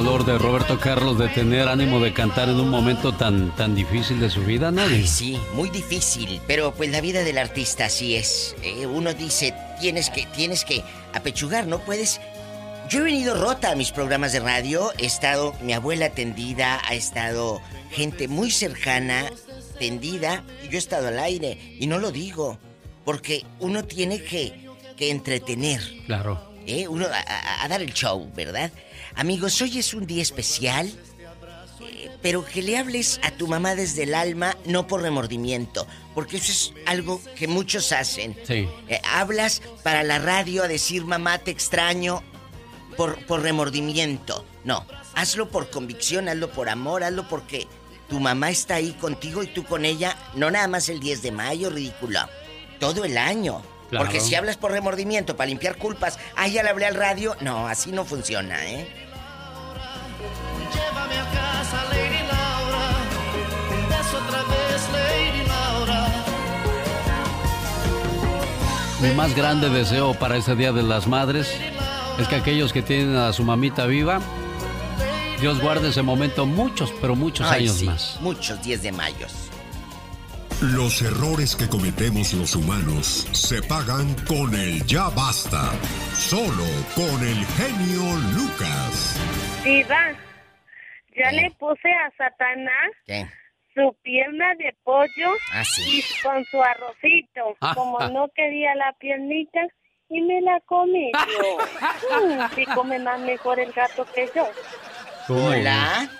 valor de Roberto Carlos de tener ánimo de cantar en un momento tan, tan difícil de su vida, ¿no? sí, muy difícil, pero pues la vida del artista así es. Eh, uno dice, tienes que, tienes que apechugar, no puedes... Yo he venido rota a mis programas de radio, he estado, mi abuela tendida, ha estado gente muy cercana, tendida, y yo he estado al aire, y no lo digo, porque uno tiene que, que entretener. Claro. ¿eh? Uno a, dar el show, ¿verdad? Amigos, hoy es un día especial, eh, pero que le hables a tu mamá desde el alma, no por remordimiento, porque eso es algo que muchos hacen. Sí. Eh, hablas para la radio a decir mamá te extraño por, por remordimiento. No, hazlo por convicción, hazlo por amor, hazlo porque tu mamá está ahí contigo y tú con ella, no nada más el 10 de mayo, ridículo, todo el año. Porque si hablas por remordimiento, para limpiar culpas, ah, ya le hablé al radio, no, así no funciona, ¿eh? Llévame a casa, Lady Laura. otra vez, Lady Laura. Mi más grande deseo para ese Día de las Madres es que aquellos que tienen a su mamita viva, Dios guarde ese momento muchos, pero muchos años más. Muchos 10 de mayo. Los errores que cometemos los humanos se pagan con el ya basta. Solo con el genio Lucas. Diva, ya le puse a Satanás su pierna de pollo ah, y con su arrocito. Ah, Como ah. no quería la piernita y me la comí yo. Si come más mejor el gato que yo. Hola.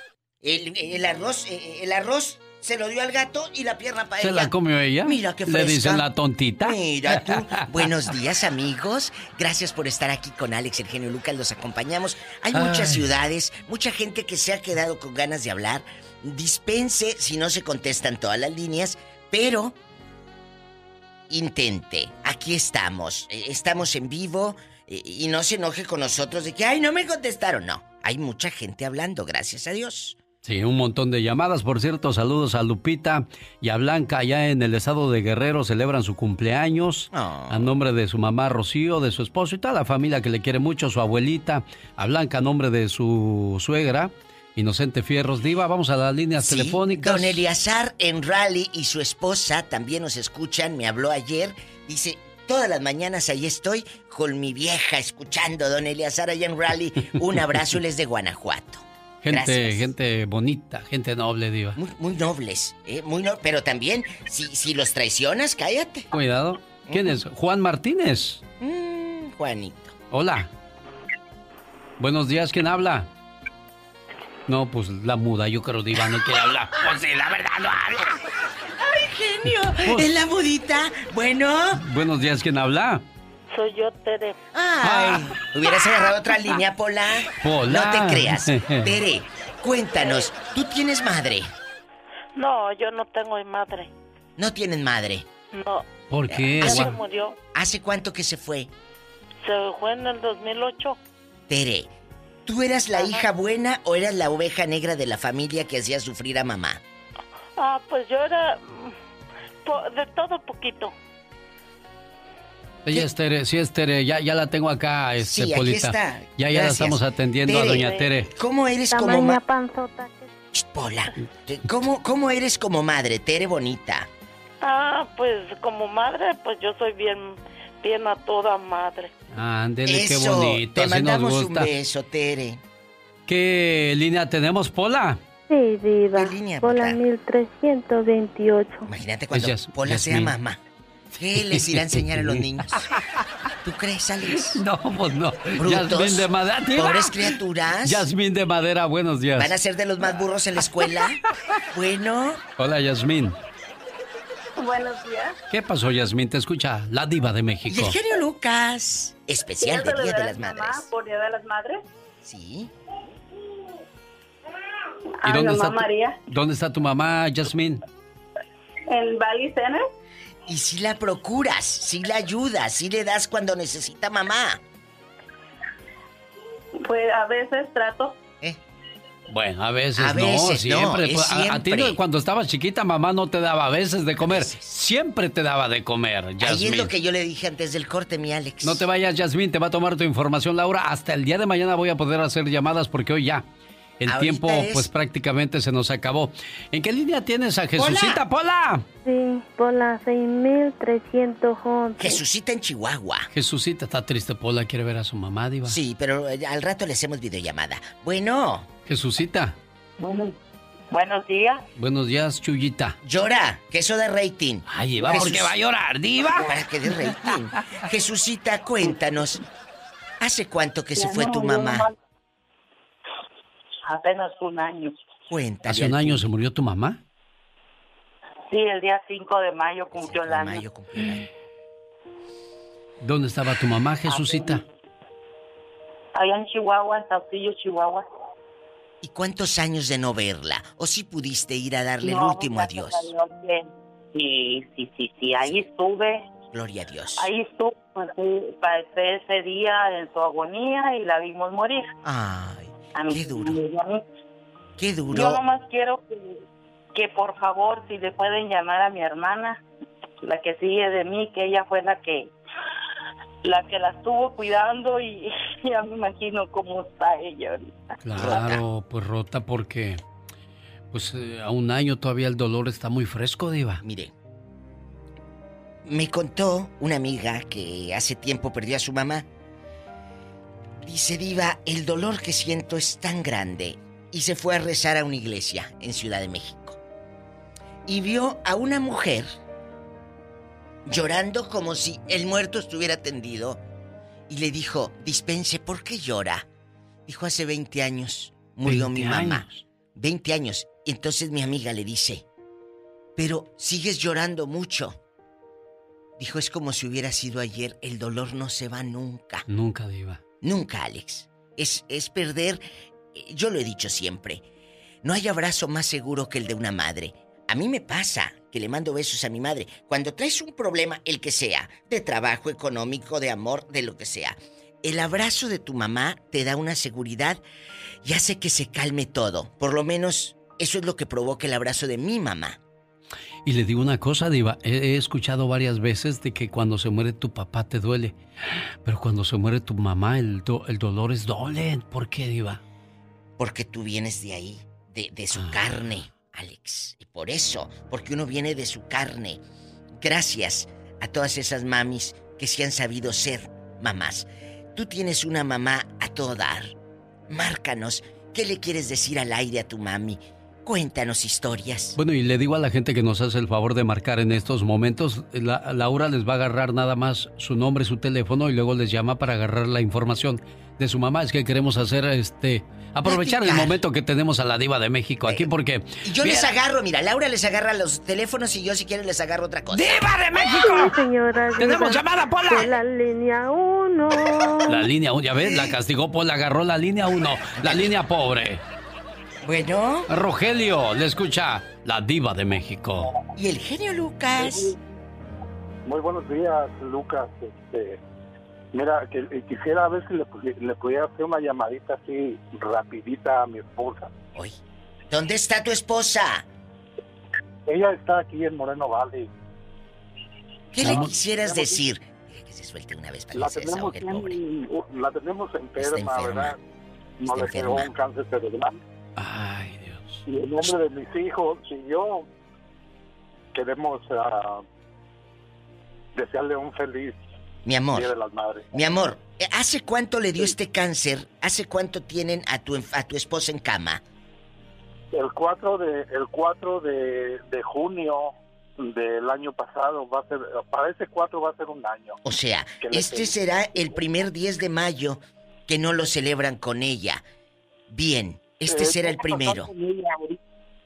El, el arroz, eh, el arroz se lo dio al gato y la pierna para ella. ¿Se la comió ella? Mira qué fresca. Le dicen la tontita. Mira tú. Buenos días, amigos. Gracias por estar aquí con Alex, el genio Lucas. Los acompañamos. Hay muchas ciudades, mucha gente que se ha quedado con ganas de hablar. Dispense si no se contestan todas las líneas, pero intente. Aquí estamos. Eh, estamos en vivo eh, y no se enoje con nosotros de que, ay, no me contestaron. No, hay mucha gente hablando, gracias a Dios. Sí, un montón de llamadas. Por cierto, saludos a Lupita y a Blanca allá en el estado de Guerrero. Celebran su cumpleaños ah. a nombre de su mamá Rocío, de su esposo y toda la familia que le quiere mucho, su abuelita. A Blanca a nombre de su suegra. Inocente Fierros Diva, vamos a las líneas telefónicas. Don Eliazar en Rally y su esposa también nos escuchan, me habló ayer, dice, todas las mañanas ahí estoy con mi vieja escuchando Don Eliazar allá en Rally. Un abrazo, él es de Guanajuato. Gente, gente bonita, gente noble, Diva. Muy, nobles, ¿eh? Muy pero también, si, si los traicionas, cállate. Cuidado. ¿Quién es? Juan Martínez. Mm, Juanito. Hola. Buenos días, ¿quién habla? No, pues la muda, yo creo, Diva, no quiere hablar. Pues sí, la verdad no habla. ¡Ay, genio! Pues ¿Es la mudita? Bueno. Buenos días, ¿quién habla? Soy yo, Tere. Ay, hubieras agarrado otra línea, Pola. Pola. No te creas. Tere, cuéntanos, ¿tú tienes madre? No, yo no tengo madre. ¿No tienen madre? No. ¿Por qué? ¿Hace, murió. ¿Hace cuánto que se fue? Se fue en el 2008. Tere, ¿tú eras la hija buena o eras la oveja negra de la familia que hacía sufrir a mamá? Ah, pues yo era mm, de todo poquito. Ella es Tere, sí es Tere, ya, ya la tengo acá, este, sí, Aquí está. Ya, ya la estamos atendiendo a doña Tere. ¿Cómo eres como madre? Pola, ¿cómo, ¿cómo eres como madre, Tere bonita? Ah, pues como madre, pues yo soy bien, bien a toda madre. Ándele, qué bonito, te mandamos un beso, Tere. ¿Qué línea tenemos, Pola? Sí, diva. ¿Qué línea, Pola 1328. Imagínate cuando Pola sea mamá. ¿Qué les irá a enseñar a los niños? ¿Tú crees, Alex? No, pues no. Yasmín de madera. Pobres criaturas. Yasmín de madera, buenos días. ¿Van a ser de los más burros en la escuela? bueno. Hola, Yasmín. Buenos días. ¿Qué pasó, Yasmín? Te escucha la diva de México. Y el genio Lucas. Especial de Día de las Madres. ¿Por Día de las Madres? Sí. ¿Y dónde está, María. dónde está tu mamá, Yasmín? En Valley Center. Y si la procuras, si la ayudas, si le das cuando necesita mamá. Pues a veces trato. ¿Eh? Bueno, a veces, a veces no, siempre. Pues, a, ti cuando estabas chiquita, mamá no te daba a veces de comer. Siempre te daba de comer, Yasmín. Ahí es lo que yo le dije antes del corte, mi Alex. No te vayas, Yasmín, te va a tomar tu información, Laura. Hasta el día de mañana voy a poder hacer llamadas porque hoy ya el tiempo, pues prácticamente se nos acabó. ¿En qué línea tienes a Jesucita, Pola? Sí, Pola 6311. Jesucita en Chihuahua. Jesucita está triste, Pola. ¿Quiere ver a su mamá, Diva? Sí, pero eh, al rato le hacemos videollamada. Bueno. Jesucita. Bueno. Buenos días. Buenos días, Chuyita. Llora, que eso de rating. Ay, Diva, ¿por qué va a llorar, Diva? Para que dé rating. Jesucita, cuéntanos. ¿Hace cuánto que se fue tu mamá? Apenas un año. Cuéntame. ¿Hace un año se murió tu mamá? Sí, el día 5 de mayo cumplió el año. Mayo cumplió el año. ¿Dónde estaba tu mamá, Jesucita? Allá en Chihuahua, en Saucillo, Chihuahua. ¿Y cuántos años de no verla? ¿O si pudiste ir a darle el último adiós? Sí, sí, sí, sí, ahí estuve. Gloria a Dios. Ahí estuve para ese día en su agonía y la vimos morir. Ay, Qué duro. Qué duro. Yo nomás quiero que, por favor, si le pueden llamar a mi hermana, la que sigue de mí, que ella fue la que la que la estuvo cuidando y ya me imagino cómo está ella ahorita. Claro, pues rota porque pues eh, a un año todavía el dolor está muy fresco, diva. Mire, me contó una amiga que hace tiempo perdió a su mamá Dice Diva, el dolor que siento es tan grande. Y se fue a rezar a una iglesia en Ciudad de México. Y vio a una mujer llorando como si el muerto estuviera tendido. Y le dijo, dispense, ¿por qué llora? Dijo, hace 20 años murió mi mamá. 20 años. Y entonces mi amiga le dice, pero sigues llorando mucho. Dijo, es como si hubiera sido ayer, el dolor no se va nunca. Nunca, Diva. Nunca, Alex. Es, es perder, eh, yo lo he dicho siempre, no hay abrazo más seguro que el de una madre. A mí me pasa que le mando besos a mi madre. Cuando traes un problema, el que sea, de trabajo económico, de amor, de lo que sea, el abrazo de tu mamá te da una seguridad y hace que se calme todo. Por lo menos eso es lo que provoca el abrazo de mi mamá. Y le digo una cosa, Diva, he, escuchado varias veces de que cuando se muere tu papá te duele, pero cuando se muere tu mamá el, el dolor es doble. ¿Por qué, Diva? Porque tú vienes de ahí, de, su ah. carne, Alex. Y por eso, porque uno viene de su carne. Gracias a todas esas mamis que se han sabido ser mamás. Tú tienes una mamá a todo dar. Márcanos, ¿qué le quieres decir al aire a tu mami? Cuéntanos historias. Bueno, y le digo a la gente que nos hace el favor de marcar en estos momentos, la, Laura les va a agarrar nada más su nombre, su teléfono y luego les llama para agarrar la información de su mamá. Es que queremos hacer este aprovechar el momento que tenemos a la diva de México aquí porque y yo les agarro, mira, Laura les agarra los teléfonos y yo si quieren les agarro otra cosa. ¡Diva de México! señora, Tenemos llamada Pola. la línea 1. La línea 1, ya ves, la castigó Pola, agarró la línea 1, la línea pobre. Bueno. Rogelio, le escucha la diva de México. ¿Y el genio Lucas? Muy buenos días, Lucas. Este, mira, que, eh, quisiera ver si le, le pudiera hacer una llamadita así rapidita a mi esposa. ¿Dónde está tu esposa? Ella está aquí en Moreno Valley. ¿Qué le quisieras decir? que se suelte una vez para la que tenemos La tenemos enferma, ¿verdad? No le quedó un cáncer cerebral. Ay, Dios. Y en nombre de mis hijos y yo queremos uh, desearle un feliz mi amor, Día de las Madres. Mi amor, ¿hace cuánto le dio este cáncer? ¿Hace cuánto tienen a tu, a tu esposa en cama? El 4 de, el 4 de, de junio del año pasado va a ser, para ese 4 va a ser un año. O sea, este será el primer 10 de mayo que no lo celebran con ella. Bien, este será el primero.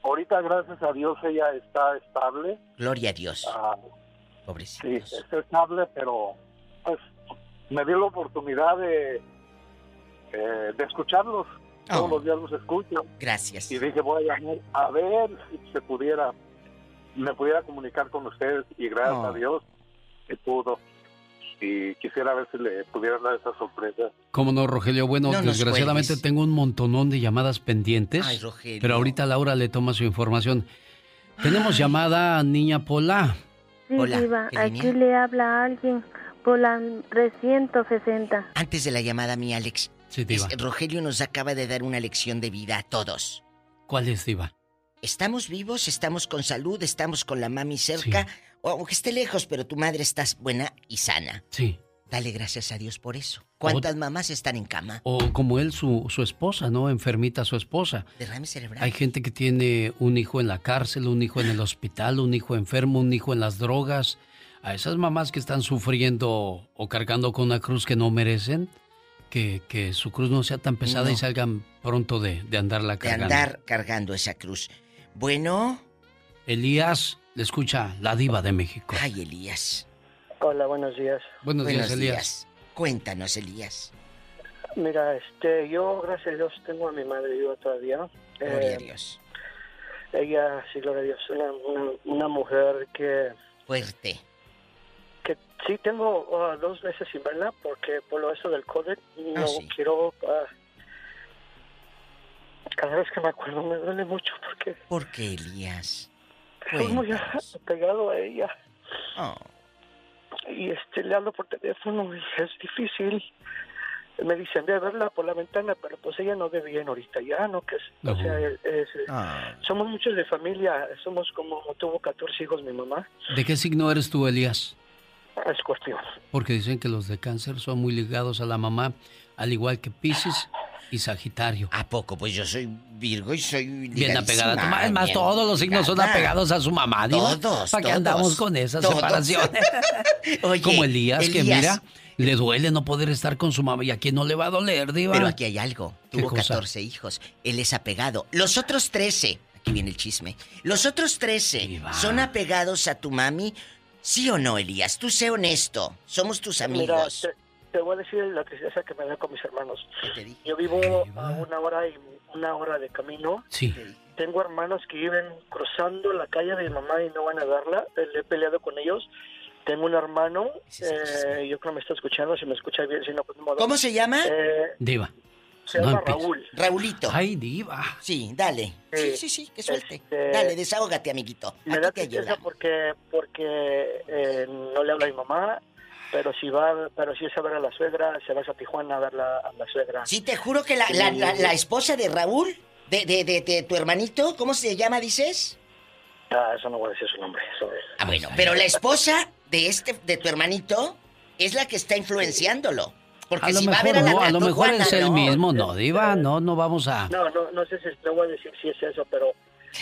Ahorita, gracias a Dios, ella está estable. Gloria a Dios. Ah, Pobrecito. Sí, está estable, pero pues me dio la oportunidad de, eh, de escucharlos. Todos oh. los días los escucho. Gracias. Y dije, voy a llamar a ver si se pudiera, me pudiera comunicar con ustedes. Y gracias a oh. Dios que pudo. Y quisiera ver si le pudieran dar esa sorpresa. ¿Cómo no, Rogelio? Bueno, desgraciadamente tengo un montonón de llamadas pendientes. Ay, Rogelio. Pero ahorita Laura le toma su información. Tenemos llamada Niña Pola. Sí, Hola, aquí le habla alguien. Pola 360. Antes de la llamada, mi Alex. Sí, Rogelio nos acaba de dar una lección de vida a todos. ¿Cuál es, Diva? Estamos vivos, estamos con salud, estamos con la mami cerca, o que esté lejos, pero tu madre está buena y sana. Sí. Dale gracias a Dios por eso. ¿Cuántas mamás están en cama? O como él, su, su esposa, ¿no? Enfermita su esposa. Derrame cerebral. Hay gente que tiene un hijo en la cárcel, un hijo en el hospital, un hijo enfermo, un hijo en las drogas. A esas mamás que están sufriendo o cargando con una cruz que no merecen, que, que su cruz no sea tan pesada y salgan pronto de, de andarla cargando. De andar cargando esa cruz. Bueno. Elías, le escucha la diva de México. Ay, Elías. Hola, buenos días. Buenos, días, Elías. Cuéntanos, Elías. Mira, este, yo, gracias a Dios, tengo a mi madre viva todavía. Gloria a eh, Dios. Ella, sí, gloria a Dios, una, una, mujer que... Fuerte. Que sí tengo uh, dos veces sin verla porque por lo eso del COVID ah, no quiero... Uh, cada vez que me acuerdo me duele mucho porque... ¿Por qué, Elías? Estoy muy apegado a ella. Oh y este le hablo por teléfono y es difícil. Me dicen, ve a verla por la ventana, pero pues ella no ve bien ahorita ya, ¿no? Que es, o sea, ah. somos muchos de familia, somos como, tuvo 14 hijos mi mamá. ¿De qué signo eres tú, Elías? Escorpión. Porque dicen que los de cáncer son muy ligados a la mamá, al igual que Pisces y Sagitario. ¿A poco? Pues yo soy Virgo y soy bien apegada a tu mamá. Es más, todos los signos son apegados a su mamá. Todos. ¿Para qué andamos con esas separaciones? Como Elías, que mira, le duele no poder estar con su mamá. ¿Y a quién no le va a doler, Diva? Pero aquí hay algo. Tuvo 14 hijos. Él es apegado. Los otros 13, aquí viene el chisme. Los otros 13 son apegados a tu mami. ¿Sí o no, Elías? Tú sé honesto. Somos tus amigos te voy a decir la tristeza que me da con mis hermanos. Yo vivo a una hora y una hora de camino. Sí. Tengo hermanos que viven cruzando la calle de mi mamá y no van a darla. Le he peleado con ellos. Tengo un hermano, eh, yo creo que me está escuchando, si me escucha bien, si no, pues modo. ¿Cómo se llama? Eh, Diva. Se llama Raúl. Raulito. Ay, diva. Sí, dale. Sí, sí, sí, que suelte. Este, dale, desahógate, amiguito. Me da tristeza porque, porque eh, no le habla a mi mamá pero si va, pero si es a ver a la suegra, se va a Tijuana a ver a la suegra. Sí, te juro que la, la, la, esposa de Raúl, de, de, de, tu hermanito, ¿cómo se llama, dices? Ah, eso no voy a decir su nombre. Ah, bueno, pero la esposa de este, de tu hermanito, es la que está influenciándolo. Porque si va a ver a la no, a lo mejor es el mismo, no, Diva, no, no vamos a... No, no, no sé si te voy a decir si es eso, pero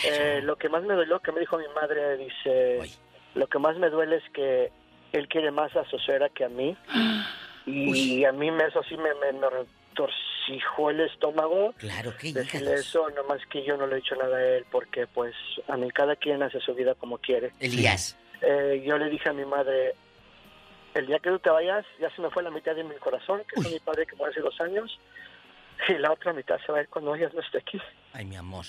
eh, lo que más me dolió que me dijo mi madre, dice, lo que más me duele es que él quiere más a su suegra que a mí. Y a mí me, eso sí me, me, retorcijó el estómago. Claro que Decirle eso, nomás que yo no le he dicho nada a él, porque pues a mí cada quien hace su vida como quiere. Elías. Eh, yo le dije a mi madre, el día que tú te vayas, ya se me fue la mitad de mi corazón, que es mi padre que murió hace dos años, y la otra mitad se va a ir cuando ella no esté aquí. Ay, mi amor.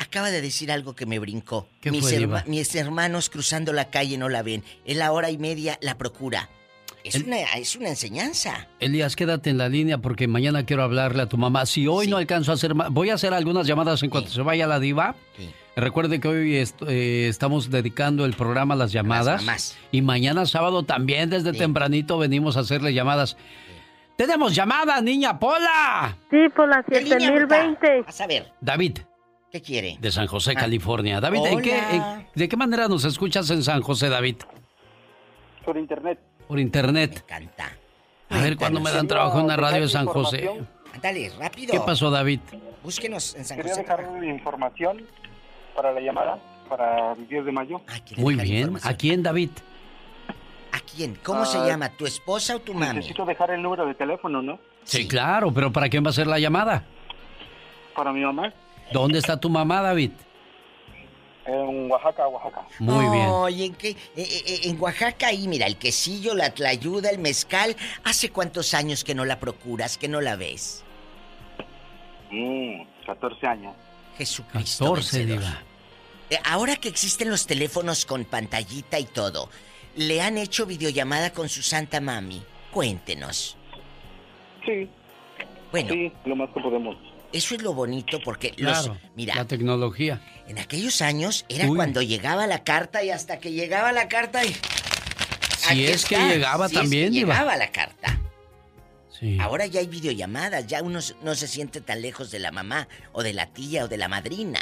Acaba de decir algo que me brincó. mis, mis hermanos cruzando la calle no la ven. En la hora y media la procura. Es, una, es una enseñanza. Elías, quédate en la línea porque mañana quiero hablarle a tu mamá. Si hoy no alcanzo a hacer voy a hacer algunas llamadas en cuanto se vaya la diva. Recuerde que hoy eh, estamos dedicando el programa a las llamadas. y mañana sábado también desde tempranito venimos a hacerle llamadas. Tenemos llamada, niña Pola. Sí, por la 7020. A saber. David. ¿Qué quiere? De San José, ah. California. David, ¿de qué manera nos escuchas en San José, David? Por internet. Por internet. Me encanta. A ver, ¿cuándo me dan trabajo en la radio de San José? Dale, rápido. ¿Qué pasó, David? Búsquenos en San Quería José. dejar información para la llamada, para el 10 de mayo. Muy bien. ¿A quién, David? ¿A quién? ¿Cómo se ah, llama? ¿Tu esposa o tu mami? Necesito dejar el número de teléfono, ¿no? Sí, claro, pero ¿para quién va a ser la llamada? Para mi mamá. ¿Dónde está tu mamá, David? En Oaxaca, Oaxaca. Muy bien. Oye, ¿en, qué? Eh, eh, eh, en Oaxaca ahí, mira, el quesillo, la tlayuda, el mezcal. ¿Hace cuántos años que no la procuras, que no la ves? Mm, 14 años. Jesucristo. 14, diva. Ahora que existen los teléfonos con pantallita y todo, ¿le han hecho videollamada con su santa mami? Cuéntenos. Sí. Bueno. Sí, lo más que podemos. Eso es lo bonito porque claro, mira, la tecnología. En aquellos años era cuando llegaba la carta y hasta que llegaba la carta y si es que llegaba también, llegaba la carta. Sí. Ahora ya hay videollamadas, ya uno no se siente tan lejos de la mamá o de la tía o de la madrina.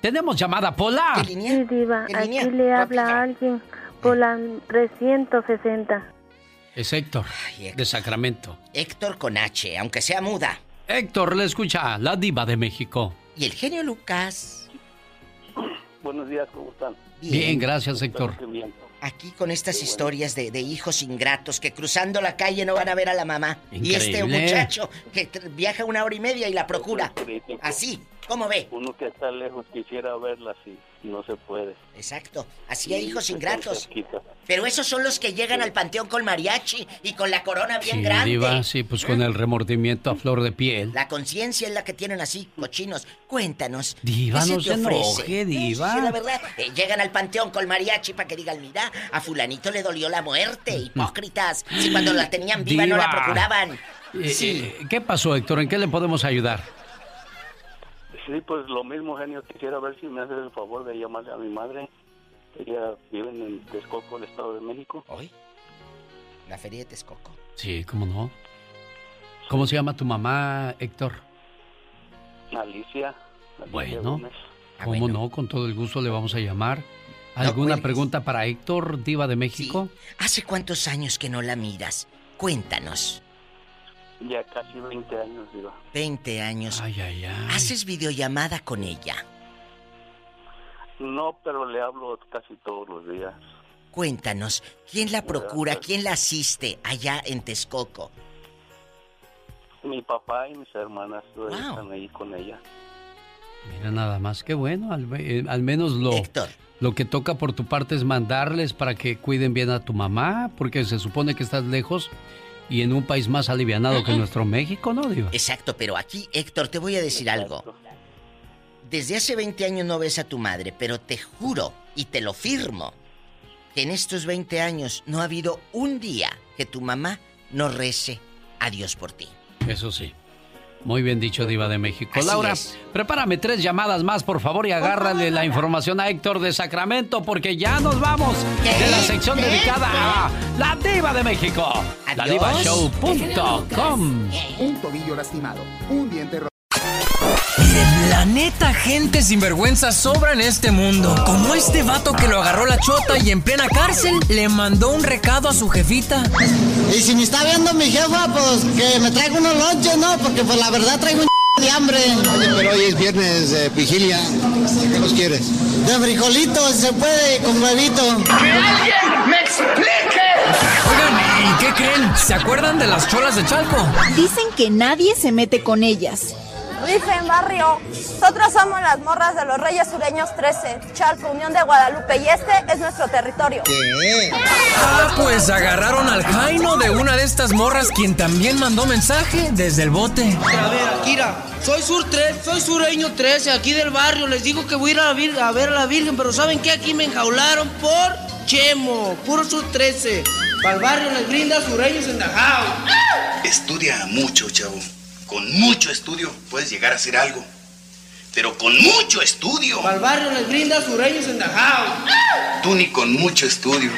Tenemos llamada Pola. ¿Qué línea? Sí, diva, aquí le habla a alguien por la 360. Es Héctor, de Sacramento. Héctor con H, aunque sea muda. Héctor, le escucha, la diva de México. Y el genio Lucas. Buenos días, ¿cómo están? Bien, gracias, Héctor aquí con estas historias de, hijos ingratos que cruzando la calle no van a ver a la mamá. Y este muchacho que viaja una hora y media y la procura. Así, ¿cómo ve? Uno que está lejos quisiera verla así, no se puede. Exacto, así hay hijos ingratos. Pero esos son los que llegan al panteón con mariachi y con la corona bien grande. sí, pues con el remordimiento a flor de piel. La conciencia es la que tienen así, cochinos. Cuéntanos. Diva, no se, enoje, diva. Sí, la verdad. Eh, llegan al panteón con mariachi para que digan, mira, a fulanito le dolió la muerte, hipócritas. Si cuando la tenían viva no la procuraban. Eh, sí. Eh, ¿Qué pasó, Héctor? ¿En qué le podemos ayudar? Sí, pues lo mismo, genio. Quisiera ver si me haces el favor de llamarle a mi madre. Ella vive en Texcoco, el Estado de México. ¿Hoy? La feria de Texcoco. Sí, ¿cómo no? ¿Cómo se llama tu mamá, Héctor? Alicia. bueno, ah, ¿cómo no? Con todo el gusto le vamos a llamar. ¿Alguna pregunta para Héctor, diva de México? ¿Hace cuántos años que no la miras? Cuéntanos. Ya casi 20 años, diva. 20 años. Ay, ay, ay. ¿Haces videollamada con ella? No, pero le hablo casi todos los días. Cuéntanos, ¿quién la procura, quién la asiste allá en Texcoco? Mi papá y mis hermanas están ahí con ella. Mira nada más, qué bueno, al, eh, menos lo, lo que toca por tu parte es mandarles para que cuiden bien a tu mamá, porque se supone que estás lejos y en un país más alivianado que nuestro México, ¿no, Diva? Exacto, pero aquí, Héctor, te voy a decir algo. Desde hace 20 años no ves a tu madre, pero te juro y te lo firmo que en estos 20 años no ha habido un día que tu mamá no rece a Dios por ti. Eso sí. Muy bien dicho, Diva de México. Laura, prepárame tres llamadas más, por favor, y agárrale la información a Héctor de Sacramento, porque ya nos vamos de la sección dedicada a la Diva de México. LaDivaShow.com. Un tobillo lastimado, un diente Miren, la neta, gente sinvergüenza sobra en este mundo. Como este vato que lo agarró la chota y en plena cárcel le mandó un recado a su jefita. Y si me está viendo mi jefa, pues que me traiga unos lonches, ¿no? Porque pues la verdad traigo un de hambre. Oye, pero hoy es viernes de vigilia. ¿Qué los quieres? De frijolitos, se puede, con huevito. ¡Que alguien me explique! Oigan, ¿y qué creen? ¿Se acuerdan de las cholas de Chalco? Dicen que nadie se mete con ellas. Dicen barrio, nosotros somos las morras de los Reyes Sureños 13, Chalco, Unión de Guadalupe, y este es nuestro territorio. ¿Qué? Ah, pues agarraron al Jaino de una de estas morras, quien también mandó mensaje desde el bote. A ver, Akira, soy Sur 3, soy sureño 13, aquí del barrio, les digo que voy a ir a, la a ver a la Virgen, pero ¿saben qué? Aquí me enjaularon por Chemo, puro Sur 13. Para el barrio les brinda sureños en Dajao. Estudia mucho, chavo. Con mucho estudio puedes llegar a hacer algo. Pero con mucho estudio. Al barrio les brinda sureños en Dajao. Tú ni con mucho estudio.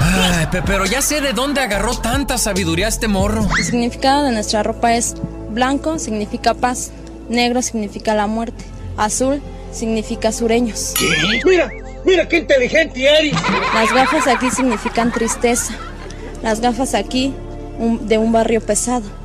Ay, pero ya sé de dónde agarró tanta sabiduría este morro. El significado de nuestra ropa es blanco significa paz, negro significa la muerte, azul significa sureños. ¿Qué? Mira, mira qué inteligente eres. Las gafas aquí significan tristeza. Las gafas aquí de un barrio pesado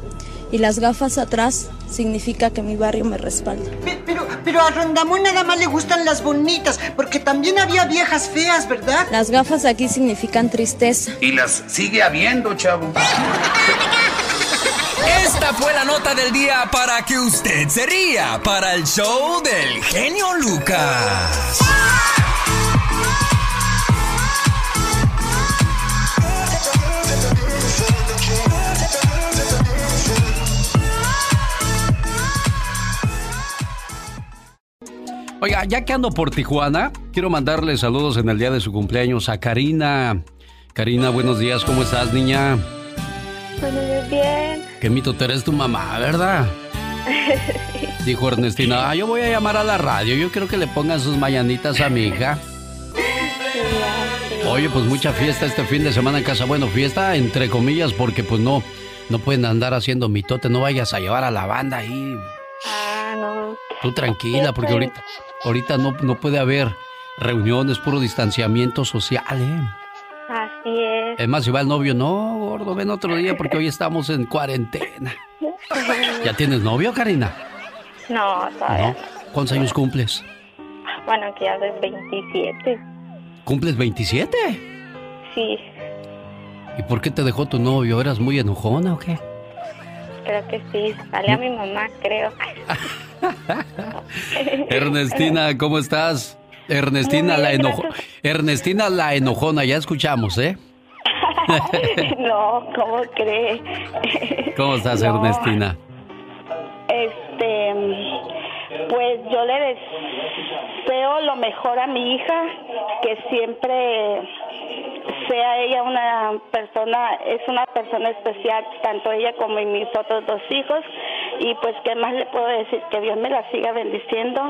y las gafas atrás significa que mi barrio me respalda. Pero, pero a Rondamón nada más le gustan las bonitas, porque también había viejas feas, ¿verdad? Las gafas aquí significan tristeza. Y las sigue habiendo, chavo. Esta fue la nota del día para que usted se ría para el show del genio Lucas. Oiga, ya que ando por Tijuana, quiero mandarle saludos en el día de su cumpleaños a Karina. Karina, buenos días, ¿cómo estás, niña? Muy bien. Que mito, eres tu mamá, ¿verdad? Dijo Ernestina, ah, yo voy a llamar a la radio, yo quiero que le pongan sus mañanitas a mi hija. Oye, pues mucha fiesta este fin de semana en casa. Bueno, fiesta entre comillas porque pues no, no pueden andar haciendo mitote, no vayas a llevar a la banda ahí. Ah, no. Tú tranquila, porque ahorita, ahorita no, no puede haber reuniones, puro distanciamiento social, ¿eh? Así es. Es más, si va el novio, no, gordo, ven otro día porque hoy estamos en cuarentena. ¿Ya tienes novio, Karina? No, todavía. ¿Cuántos años cumples? Bueno, que ya de 27. ¿Cumples 27? Sí. ¿Y por qué te dejó tu novio? ¿Eras muy enojona o qué? Creo que sí. Sale a mi mamá, creo. Ernestina, ¿cómo estás? Ernestina la enojo... Ernestina la enojona, ya escuchamos, ¿eh? no, ¿cómo cree? ¿Cómo estás, Ernestina? Este, pues yo le deseo lo mejor a mi hija, que siempre sea ella una persona, es una persona especial, tanto ella como mis otros dos hijos, y pues qué más le puedo decir, que Dios me la siga bendiciendo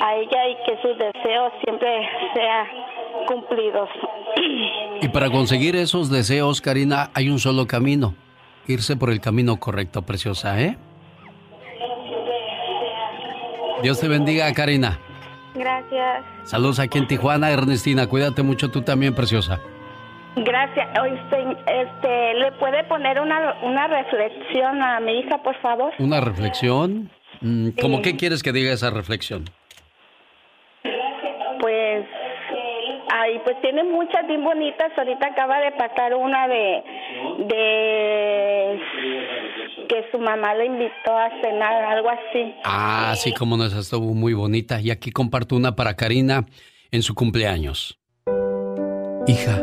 a ella y que sus deseos siempre sean cumplidos. Y para conseguir esos deseos, Karina, hay un solo camino, irse por el camino correcto, preciosa, ¿eh? Dios te bendiga, Karina. Gracias. Saludos aquí en Tijuana, Ernestina. Cuídate mucho tú también, preciosa. Gracias. Este, ¿Le puede poner una, una reflexión a mi hija, por favor? ¿Una reflexión? Mm, ¿Cómo qué quieres que diga esa reflexión? Pues, ay, pues tiene muchas bien bonitas. Ahorita acaba de pasar una de, de que su mamá le invitó a cenar, algo así. Ah, sí, como no, esa estuvo muy bonita. Y aquí comparto una para Karina en su cumpleaños. Hija,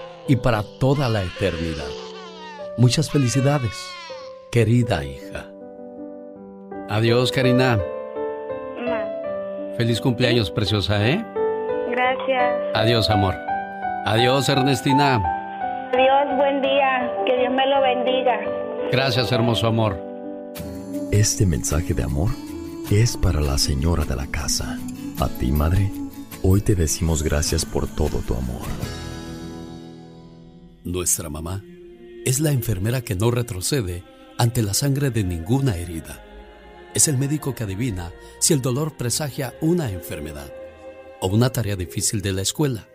y para toda la eternidad. Muchas felicidades, querida hija. Adiós, Karina. Feliz cumpleaños, preciosa, ¿eh? Gracias. Adiós, amor. Adiós, Ernestina. Adiós, buen día. Que Dios me lo bendiga. Gracias, hermoso amor. Este mensaje de amor es para la señora de la casa. A ti, madre, hoy te decimos gracias por todo tu amor. Nuestra mamá es la enfermera que no retrocede ante la sangre de ninguna herida. Es el médico que adivina si el dolor presagia una enfermedad o una tarea difícil de la escuela.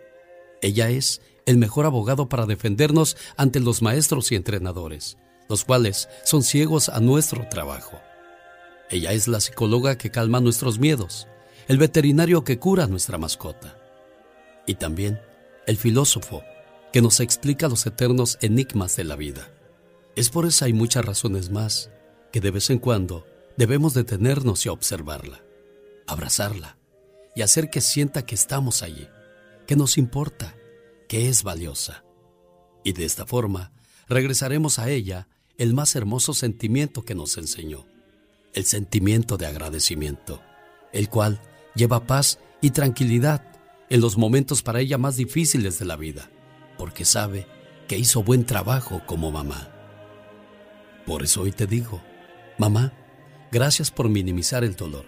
Ella es el mejor abogado para defendernos ante los maestros y entrenadores, los cuales son ciegos a nuestro trabajo. Ella es la psicóloga que calma nuestros miedos, el veterinario que cura nuestra mascota y también el filósofo que nos explica los eternos enigmas de la vida. Es por eso hay muchas razones más que de vez en cuando debemos detenernos y observarla, abrazarla y hacer que sienta que estamos allí, que nos importa, que es valiosa. Y de esta forma regresaremos a ella el más hermoso sentimiento que nos enseñó el sentimiento de agradecimiento, el cual lleva paz y tranquilidad en los momentos para ella más difíciles de la vida, porque sabe que hizo buen trabajo como mamá. Por eso hoy te digo, mamá, gracias por minimizar el dolor,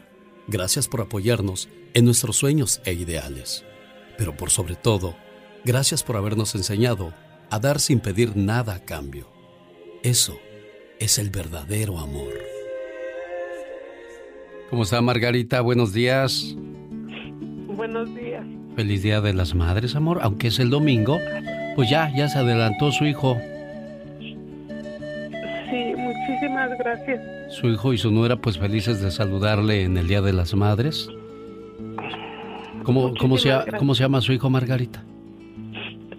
gracias por apoyarnos en nuestros sueños e ideales, pero por sobre todo, gracias por habernos enseñado a dar sin pedir nada a cambio. Eso es el verdadero amor. ¿Cómo está Margarita? Buenos días. Buenos días. Feliz Día de las Madres, amor. Aunque es el domingo, pues ya, ya se adelantó su hijo. Sí, muchísimas gracias. Su hijo y su nuera, pues felices de saludarle en el Día de las Madres. ¿Cómo, cómo, se, ¿Cómo se llama su hijo Margarita?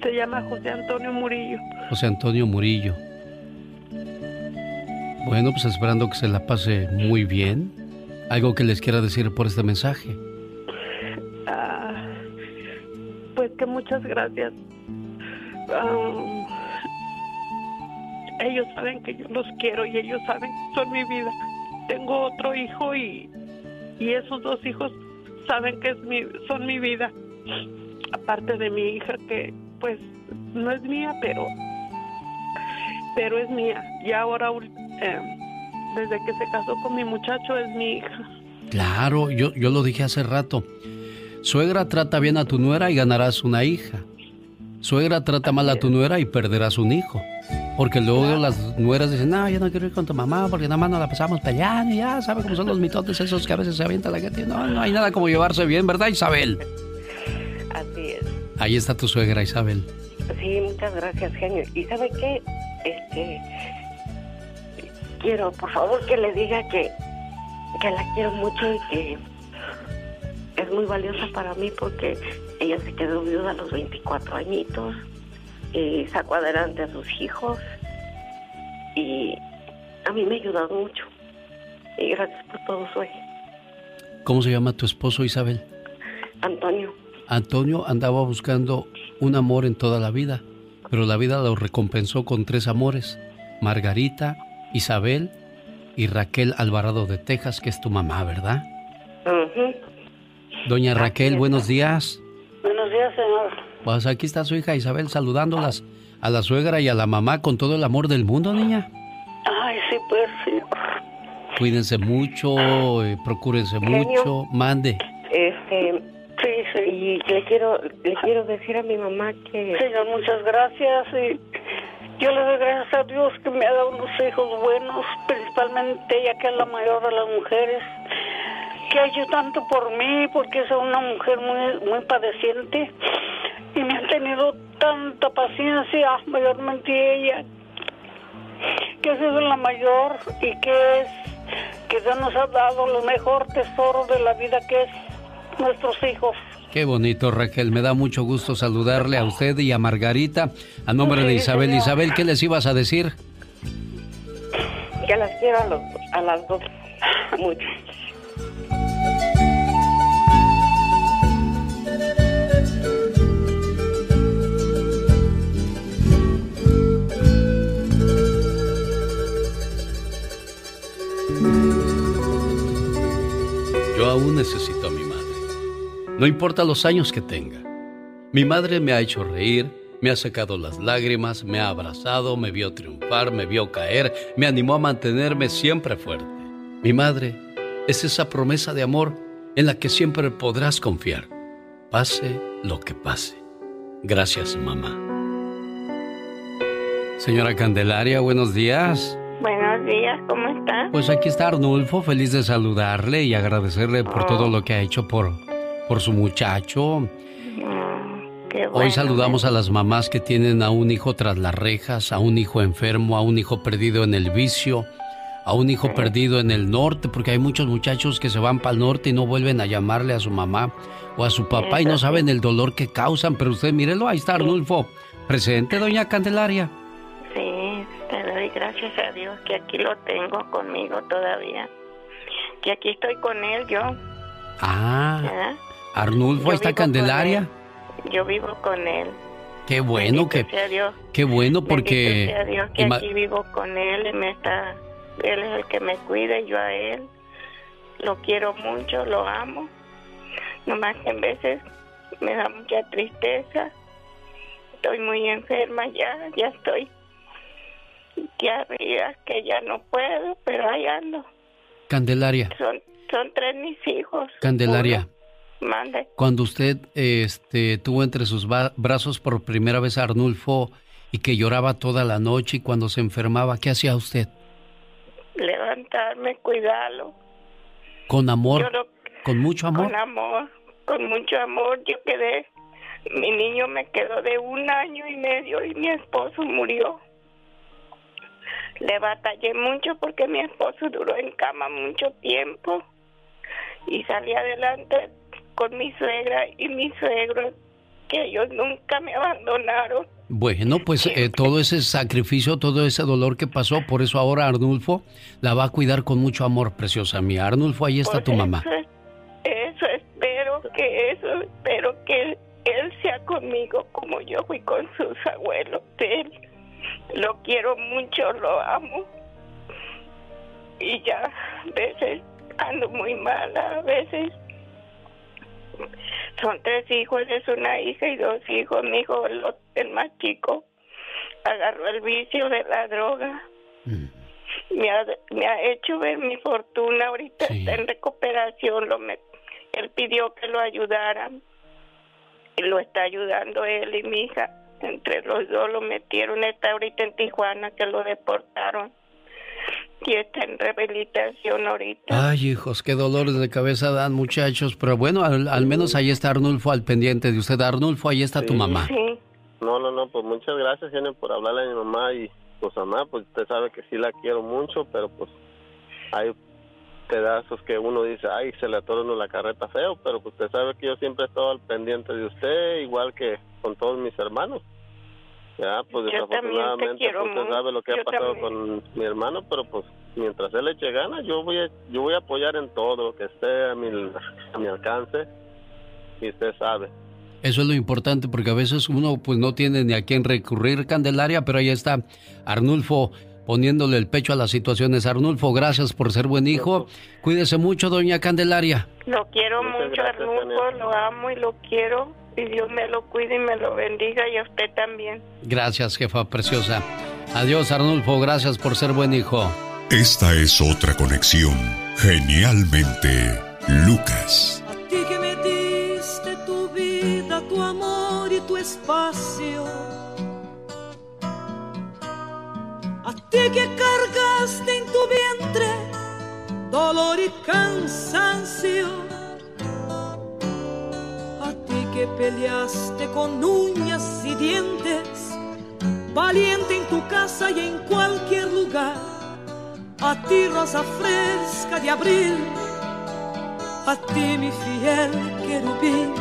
Se llama José Antonio Murillo. José Antonio Murillo. Bueno, pues esperando que se la pase muy bien. ¿Algo que les quiera decir por este mensaje? Ah, pues que muchas gracias. Ah, ellos saben que yo los quiero y ellos saben que son mi vida. Tengo otro hijo y, y esos dos hijos saben que son mi vida. Aparte de mi hija que pues no es mía, pero pero es mía. Y ahora eh, desde que se casó con mi muchacho es mi hija. Claro, yo, yo lo dije hace rato. Suegra trata bien a tu nuera y ganarás una hija. Suegra trata mal a tu nuera y perderás un hijo. Porque luego las nueras dicen, no, yo no quiero ir con tu mamá porque nada más nos la pasamos peleando y ya, ¿sabe cómo son los mitotes esos que a veces se avienta la gente? No, no hay nada como llevarse bien, ¿verdad, Isabel? Así es. Ahí está tu suegra, Isabel. Sí, muchas gracias, genio. ¿Y sabe qué? Este, quiero, por favor, que le diga que, que la quiero mucho y que es muy valiosa para mí porque ella se quedó viuda a los 24 añitos y sacó adelante a sus hijos y a mí me ha ayudado mucho y gracias por todo soy. ¿Cómo se llama tu esposo Isabel? Antonio. Antonio andaba buscando un amor en toda la vida, pero la vida lo recompensó con tres amores, Margarita, Isabel y Raquel Alvarado de Texas, que es tu mamá, ¿verdad? Doña Raquel, buenos días. Buenos días, señor. Pues aquí está su hija Isabel saludándolas a la suegra y a la mamá con todo el amor del mundo, niña. Ay, sí, pues, señor. Cuídense mucho, eh, procúrense mucho, mande. Este, sí, sí. Y le quiero, le quiero decir a mi mamá que... Señor, muchas gracias y yo le doy gracias a Dios que me ha dado unos hijos buenos, principalmente ella que es la mayor de las mujeres que ha hecho tanto por mí porque es una mujer muy, muy padeciente y me ha tenido tanta paciencia, mayormente ella, que ha sido la mayor y que es que Dios nos ha dado lo mejor tesoro de la vida que es nuestros hijos. Qué bonito, Raquel. Me da mucho gusto saludarle a usted y a Margarita. A nombre de Isabel. Isabel, ¿qué les ibas a decir? Que las quiero a, a las dos mucho. Yo aún necesito a mi madre. No importa los años que tenga. Mi madre me ha hecho reír, me ha sacado las lágrimas, me ha abrazado, me vio triunfar, me vio caer, me animó a mantenerme siempre fuerte. Mi madre es esa promesa de amor en la que siempre podrás confiar, pase lo que pase. Gracias, mamá. Señora Candelaria, buenos días. Buenos días, ¿cómo está? Pues aquí está Arnulfo, feliz de saludarle y agradecerle por todo lo que ha hecho por, por su muchacho. Mm, Hoy saludamos a las mamás que tienen a un hijo tras las rejas, a un hijo enfermo, a un hijo perdido en el vicio, a un hijo perdido en el norte, porque hay muchos muchachos que se van para el norte y no vuelven a llamarle a su mamá o a su papá y no saben el dolor que causan. Pero usted, mírelo, ahí está Arnulfo. Presente, doña Candelaria. Sí, te doy gracias a Dios que aquí lo tengo conmigo todavía. Que aquí estoy con él yo. Ah, ¿ya? Arnulfo, ahí está Candelaria. Yo vivo con él. Qué bueno que, Bendito qué bueno porque sea Dios que aquí vivo con él y me está, él es el que me cuida y yo a él. Lo quiero mucho, lo amo. Nomás que en veces me da mucha tristeza. Estoy muy enferma ya, ya estoy. Ya veía que ya no puedo, pero ahí ando. Candelaria, Son, son tres mis hijos. Candelaria, Mande. cuando usted este tuvo entre sus brazos por primera vez a Arnulfo y que lloraba toda la noche y cuando se enfermaba, ¿qué hacía usted? Levantarme, cuidarlo. Con amor, lo- con mucho amor. Con amor, con mucho amor. Yo quedé, mi niño me quedó de un año y medio y mi esposo murió. Le batallé mucho porque mi esposo duró en cama mucho tiempo y salí adelante con mi suegra y mi suegro, que ellos nunca me abandonaron. Bueno, pues eh, todo ese sacrificio, todo ese dolor que pasó, por eso ahora Arnulfo la va a cuidar con mucho amor, preciosa mía. Arnulfo, ahí está tu mamá. Eso, espero que eso, espero que él sea conmigo como yo fui con sus abuelos. Él lo quiero mucho, lo amo. Y ya, a veces ando muy mala, a veces son tres hijos, es una hija y dos hijos. Mi hijo, el, más chico, agarró el vicio de la droga. Mm. Me, ha, me ha hecho ver mi fortuna. Ahorita está en recuperación. Lo me, él pidió que lo ayudaran. Y lo está ayudando él y mi hija. Entre los dos lo metieron. Está ahorita en Tijuana, que lo deportaron y está en rehabilitación ahorita. Ay, hijos, qué dolores de cabeza dan, muchachos. Pero bueno, al, menos ahí está Arnulfo al pendiente de usted. Arnulfo, ahí está tu mamá. Sí. No, no, no, pues muchas gracias, Jenny, por hablarle a mi mamá. Y pues, mamá, pues usted sabe que sí la quiero mucho, pero pues hay pedazos que uno dice, ay, se le atora uno la carreta feo, pero pues usted sabe que yo siempre he estado al pendiente de usted, igual que con todos mis hermanos. Ya, pues desafortunadamente pues, usted sabe lo que ha pasado con mi hermano, pero pues mientras él eche ganas, yo voy a, yo voy a apoyar en todo lo que esté a mi, a mi alcance y usted sabe. Eso es lo importante porque a veces uno pues no tiene ni a quién recurrir, Candelaria, pero ahí está Arnulfo poniéndole el pecho a las situaciones. Arnulfo, gracias por ser buen hijo. Cuídese mucho, doña Candelaria. Lo quiero mucho, Arnulfo, lo amo y lo quiero y Dios me lo cuide y me lo bendiga y a usted también. Gracias, jefa preciosa. Adiós, Arnulfo. Gracias por ser buen hijo. Esta es otra conexión. Genialmente, Lucas. A ti que me diste tu vida, tu amor y tu espacio. A ti que cargaste en tu vientre dolor y cansancio que peleaste con uñas y dientes, valiente en tu casa y en cualquier lugar. A ti rosa fresca de abril, a ti mi fiel querubín.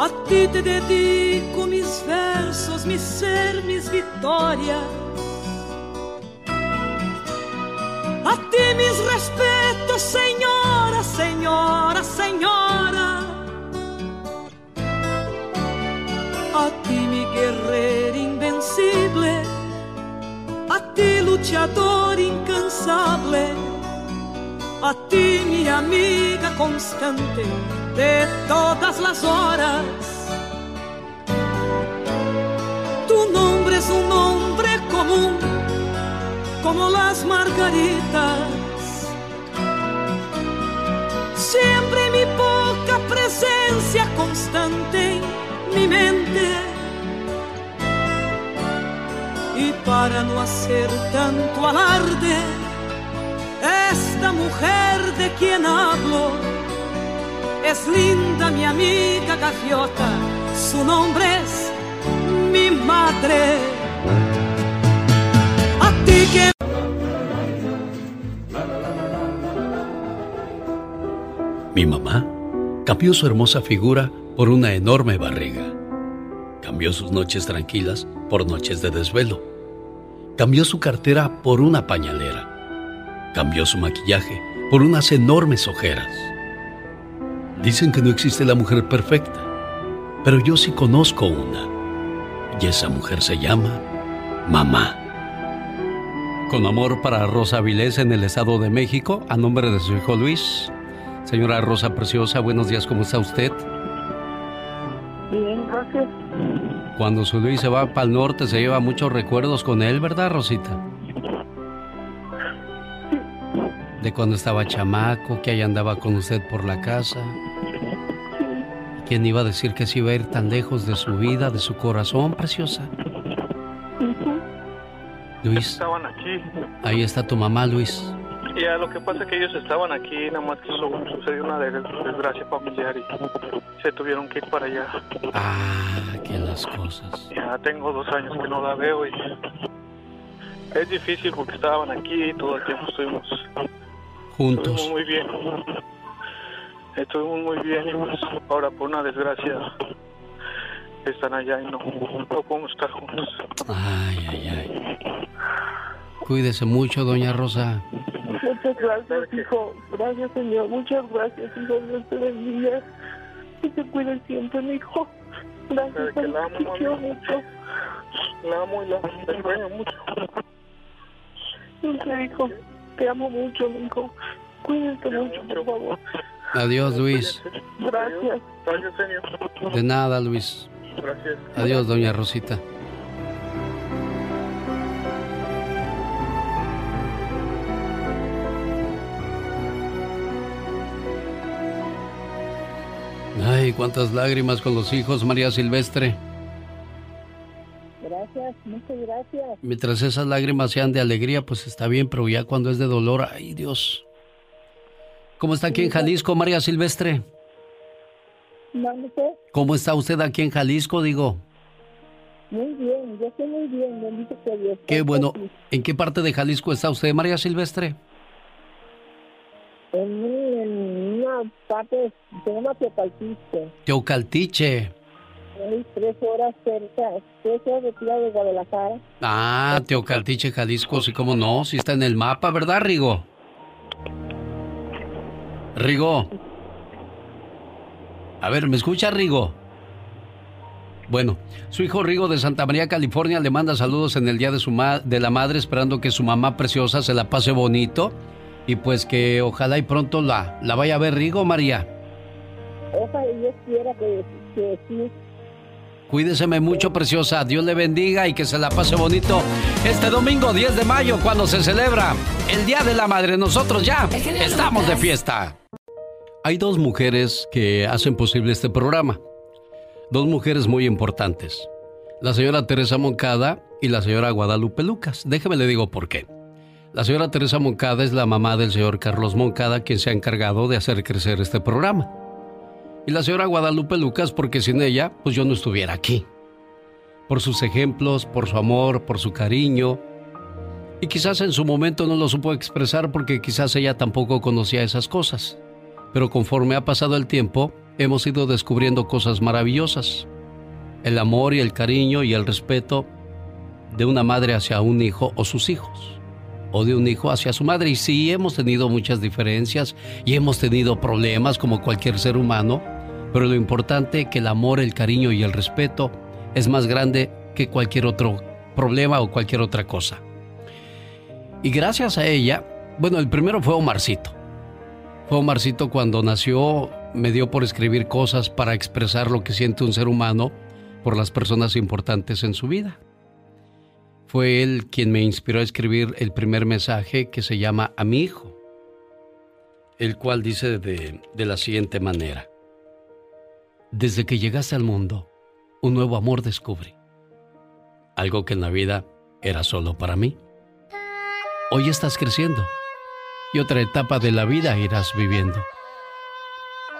A ti te dedico mis versos, mi ser, mis victorias. A ti mis respetos, señora, señora, señora. A ti mi guerrero invencible, a ti luchador incansable, a ti mi amiga constante de todas las horas. Tu nombre es un nombre común, como las margaritas. Siempre mi poca presencia constante mi mente. Y para no hacer tanto alarde, esta mujer de quien hablo es linda mi amiga gaviota, su nombre es mi madre. A ti que Mi mamá cambió su hermosa figura por una enorme barriga. Cambió sus noches tranquilas por noches de desvelo. Cambió su cartera por una pañalera. Cambió su maquillaje por unas enormes ojeras. Dicen que no existe la mujer perfecta, pero yo sí conozco una. Y esa mujer se llama mamá. Con amor para Rosa Vilés en el Estado de México, a nombre de su hijo Luis. Señora Rosa Preciosa, buenos días, ¿cómo está usted? Bien, gracias. Cuando su Luis se va para el norte, se lleva muchos recuerdos con él, ¿verdad, Rosita? De cuando estaba chamaco, que ahí andaba con usted por la casa. ¿Quién iba a decir que se iba a ir tan lejos de su vida, de su corazón, preciosa? Luis. Estaban aquí. Ahí está tu mamá, Luis. Ya, lo que pasa es que ellos estaban aquí, nada más que sucedió una desgracia familiar y se tuvieron que ir para allá. Ah, qué las cosas. Ya tengo dos años que no la veo y es difícil porque estaban aquí y todo el tiempo estuvimos juntos. muy bien. estuvimos muy bien y pues ahora por una desgracia están allá y no, no podemos estar juntos. Ay, ay, ay. Cuídese mucho, doña Rosa. Muchas gracias, hijo. Gracias, Señor. Muchas gracias, hijo. Dios te bendiga. Y te cuide siempre, mi hijo. Gracias, que la amo, te quiero mucho. La amo y la extraño mucho. Sé, hijo. Te amo mucho, mi hijo. Cuídate mucho, por favor. Adiós, Luis. Gracias. Gracias, señor. De nada, Luis. Gracias. Adiós, doña Rosita. Ay, cuántas lágrimas con los hijos, María Silvestre. Gracias, muchas gracias. Mientras esas lágrimas sean de alegría, pues está bien, pero ya cuando es de dolor, ay Dios. ¿Cómo está aquí en Jalisco, María Silvestre? ¿Mande usted? ¿Cómo está usted aquí en Jalisco, digo? Muy bien, yo estoy muy bien, bendito sea Dios. Qué bueno. ¿En qué parte de Jalisco está usted, María Silvestre? En, parte, se llama Teopaltiste. Teocaltiche. Hay tres horas cerca, tres horas de tira de Guadalajara. Ah, Teocaltiche, Jalisco, sí, cómo no, sí está en el mapa, ¿verdad, Rigo? Rigo. A ver, ¿me escucha, Rigo? Bueno, su hijo Rigo de Santa María, California, le manda saludos en el Día de, su ma- de la Madre, esperando que su mamá preciosa se la pase bonito y pues que ojalá y pronto la, la vaya a ver Rigo, María. Ojalá y Dios quiera que, que sí. Cuídeseme mucho, preciosa. Dios le bendiga y que se la pase bonito este domingo 10 de mayo cuando se celebra el Día de la Madre. Nosotros ya estamos de fiesta. Hay dos mujeres que hacen posible este programa. Dos mujeres muy importantes. La señora Teresa Moncada y la señora Guadalupe Lucas. Déjeme le digo por qué. La señora Teresa Moncada es la mamá del señor Carlos Moncada, quien se ha encargado de hacer crecer este programa. Y la señora Guadalupe Lucas, porque sin ella, pues yo no estuviera aquí. Por sus ejemplos, por su amor, por su cariño. Y quizás en su momento no lo supo expresar porque quizás ella tampoco conocía esas cosas. Pero conforme ha pasado el tiempo, hemos ido descubriendo cosas maravillosas. El amor y el cariño y el respeto de una madre hacia un hijo o sus hijos. O de un hijo hacia su madre. Y sí, hemos tenido muchas diferencias y hemos tenido problemas como cualquier ser humano. Pero lo importante que el amor, el cariño y el respeto es más grande que cualquier otro problema o cualquier otra cosa. Y gracias a ella, bueno, el primero fue Omarcito. Fue Omarcito cuando nació, me dio por escribir cosas para expresar lo que siente un ser humano por las personas importantes en su vida. Fue él quien me inspiró a escribir el primer mensaje que se llama A mi hijo, el cual dice de, de la siguiente manera. Desde que llegaste al mundo, un nuevo amor descubrí. Algo que en la vida era solo para mí. Hoy estás creciendo y otra etapa de la vida irás viviendo.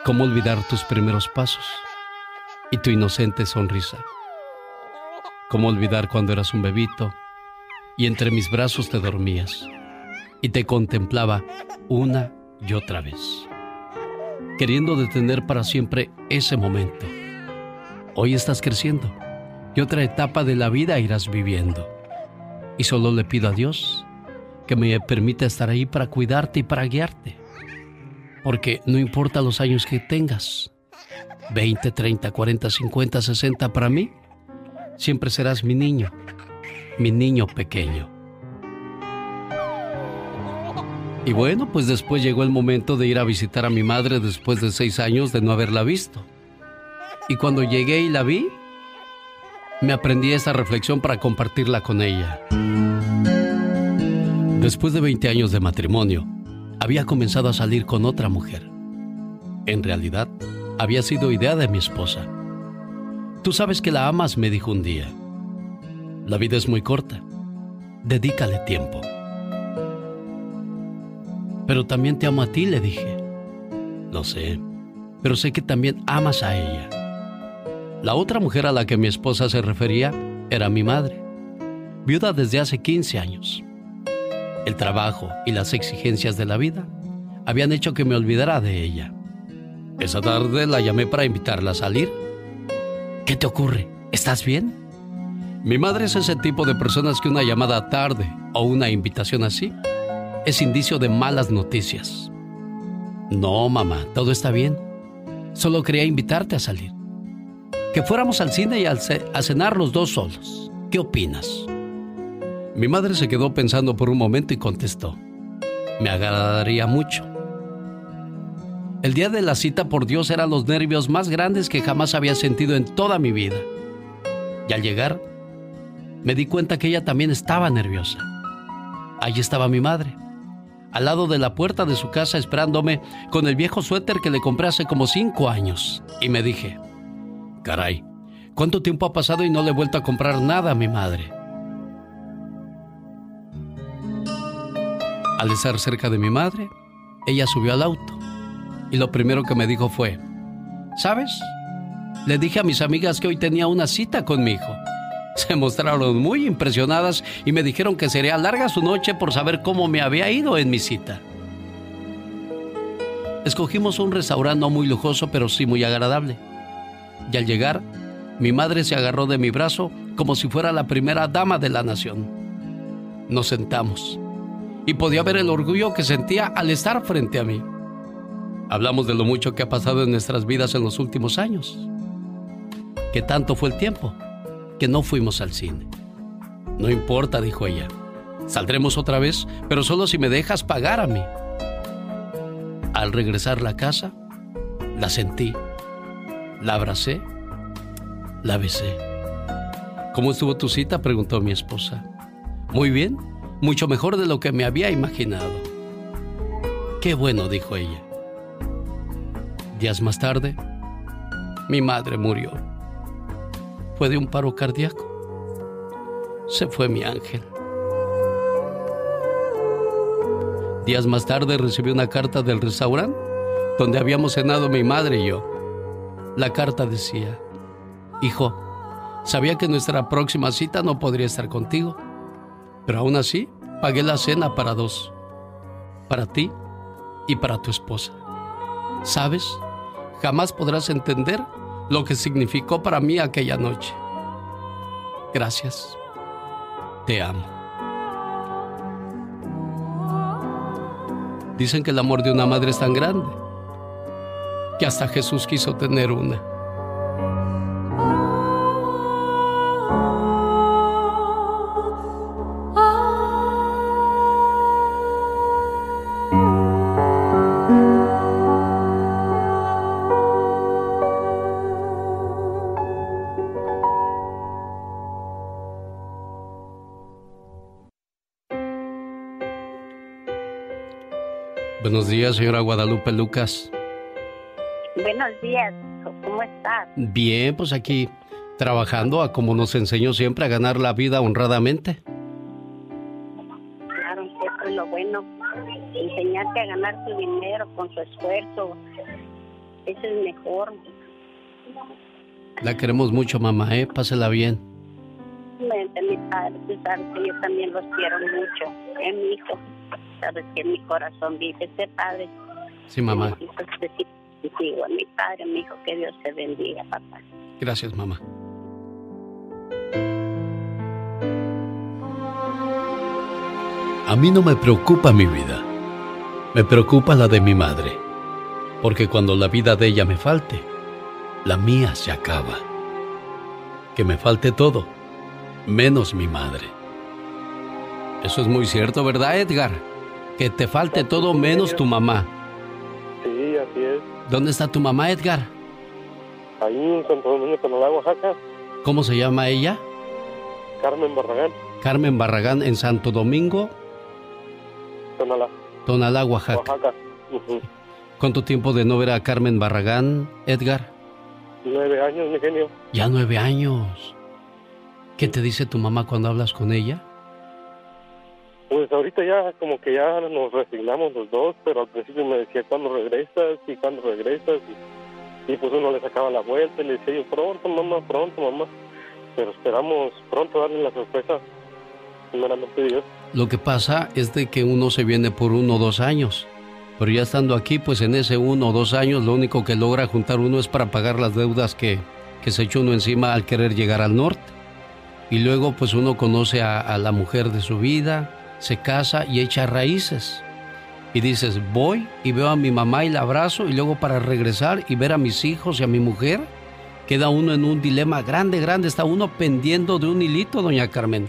¿Cómo olvidar tus primeros pasos y tu inocente sonrisa? ¿Cómo olvidar cuando eras un bebito y entre mis brazos te dormías y te contemplaba una y otra vez? queriendo detener para siempre ese momento. Hoy estás creciendo y otra etapa de la vida irás viviendo. Y solo le pido a Dios que me permita estar ahí para cuidarte y para guiarte. Porque no importa los años que tengas, 20, 30, 40, 50, 60 para mí, siempre serás mi niño, mi niño pequeño. Y bueno, pues después llegó el momento de ir a visitar a mi madre después de seis años de no haberla visto. Y cuando llegué y la vi, me aprendí esta reflexión para compartirla con ella. Después de 20 años de matrimonio, había comenzado a salir con otra mujer. En realidad, había sido idea de mi esposa. Tú sabes que la amas, me dijo un día. La vida es muy corta. Dedícale tiempo. Pero también te amo a ti, le dije. Lo sé, pero sé que también amas a ella. La otra mujer a la que mi esposa se refería era mi madre, viuda desde hace 15 años. El trabajo y las exigencias de la vida habían hecho que me olvidara de ella. Esa tarde la llamé para invitarla a salir. ¿Qué te ocurre? ¿Estás bien? Mi madre es ese tipo de personas que una llamada tarde o una invitación así es indicio de malas noticias. No, mamá, todo está bien. Solo quería invitarte a salir. Que fuéramos al cine y a cenar los dos solos. ¿Qué opinas? Mi madre se quedó pensando por un momento y contestó. Me agradaría mucho. El día de la cita, por Dios, eran los nervios más grandes que jamás había sentido en toda mi vida. Y al llegar, me di cuenta que ella también estaba nerviosa. Allí estaba mi madre, al lado de la puerta de su casa esperándome con el viejo suéter que le compré hace como cinco años. Y me dije, caray, ¿cuánto tiempo ha pasado y no le he vuelto a comprar nada a mi madre? Al estar cerca de mi madre, ella subió al auto y lo primero que me dijo fue, ¿sabes? Le dije a mis amigas que hoy tenía una cita con mi hijo. Se mostraron muy impresionadas y me dijeron que sería larga su noche por saber cómo me había ido en mi cita. Escogimos un restaurante no muy lujoso, pero sí muy agradable. Y al llegar, mi madre se agarró de mi brazo como si fuera la primera dama de la nación. Nos sentamos y podía ver el orgullo que sentía al estar frente a mí. Hablamos de lo mucho que ha pasado en nuestras vidas en los últimos años. ¿Qué tanto fue el tiempo? No fuimos al cine. No importa, dijo ella. Saldremos otra vez, pero solo si me dejas pagar a mí. Al regresar a la casa, la sentí, la abracé, la besé. ¿Cómo estuvo tu cita? preguntó mi esposa. Muy bien, mucho mejor de lo que me había imaginado. Qué bueno, dijo ella. Días más tarde, mi madre murió de un paro cardíaco. Se fue mi ángel. Días más tarde recibí una carta del restaurante donde habíamos cenado mi madre y yo. La carta decía, Hijo, sabía que nuestra próxima cita no podría estar contigo, pero aún así pagué la cena para dos, para ti y para tu esposa. ¿Sabes? Jamás podrás entender lo que significó para mí aquella noche. Gracias. Te amo. Dicen que el amor de una madre es tan grande que hasta Jesús quiso tener una. Días, señora Guadalupe Lucas. Buenos días, ¿cómo estás? Bien, pues aquí trabajando a como nos enseñó siempre a ganar la vida honradamente. Claro, eso es lo bueno. Enseñarte a ganar tu dinero con su esfuerzo. Eso es mejor. La queremos mucho, mamá, ¿eh? Pásela bien. Mi padre, tú sabes que yo también los quiero mucho. Es mi hijo sabes que mi corazón dice, ese padre. Sí, mamá. Digo, mi padre, mi hijo, que Dios te bendiga, papá. Gracias, mamá. A mí no me preocupa mi vida, me preocupa la de mi madre, porque cuando la vida de ella me falte, la mía se acaba. Que me falte todo, menos mi madre. Eso es muy cierto, ¿verdad, Edgar? Que te falte todo menos tu mamá. Sí, así es. ¿Dónde está tu mamá, Edgar? Ahí en Santo Domingo, Tonalá, Oaxaca. ¿Cómo se llama ella? Carmen Barragán. Carmen Barragán en Santo Domingo. Tonalá. Tonalá, Oaxaca. Oaxaca. ¿Cuánto tiempo de no ver a Carmen Barragán, Edgar? Nueve años, mi genio. Ya nueve años. ¿Qué te dice tu mamá cuando hablas con ella? Pues ahorita ya como que ya nos resignamos los dos, pero al principio me decía, ¿cuándo regresas? ¿Y cuándo regresas? Y, pues uno le sacaba la vuelta y le decía yo, pronto mamá, pronto mamá. Pero esperamos pronto darle la sorpresa, primeramente Dios. Lo que pasa es de que uno se viene por uno o dos años, Pero ya estando aquí, pues en ese uno o dos años, lo único que logra juntar uno es para pagar las deudas que, se echó uno encima al querer llegar al norte. Y luego, pues uno conoce a la mujer de su vida, se casa y echa raíces. Y dices, voy y veo a mi mamá y la abrazo y luego para regresar y ver a mis hijos y a mi mujer, queda uno en un dilema grande, grande, está uno pendiendo de un hilito, doña Carmen.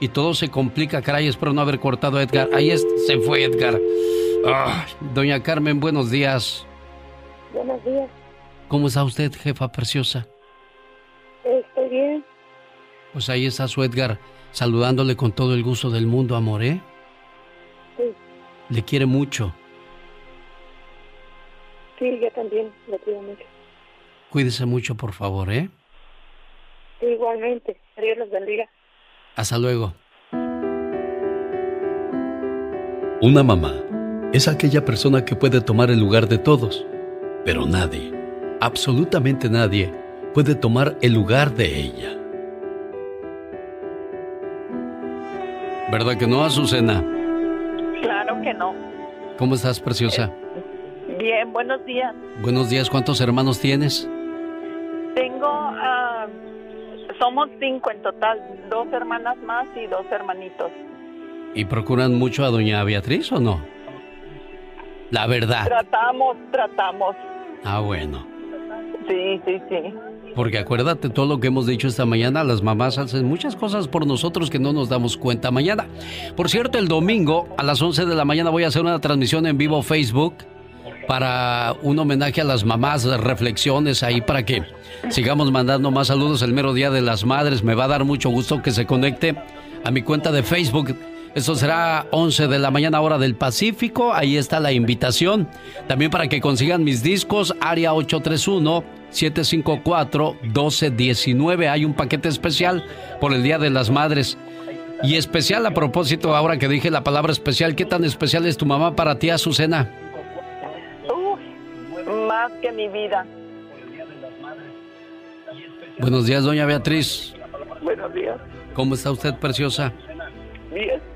Y todo se complica, caray, espero no haber cortado a Edgar. Ahí se fue Edgar. Ah, doña Carmen, buenos días. Buenos días. ¿Cómo está usted, jefa preciosa? Estoy bien. Pues ahí está su Edgar, saludándole con todo el gusto del mundo, amor, ¿eh? Sí. Le quiere mucho. Sí, yo también le quiero mucho. Cuídese mucho, por favor, ¿eh? Igualmente. Dios los bendiga. Hasta luego. Una mamá es aquella persona que puede tomar el lugar de todos, pero nadie, absolutamente nadie, puede tomar el lugar de ella. ¿Verdad que no, Azucena? Claro que no. ¿Cómo estás, preciosa? Bien, buenos días. Buenos días, ¿cuántos hermanos tienes? Tengo, ah, somos cinco en total, dos hermanas más y dos hermanitos. ¿Y procuran mucho a doña Beatriz o no? La verdad. Tratamos, tratamos. Ah, bueno. Sí, sí, sí. Porque acuérdate todo lo que hemos dicho esta mañana, las mamás hacen muchas cosas por nosotros que no nos damos cuenta mañana. Por cierto, el domingo a las 11 de la mañana voy a hacer una transmisión en vivo Facebook para un homenaje a las mamás, reflexiones ahí para que sigamos mandando más saludos el mero día de las madres. Me va a dar mucho gusto que se conecte a mi cuenta de Facebook eso será 11 de la mañana hora del Pacífico. Ahí está la invitación. También para que consigan mis discos, área 831-754-1219. Hay un paquete especial por el Día de las Madres. Y especial a propósito, ahora que dije la palabra especial, ¿qué tan especial es tu mamá para ti, Azucena? Más que mi vida. Buenos días, doña Beatriz. Buenos días. ¿Cómo está usted, preciosa? Bien.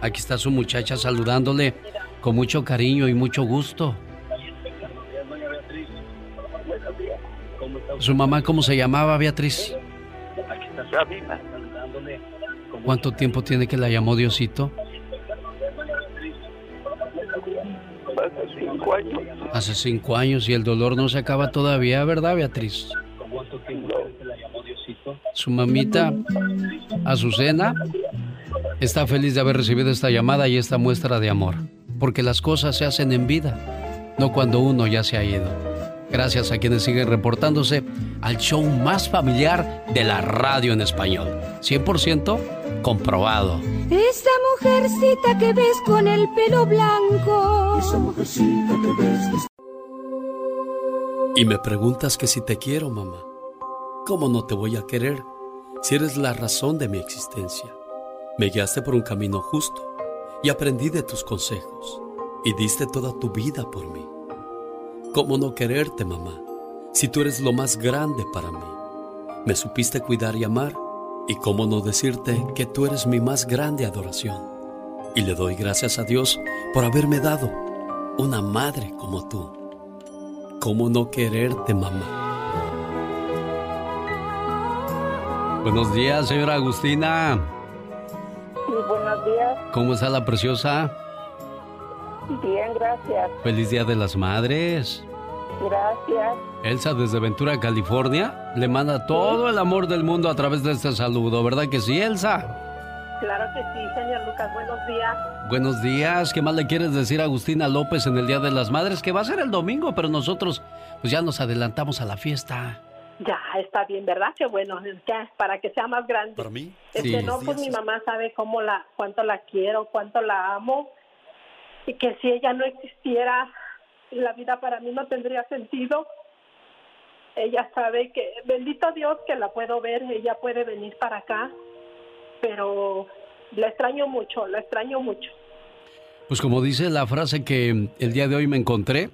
Aquí está su muchacha saludándole con mucho cariño y mucho gusto. ¿Su mamá cómo se llamaba, Beatriz? ¿Cuánto tiempo tiene que la llamó Diosito? Hace cinco años. Hace cinco años y el dolor no se acaba todavía, ¿verdad, Beatriz? Su mamita, Azucena, está feliz de haber recibido esta llamada y esta muestra de amor, porque las cosas se hacen en vida, no cuando uno ya se ha ido. Gracias a quienes siguen reportándose al show más familiar de la radio en español. 100% comprobado. Esa mujercita que ves con el pelo blanco. Esa mujercita que ves. Y me preguntas que si te quiero, mamá. ¿Cómo no te voy a querer si eres la razón de mi existencia? Me guiaste por un camino justo y aprendí de tus consejos y diste toda tu vida por mí. ¿Cómo no quererte, mamá, si tú eres lo más grande para mí? Me supiste cuidar y amar y cómo no decirte que tú eres mi más grande adoración. Y le doy gracias a Dios por haberme dado una madre como tú. ¿Cómo no quererte, mamá? Buenos días, señora Agustina buenos días. ¿Cómo está la preciosa? Bien, gracias. Feliz Día de las Madres. Gracias. Elsa desde Ventura, California, le manda todo el amor del mundo a través de este saludo, ¿verdad que sí, Elsa? Claro que sí, señor Lucas. Buenos días. Buenos días. ¿Qué más le quieres decir a Agustina López en el Día de las Madres? Que va a ser el domingo, pero nosotros pues ya nos adelantamos a la fiesta. Ya, está bien, ¿verdad? Qué bueno, ya, para que sea más grande. Para mí. Este, no, pues mi mamá sabe cómo la, cuánto la quiero, cuánto la amo, y que si ella no existiera, la vida para mí no tendría sentido. Ella sabe que, bendito Dios que la puedo ver, ella puede venir para acá, pero la extraño mucho, la extraño mucho. Pues como dice la frase que el día de hoy me encontré,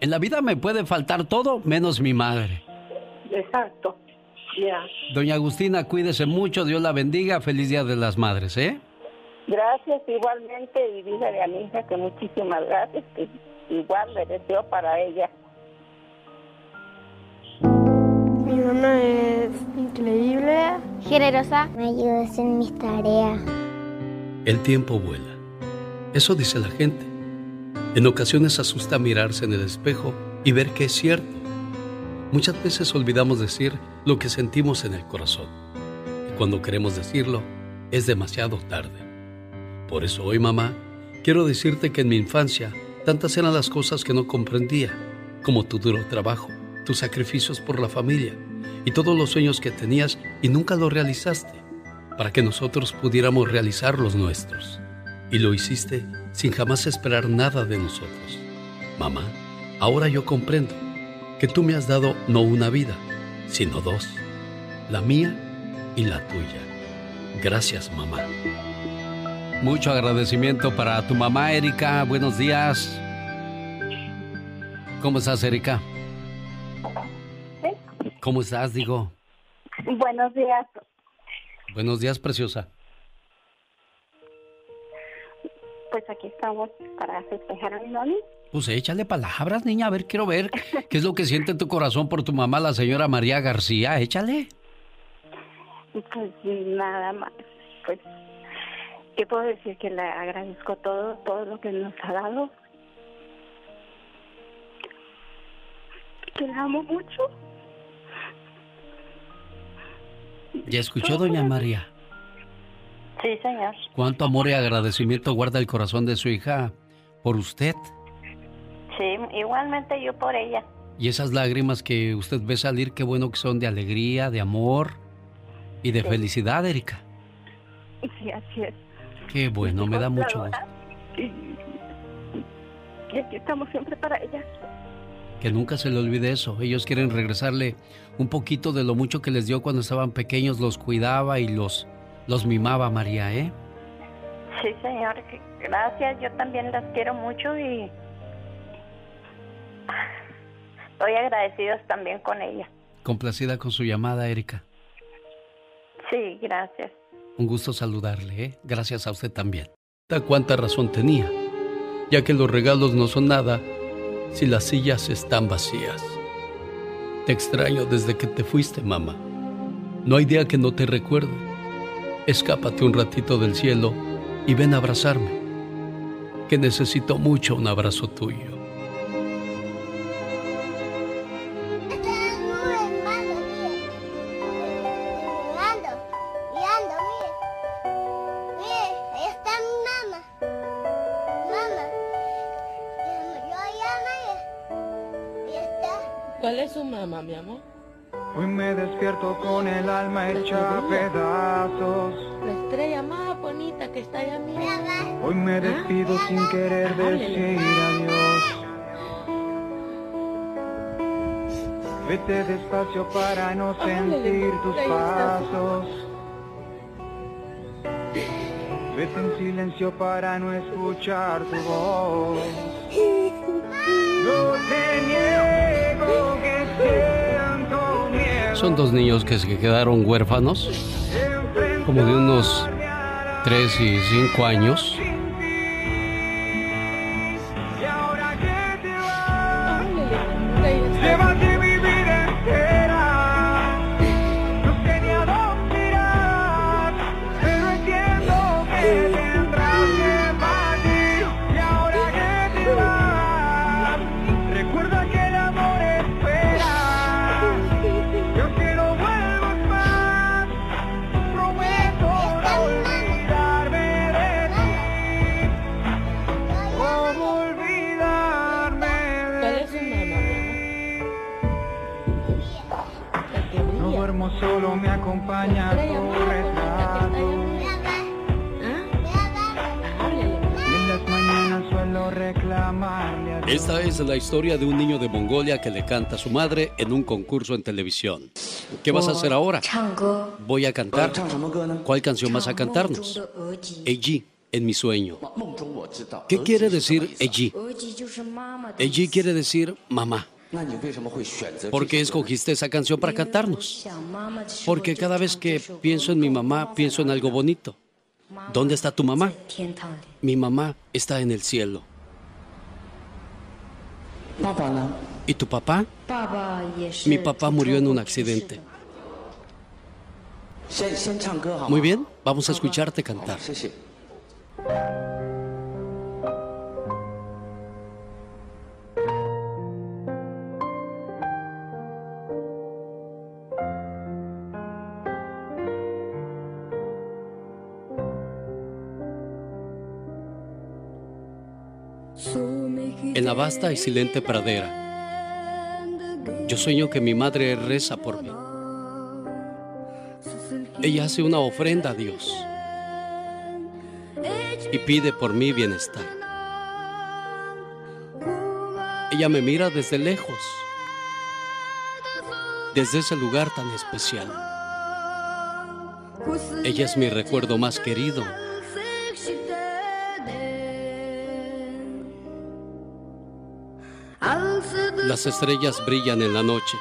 en la vida me puede faltar todo menos mi madre. Exacto. Ya. Doña Agustina, cuídese mucho, Dios la bendiga, feliz Día de las Madres, ¿eh? Gracias, igualmente, y dígale a mi hija que muchísimas gracias, que igual le deseo para ella. Mi mamá es increíble, generosa, me ayuda en mis tareas. El tiempo vuela. Eso dice la gente. En ocasiones asusta mirarse en el espejo y ver que es cierto. Muchas veces olvidamos decir lo que sentimos en el corazón. Y cuando queremos decirlo, es demasiado tarde. Por eso hoy, mamá, quiero decirte que en mi infancia tantas eran las cosas que no comprendía, como tu duro trabajo, tus sacrificios por la familia y todos los sueños que tenías y nunca los realizaste, para que nosotros pudiéramos realizar los nuestros. Y lo hiciste sin jamás esperar nada de nosotros. Mamá, ahora yo comprendo que tú me has dado no una vida, sino dos, la mía y la tuya. Gracias, mamá. Mucho agradecimiento para tu mamá, Erika. Buenos días. ¿Cómo estás, Erika? ¿Cómo estás, digo? Buenos días. Buenos días, preciosa. Pues aquí estamos para festejar a mi mami. Pues échale palabras, niña. A ver, quiero ver qué es lo que siente tu corazón por tu mamá, la señora María García. Échale. Pues nada más. Pues, ¿qué puedo decir? Que le agradezco todo, todo lo que nos ha dado. Que la amo mucho. ¿Ya escuchó, doña María? Sí, señor. ¿Cuánto amor y agradecimiento guarda el corazón de su hija por usted? Sí, igualmente yo por ella. Y esas lágrimas que usted ve salir, qué bueno que son de alegría, de amor y de felicidad, Erika. Sí, así es. Qué bueno, me da mucho gusto. Y, aquí estamos siempre para ella. Que nunca se le olvide eso. Ellos quieren regresarle un poquito de lo mucho que les dio cuando estaban pequeños, los cuidaba y los, los mimaba María, ¿eh? Sí, señor. Gracias. Yo también las quiero mucho y estoy agradecidos también con ella. Complacida con su llamada, Erika. Sí, gracias. Un gusto saludarle, ¿eh? Gracias a usted también. Da cuánta razón tenía, ya que los regalos no son nada si las sillas están vacías. Te extraño desde que te fuiste, mamá. No hay día que no te recuerde. Escápate un ratito del cielo y ven a abrazarme, que necesito mucho un abrazo tuyo. Para no sentir tus pasos. Vete en silencio para no escuchar tu voz. No te niego que siento miedo. Son dos niños que se quedaron huérfanos, como de unos 3 y 5 años. Historia de un niño de Mongolia que le canta a su madre en un concurso en televisión. ¿Qué vas a hacer ahora? Voy a cantar. ¿Cuál canción vas a cantarnos? Eiji, en mi sueño. ¿Qué quiere decir Eiji? Eiji quiere decir mamá. ¿Por qué escogiste esa canción para cantarnos? Porque cada vez que pienso en mi mamá, pienso en algo bonito. ¿Dónde está tu mamá? Mi mamá está en el cielo. ¿Y tu papá? Mi papá murió en un accidente. Muy bien, vamos a escucharte cantar. La vasta y silente pradera, yo sueño que mi madre reza por mí. Ella hace una ofrenda a Dios y pide por mí bienestar. Ella me mira desde lejos, desde ese lugar tan especial. Ella es mi recuerdo más querido. Las estrellas brillan en la noche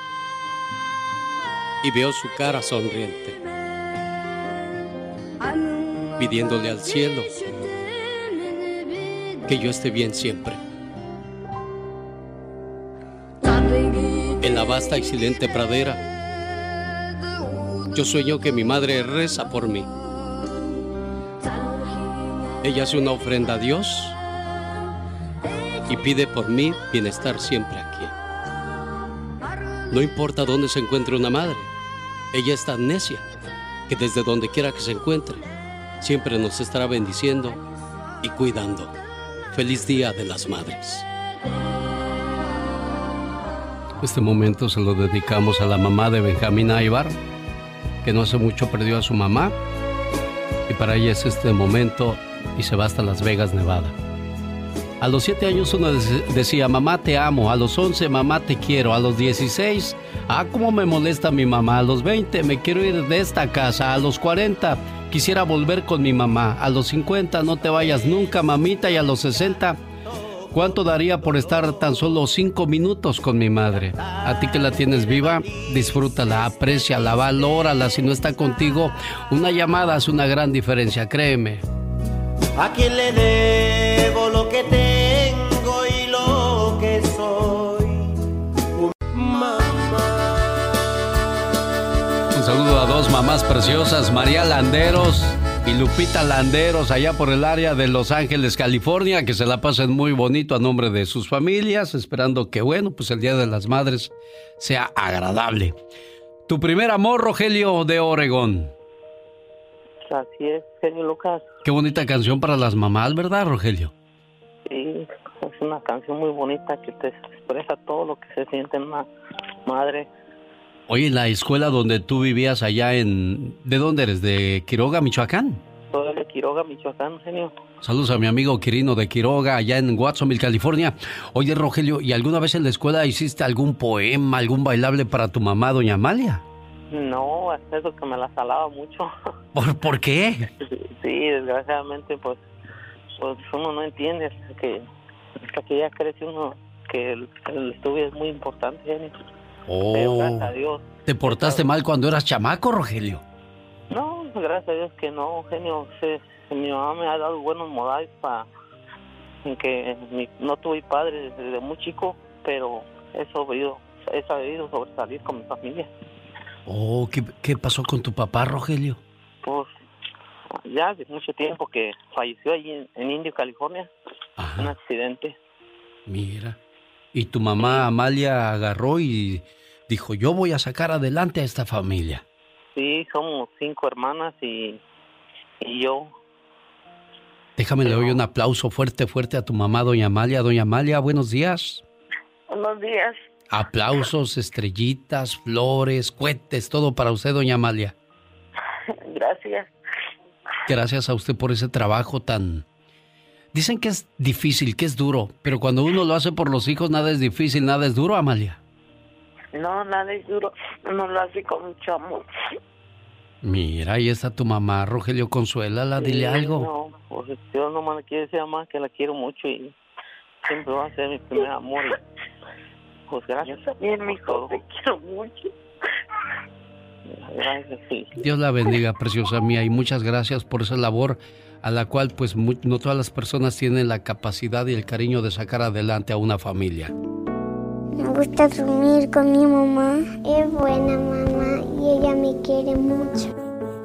y veo su cara sonriente, pidiéndole al cielo que yo esté bien siempre. En la vasta y silente pradera, yo sueño que mi madre reza por mí. Ella hace una ofrenda a Dios y pide por mí bienestar siempre. No importa dónde se encuentre una madre, ella es tan necia que desde donde quiera que se encuentre, siempre nos estará bendiciendo y cuidando. Feliz Día de las Madres. Este momento se lo dedicamos a la mamá de Benjamín Aybar, que no hace mucho perdió a su mamá, y para ella es este momento y se va hasta Las Vegas, Nevada. A los 7 años uno decía, mamá te amo. A los 11, mamá te quiero. A los 16, ah, cómo me molesta mi mamá. A los 20, me quiero ir de esta casa. A los 40, quisiera volver con mi mamá. A los 50, no te vayas nunca, mamita. Y a los 60, ¿cuánto daría por estar tan solo 5 minutos con mi madre? A ti que la tienes viva, disfrútala, apreciala, valórala. Si no está contigo, una llamada hace una gran diferencia, créeme. ¿A quién le debo lo que tengo y lo que soy? Mamá. Un saludo a dos mamás preciosas, María Landeros y Lupita Landeros, allá por el área de Los Ángeles, California, que se la pasen muy bonito a nombre de sus familias, esperando que, bueno, pues el Día de las Madres sea agradable. Tu primer amor, Rogelio de Oregón. Así es, genio Lucas. Qué bonita canción para las mamás, ¿verdad, Rogelio? Sí, es una canción muy bonita que te expresa todo lo que se siente en una madre. Oye, la escuela donde tú vivías allá en... ¿De dónde eres? ¿De Quiroga, Michoacán? Soy de Quiroga, Michoacán, genio. Saludos a mi amigo Quirino de Quiroga, allá en Watsonville, California. Oye, Rogelio, ¿y alguna vez en la escuela hiciste algún poema, algún bailable para tu mamá, doña Amalia? No, es eso que me la salaba mucho. ¿Por, ¿por qué? Sí, desgraciadamente, pues, pues uno no entiende hasta que, hasta que ya crece uno que el, el estudio es muy importante, genio. Oh. Pero gracias a Dios. ¿Te portaste mal cuando eras chamaco, Rogelio? No, gracias a Dios que no, genio. Se- mi mamá me ha dado buenos modales para que mi- no tuve padre desde muy chico, pero he sabido, he sabido sobresalir con mi familia. Oh, ¿qué, qué pasó con tu papá, Rogelio? Pues ya hace mucho tiempo que falleció allí en, en Indio, California, un accidente. Mira. Y tu mamá Amalia agarró y dijo, yo voy a sacar adelante a esta familia. Sí, somos cinco hermanas y, y yo. Déjame le doy un aplauso fuerte, fuerte a tu mamá, doña Amalia. Doña Amalia, buenos días. Buenos días. Aplausos, estrellitas, flores, cohetes, todo para usted, doña Amalia. Gracias. Gracias a usted por ese trabajo tan... Dicen que es difícil, que es duro, pero cuando uno lo hace por los hijos, nada es difícil, nada es duro, Amalia. No, nada es duro. Uno lo hace con mucho amor. Mira, ahí está tu mamá, Rogelio, consuélala, dile algo. No, pues yo nomás le quiero decir a mamá que la quiero mucho y siempre va a ser mi primer amor. y, pues gracias. Yo también, mi hijo, te quiero mucho. Gracias, sí. Dios la bendiga, preciosa mía, y muchas gracias por esa labor a la cual pues no todas las personas tienen la capacidad y el cariño de sacar adelante a una familia. Me gusta dormir con mi mamá. Es buena mamá y ella me quiere mucho.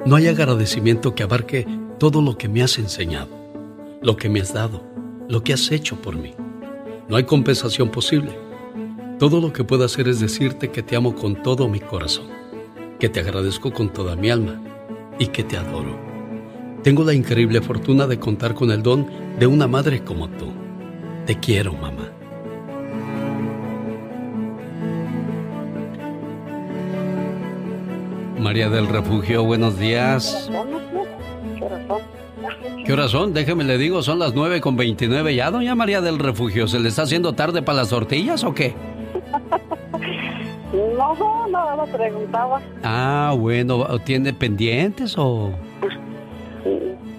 No hay agradecimiento que abarque todo lo que me has enseñado, lo que me has dado, lo que has hecho por mí. No hay compensación posible. Todo lo que puedo hacer es decirte que te amo con todo mi corazón, que te agradezco con toda mi alma y que te adoro. Tengo la increíble fortuna de contar con el don de una madre como tú. Te quiero, mamá. María del Refugio, buenos días. ¿Qué horas son? Déjeme le digo, son las 9 con 29 ya, doña María del Refugio. ¿Se le está haciendo tarde para las tortillas o qué? No, nada más preguntaba. Ah, bueno, ¿tiene pendientes o...?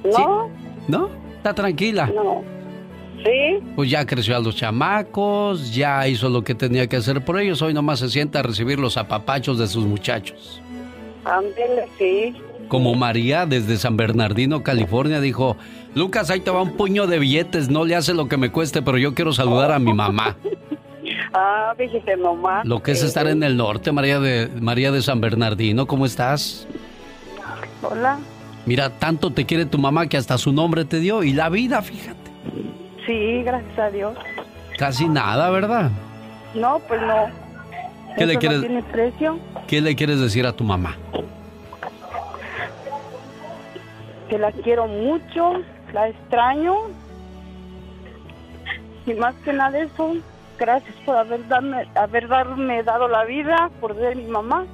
No. ¿No? ¿Está tranquila? No. Sí. Pues ya creció a los chamacos, ya hizo lo que tenía que hacer por ellos. Hoy nomás se sienta a recibir los apapachos de sus muchachos. Ándele, sí. Como María desde San Bernardino, California, dijo, Lucas, ahí te va un puño de billetes, no le hace lo que me cueste, pero yo quiero saludar a mi mamá. Ah, fíjese nomás. Lo que es estar en el norte, María de, María de San Bernardino, ¿cómo estás? Hola. Mira, tanto te quiere tu mamá que hasta su nombre te dio y la vida, fíjate. Sí, gracias a Dios. Casi nada, ¿verdad? No, pues no. ¿Qué le quieres- No tiene precio. ¿Qué le quieres decir a tu mamá? Que la quiero mucho, la extraño. Y más que nada eso, gracias por haber, darme, haber darme dado la vida, por ser mi mamá.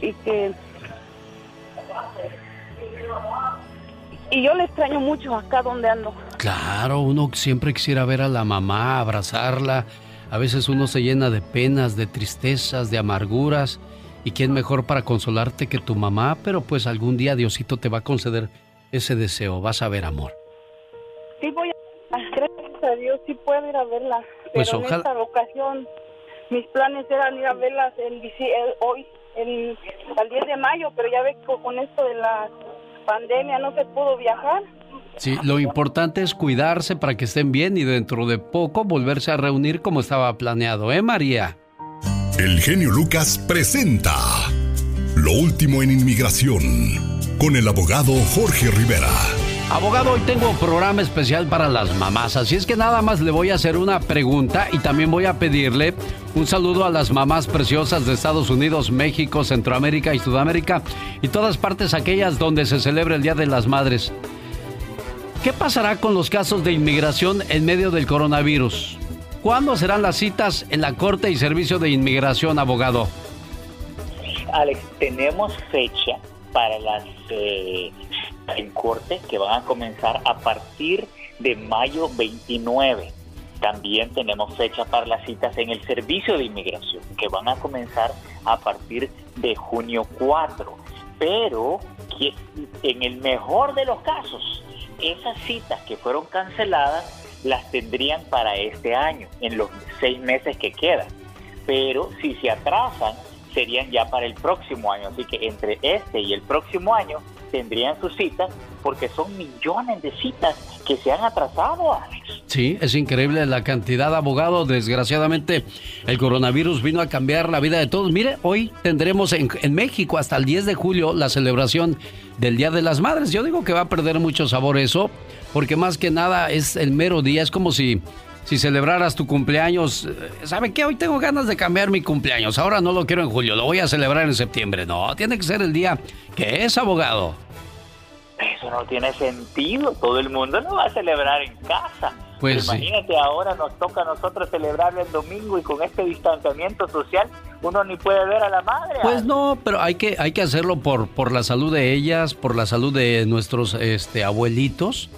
Y que... Y yo le extraño mucho acá donde ando. Claro, uno siempre quisiera ver a la mamá, abrazarla. A veces uno se llena de penas, de tristezas, de amarguras. ¿Y quién mejor para consolarte que tu mamá? Pero pues algún día Diosito te va a conceder ese deseo. Vas a ver amor. Sí voy a... Gracias a Dios, sí puedo ir a verla. Pues pero en ojalá- esta ocasión, mis planes eran ir a verlas el, hoy, el, al 10 de mayo, pero ya ve que con esto de la pandemia no se pudo viajar. Sí, lo importante es cuidarse para que estén bien y dentro de poco volverse a reunir como estaba planeado, ¿eh, María? El genio Lucas presenta Lo último en inmigración con el abogado Jorge Rivera. Abogado, hoy tengo programa especial para las mamás, así es que nada más le voy a hacer una pregunta y también voy a pedirle un saludo a las mamás preciosas de Estados Unidos, México, Centroamérica y Sudamérica y todas partes aquellas donde se celebra el Día de las Madres. ¿Qué pasará con los casos de inmigración en medio del coronavirus? ¿Cuándo serán las citas en la Corte y Servicio de Inmigración, abogado? Alex, tenemos fecha para las eh, en corte que van a comenzar a partir de mayo 29. También tenemos fecha para las citas en el servicio de inmigración que van a comenzar a partir de junio 4. Pero en el mejor de los casos, esas citas que fueron canceladas las tendrían para este año, en los seis meses que quedan. Pero si se atrasan, serían ya para el próximo año. Así que entre este y el próximo año tendrían sus citas porque son millones de citas que se han atrasado, Alex. Sí, es increíble la cantidad de abogados. Desgraciadamente, el coronavirus vino a cambiar la vida de todos. Mire, hoy tendremos en, en México hasta el 10 de julio la celebración del Día de las Madres. Yo digo que va a perder mucho sabor eso, porque más que nada es el mero día. Es como si, si celebraras tu cumpleaños. eh, ¿Sabe qué? Hoy tengo ganas de cambiar mi cumpleaños. Ahora no lo quiero en julio, lo voy a celebrar en septiembre. No, tiene que ser el día que es abogado. Eso no tiene sentido. Todo el mundo lo va a celebrar en casa. Pues sí. Imagínate, ahora nos toca a nosotros celebrarlo el domingo y con este distanciamiento social uno ni puede ver a la madre. Pues no, pero hay que, hay que hacerlo por, por la salud de ellas, por la salud de nuestros este, abuelitos.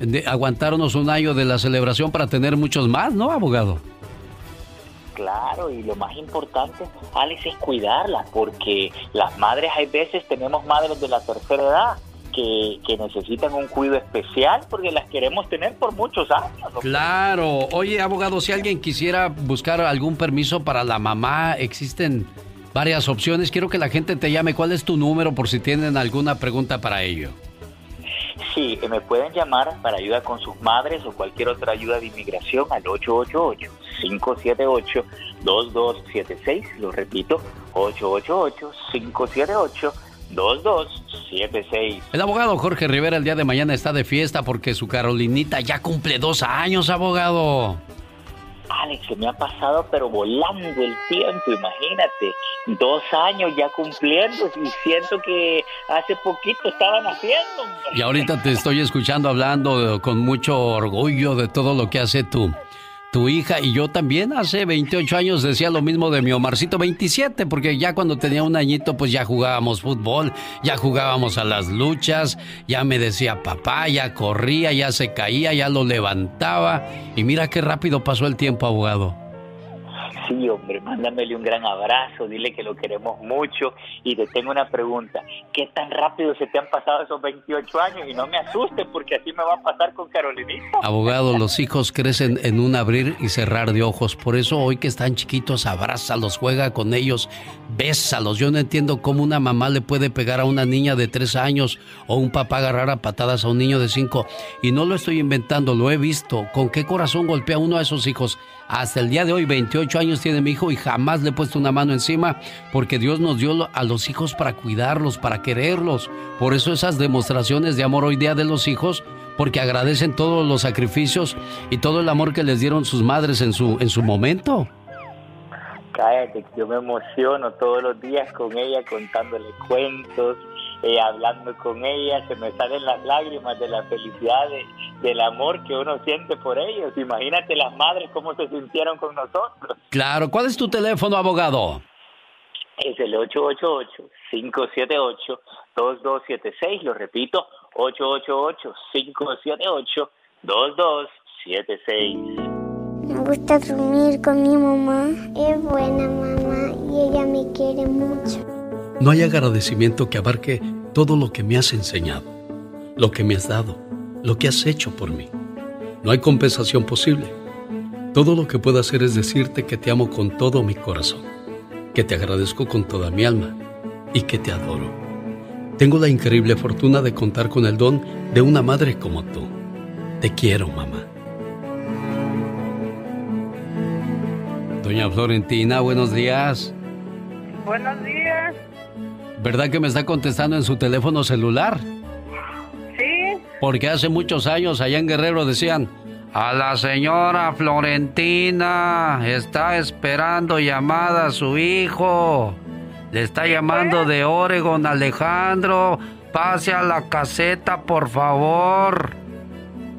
De aguantarnos un año de la celebración para tener muchos más, ¿no, abogado? Claro, y lo más importante, Alex, es cuidarla, porque las madres, hay veces tenemos madres de la tercera edad que, que necesitan un cuidado especial porque las queremos tener por muchos años. Claro. Oye, abogado, si alguien quisiera buscar algún permiso para la mamá, existen varias opciones. Quiero que la gente te llame. ¿Cuál es tu número por si tienen alguna pregunta para ello? Sí, me pueden llamar para ayuda con sus madres o cualquier otra ayuda de inmigración al 888-578-2276. Lo repito, 888-578-2276. El abogado Jorge Rivera el día de mañana está de fiesta porque su Carolinita ya cumple dos años, abogado. Alex, se me ha pasado pero volando el tiempo, imagínate. Dos años ya cumpliendo y siento que hace poquito estaban haciendo. Y ahorita te estoy escuchando hablando con mucho orgullo de todo lo que hace tú tu hija y yo también hace 28 años decía lo mismo de mi Omarcito 27, porque ya cuando tenía un añito pues ya jugábamos fútbol, ya jugábamos a las luchas, ya me decía papá, ya corría, ya se caía, ya lo levantaba y mira qué rápido pasó el tiempo, abogado. Sí, hombre, mándamele un gran abrazo, dile que lo queremos mucho y te tengo una pregunta. ¿Qué tan rápido se te han pasado esos 28 años? Y no me asustes porque así me va a pasar con Carolinita. Abogado, los hijos crecen en un abrir y cerrar de ojos. Por eso hoy que están chiquitos, abrázalos, juega con ellos, bésalos. Yo no entiendo cómo una mamá le puede pegar a una niña de 3 años o un papá agarrar a patadas a un niño de 5. Y no lo estoy inventando, lo he visto. ¿Con qué corazón golpea uno a esos hijos? Hasta el día de hoy, 28 años tiene mi hijo y jamás le he puesto una mano encima porque Dios nos dio a los hijos para cuidarlos, para quererlos. Por eso esas demostraciones de amor hoy día de los hijos, porque agradecen todos los sacrificios y todo el amor que les dieron sus madres en su, en su momento. Cállate, yo me emociono todos los días con ella contándole cuentos, eh, hablando con ella, se me salen las lágrimas de la felicidad, del amor que uno siente por ellos. Imagínate las madres cómo se sintieron con nosotros. Claro, ¿cuál es tu teléfono, abogado? Es el 888-578-2276, lo repito, 888-578-2276. Me gusta dormir con mi mamá. Es buena mamá y ella me quiere mucho. No hay agradecimiento que abarque todo lo que me has enseñado, lo que me has dado, lo que has hecho por mí. No hay compensación posible. Todo lo que puedo hacer es decirte que te amo con todo mi corazón, que te agradezco con toda mi alma y que te adoro. Tengo la increíble fortuna de contar con el don de una madre como tú. Te quiero, mamá. Doña Florentina, buenos días. Buenos días. ¿Verdad que me está contestando en su teléfono celular? Sí. Porque hace muchos años allá en Guerrero decían, a la señora Florentina está esperando llamada a su hijo. Le está llamando de Oregon Alejandro. Pase a la caseta, por favor.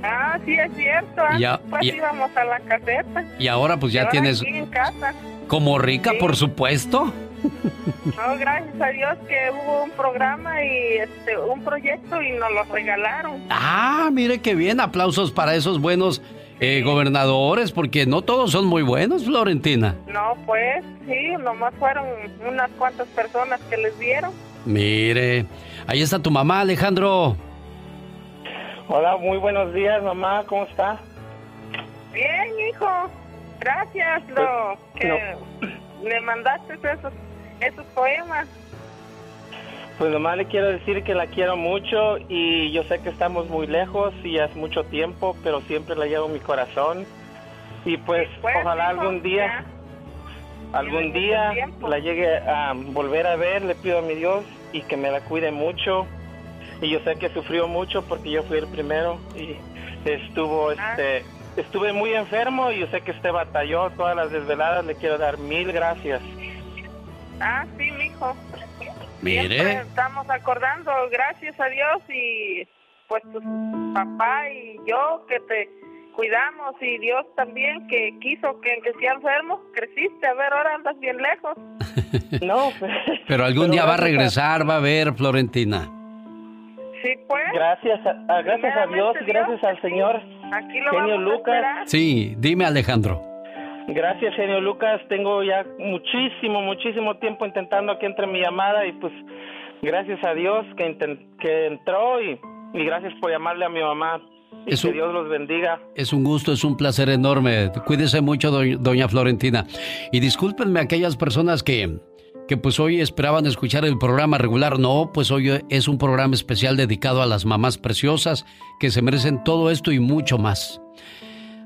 Ah, sí, es cierto. Ya, pues íbamos a la caseta. Y ahora pues ya tienes... en casa. Como rica, por supuesto. No, gracias a Dios que hubo un programa y este, un proyecto y nos lo regalaron. Ah, mire qué bien. Aplausos para esos buenos eh, gobernadores, porque no todos son muy buenos, Florentina. No, pues sí, nomás fueron unas cuantas personas que les dieron. Mire, ahí está tu mamá, Alejandro. Hola, muy buenos días, mamá, ¿cómo está? Bien, hijo. Gracias, lo pues, que le mandaste esos esos poemas. Pues nomás le quiero decir que la quiero mucho y yo sé que estamos muy lejos y es mucho tiempo, pero siempre la llevo en mi corazón. Y pues, ojalá algún día, algún día la llegue a volver a ver, le pido a mi Dios y que me la cuide mucho. Y yo sé que sufrió mucho porque yo fui el primero y estuvo, ah. este, estuve muy enfermo y yo sé que usted batalló todas las desveladas. Le quiero dar mil gracias. Ah, sí, mijo. Mire. estamos acordando, gracias a Dios y pues tu papá y yo que te cuidamos y Dios también que quiso que el que sea enfermo creciste, a ver, ahora andas bien lejos. no, pues, pero algún día va a regresar, va a ver Florentina. Sí, pues. Gracias a, gracias a Dios, gracias al Señor. Aquí lo Genio Lucas. Sí, dime Alejandro. Gracias, señor Lucas. Tengo ya muchísimo, muchísimo tiempo intentando que entre mi llamada y pues gracias a Dios que, que entró y, gracias por llamarle a mi mamá. Y que Dios los bendiga. Es un gusto, es un placer enorme. Cuídese mucho, doña Florentina. Y discúlpenme a aquellas personas que, que pues hoy esperaban escuchar el programa regular. No, pues hoy es un programa especial dedicado a las mamás preciosas que se merecen todo esto y mucho más.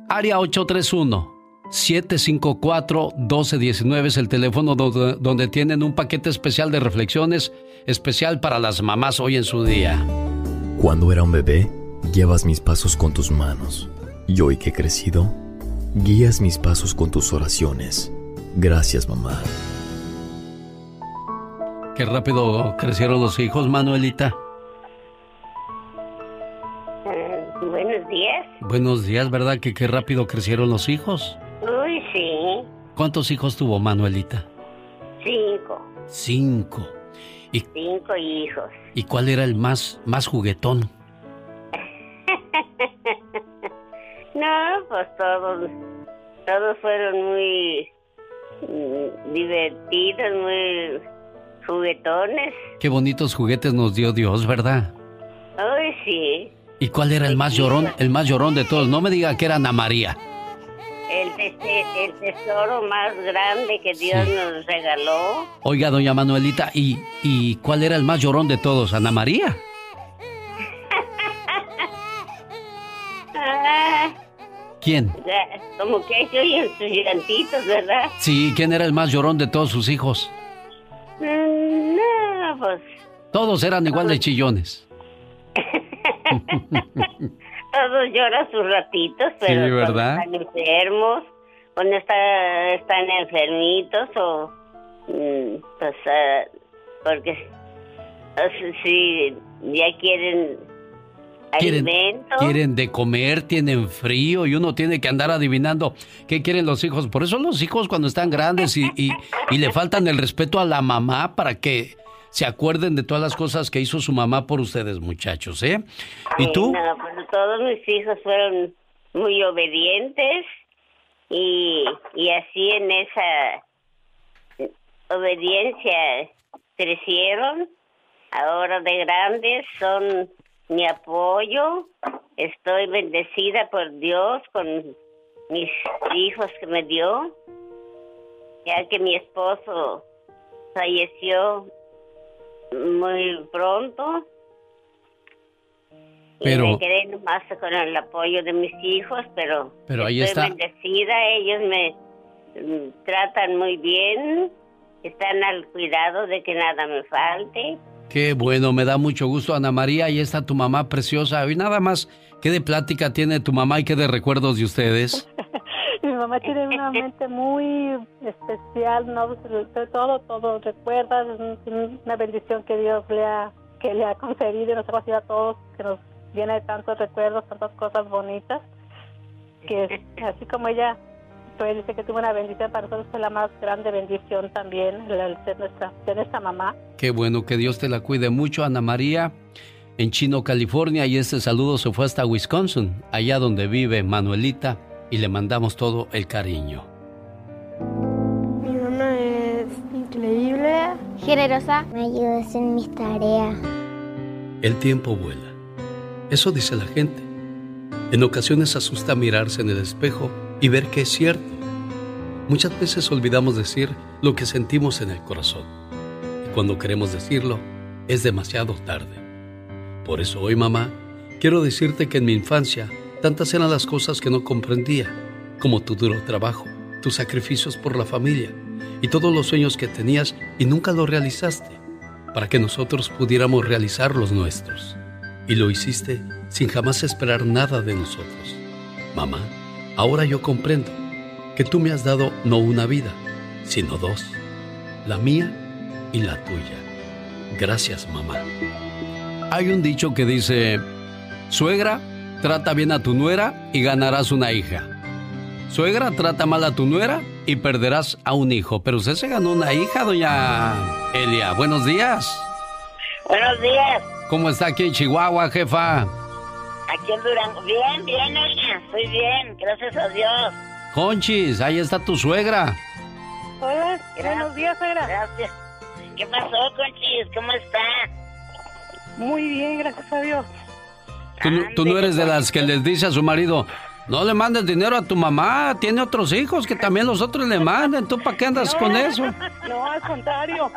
Área 831 754-1219 es el teléfono donde, donde, tienen un paquete especial de reflexiones, especial para las mamás hoy en su día. Cuando era un bebé, llevas mis pasos con tus manos. Y hoy que he crecido, guías mis pasos con tus oraciones. Gracias, mamá. Qué rápido crecieron los hijos, Manuelita. Eh, buenos días. Buenos días, ¿verdad? Que qué rápido crecieron los hijos. ¿Cuántos hijos tuvo Manuelita? Cinco. Cinco. ¿Y, Cinco hijos. ¿Y cuál era el más, más juguetón? no, pues todos, todos fueron muy mm, divertidos, muy juguetones. Qué bonitos juguetes nos dio Dios, ¿verdad? Uy, sí. ¿Y cuál era el más llorón, el más llorón de todos? No me diga que era Ana María el, tesoro más grande que Dios nos regaló. Oiga, doña Manuelita, ¿y, ¿y cuál era el más llorón de todos? ¿Ana María? ¿Quién? Como que en sus llantitos, ¿verdad? Sí, ¿quién era el más llorón de todos sus hijos? Mm, no, pues... Todos eran igual de chillones. todos lloran sus ratitos, pero sí, ¿verdad? están enfermos, cuando está, están enfermitos o mm, pues ah, porque si ya quieren Quieren, quieren de comer, tienen frío y uno tiene que andar adivinando qué quieren los hijos. Por eso los hijos cuando están grandes y, y, y le faltan el respeto a la mamá para que se acuerden de todas las cosas que hizo su mamá por ustedes, muchachos, ¿eh? ¿Y tú? No, pues todos mis hijos fueron muy obedientes y, y así en esa obediencia crecieron. Ahora de grandes son mi apoyo. Estoy bendecida por Dios con mis hijos que me dio, ya que mi esposo falleció muy pronto. Pero, y me quedé nomás con el apoyo de mis hijos, pero, pero ahí estoy está. bendecida, ellos me mm, tratan muy bien, están al cuidado de que nada me falte. Qué bueno, me da mucho gusto, Ana María. Ahí está tu mamá preciosa. Y nada más, ¿qué de plática tiene tu mamá y qué de recuerdos de ustedes? Mi mamá tiene una mente muy especial, no todo, todo recuerda, es una bendición que Dios le ha, que le ha concedido y nos ha concedido a todos, que nos viene de tantos recuerdos, tantas cosas bonitas, que así como ella pues, dice que tuvo una bendición, para nosotros fue la más grande bendición también, el ser nuestra, ser nuestra mamá. Qué bueno, que Dios te la cuide mucho, Ana María, en Chino, California, y este saludo se fue hasta Wisconsin, allá donde vive Manuelita, y le mandamos todo el cariño. Mi mamá es increíble, generosa, me ayuda en mis tareas. El tiempo vuela. Eso dice la gente. En ocasiones asusta mirarse en el espejo y ver que es cierto. Muchas veces olvidamos decir lo que sentimos en el corazón. Y cuando queremos decirlo, es demasiado tarde. Por eso hoy, mamá, quiero decirte que en mi infancia tantas eran las cosas que no comprendía, como tu duro trabajo, tus sacrificios por la familia y todos los sueños que tenías y nunca los realizaste, para que nosotros pudiéramos realizar los nuestros. Y lo hiciste sin jamás esperar nada de nosotros. Mamá, ahora yo comprendo que tú me has dado no una vida, sino dos, la mía y la tuya. Gracias, mamá. Hay un dicho que dice, suegra, trata bien a tu nuera y ganarás una hija. Suegra, trata mal a tu nuera y perderás a un hijo. Pero usted se ganó una hija, doña Elia. Buenos días. Buenos días. ¿Cómo está aquí en Chihuahua, jefa? Aquí en Durango. Bien, bien, oiga. Estoy bien, gracias a Dios. Conchis, ahí está tu suegra. Hola, buenos días, suegra. Gracias. ¿Qué pasó, Conchis? ¿Cómo está? Muy bien, gracias a Dios. Tú, no- tú no eres de las que les dice a su marido, no le mandes dinero a tu mamá, tiene otros hijos que también los otros le manden. ¿Tú para qué andas con eso? No, al contrario.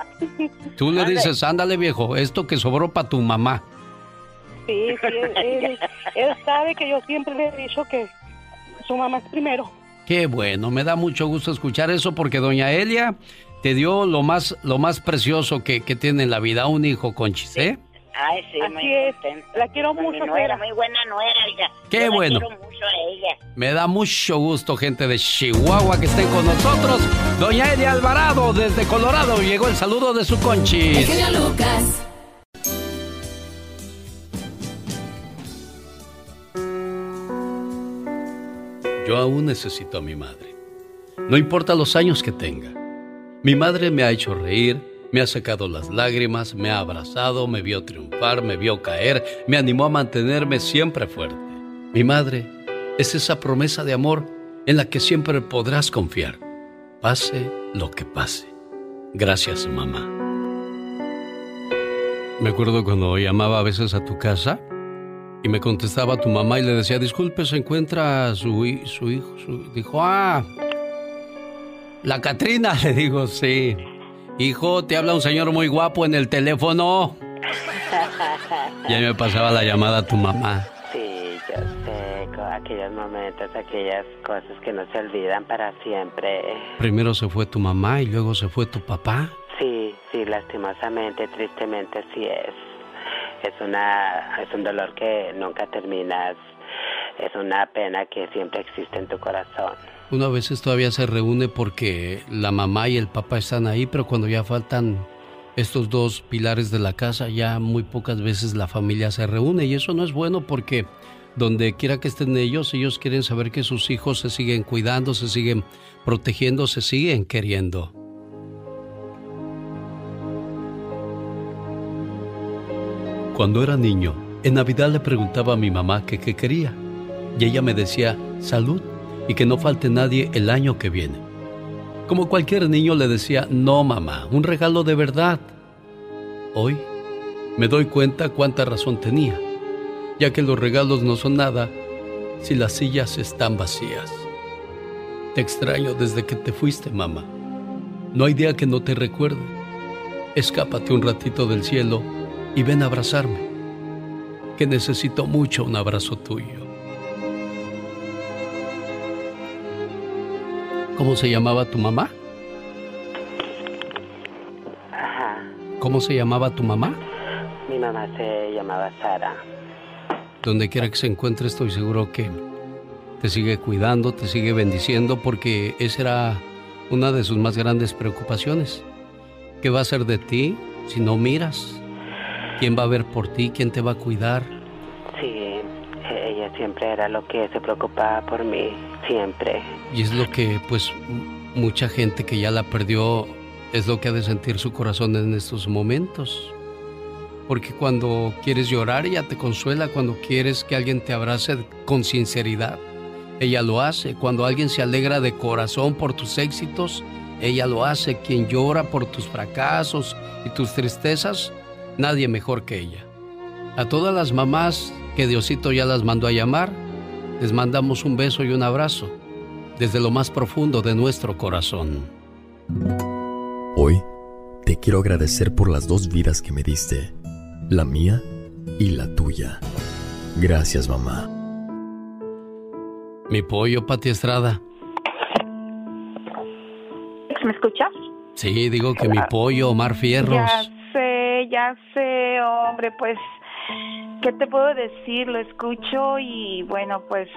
Tú le dices, ándale viejo, esto que sobró para tu mamá. Sí, sí, él, él- sabe que yo siempre le he dicho que su mamá es primero. Qué bueno, me da mucho gusto escuchar eso porque doña Elia te dio lo más, lo más precioso que, que tiene en la vida, un hijo, con ¿eh? Ay, sí, Así muy es. contenta. La quiero Con mi mucho, nuera, muy buena nuera, oiga. Qué Yo bueno. La quiero mucho a ella. Me da mucho gusto, gente de Chihuahua, que estén con nosotros. Doña Elia Alvarado, desde Colorado, llegó el saludo de su genio Lucas. Yo aún necesito a mi madre. No importa los años que tenga. Mi madre me ha hecho reír, me ha sacado las lágrimas, me ha abrazado, me vio triunfar, me vio caer, me animó a mantenerme siempre fuerte. Mi madre es esa promesa de amor en la que siempre podrás confiar, pase lo que pase. Gracias, mamá. Me acuerdo cuando llamaba a veces a tu casa y me contestaba tu mamá y le decía, disculpe, se encuentra su, su hijo. su-". Dijo, ah, la Catrina. Le digo, sí. Hijo, te habla un señor muy guapo en el teléfono. Y ahí me pasaba la llamada a tu mamá. Sí, yo sé, con aquellos momentos, aquellas cosas que no se olvidan para siempre. Primero se fue tu mamá y luego se fue tu papá. Sí, sí, lastimosamente, tristemente sí es. Es una, es un dolor que nunca terminas. Es una pena que siempre existe en tu corazón. Uno a veces todavía se reúne porque la mamá y el papá están ahí, pero cuando ya faltan estos dos pilares de la casa, ya muy pocas veces la familia se reúne y eso no es bueno porque donde quiera que estén ellos, ellos quieren saber que sus hijos se siguen cuidando, se siguen protegiendo, se siguen queriendo. Cuando era niño, en Navidad le preguntaba a mi mamá qué quería. Y ella me decía, salud y que no falte nadie el año que viene. Como cualquier niño le decía, no mamá, un regalo de verdad. Hoy me doy cuenta cuánta razón tenía, ya que los regalos no son nada si las sillas están vacías. Te extraño desde que te fuiste, mamá. No hay día que no te recuerde. Escápate un ratito del cielo y ven a abrazarme, que necesito mucho un abrazo tuyo. ¿Cómo se llamaba tu mamá? Ajá. ¿Cómo se llamaba tu mamá? Mi mamá se llamaba Sara. Donde quiera que se encuentre, estoy seguro que te sigue cuidando, te sigue bendiciendo, porque esa era una de sus más grandes preocupaciones. ¿Qué va a hacer de ti si no miras? ¿Quién va a ver por ti? ¿Quién te va a cuidar? Sí, ella siempre era lo que se preocupaba por mí, siempre. Y es lo que, pues, mucha gente que ya la perdió, es lo que ha de sentir su corazón en estos momentos. Porque cuando quieres llorar, ella te consuela. Cuando quieres que alguien te abrace con sinceridad, ella lo hace. Cuando alguien se alegra de corazón por tus éxitos, ella lo hace. Quien llora por tus fracasos y tus tristezas, nadie mejor que ella. A todas las mamás que Diosito ya las mandó a llamar, les mandamos un beso y un abrazo desde lo más profundo de nuestro corazón. Hoy te quiero agradecer por las dos vidas que me diste, la mía y la tuya. Gracias, mamá. Mi pollo, Pati Estrada. ¿Me escuchas? Sí, digo que mi pollo, Omar Fierros. Ya sé, ya sé, hombre, pues, ¿qué te puedo decir? Lo escucho y bueno, pues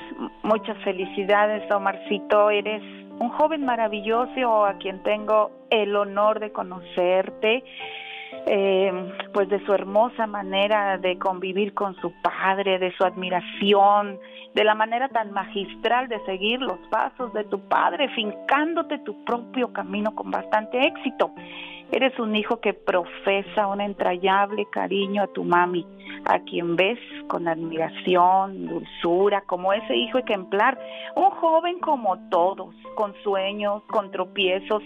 muchas felicidades, Omarcito. Eres un joven maravilloso a quien tengo el honor de conocerte. eh, pues de su hermosa manera de convivir con su padre, de su admiración, de la manera tan magistral de seguir los pasos de tu padre, fincándote tu propio camino con bastante éxito. Eres un hijo que profesa un entrañable cariño a tu mami, a quien ves con admiración, dulzura, como ese hijo ejemplar, un joven como todos, con sueños, con tropiezos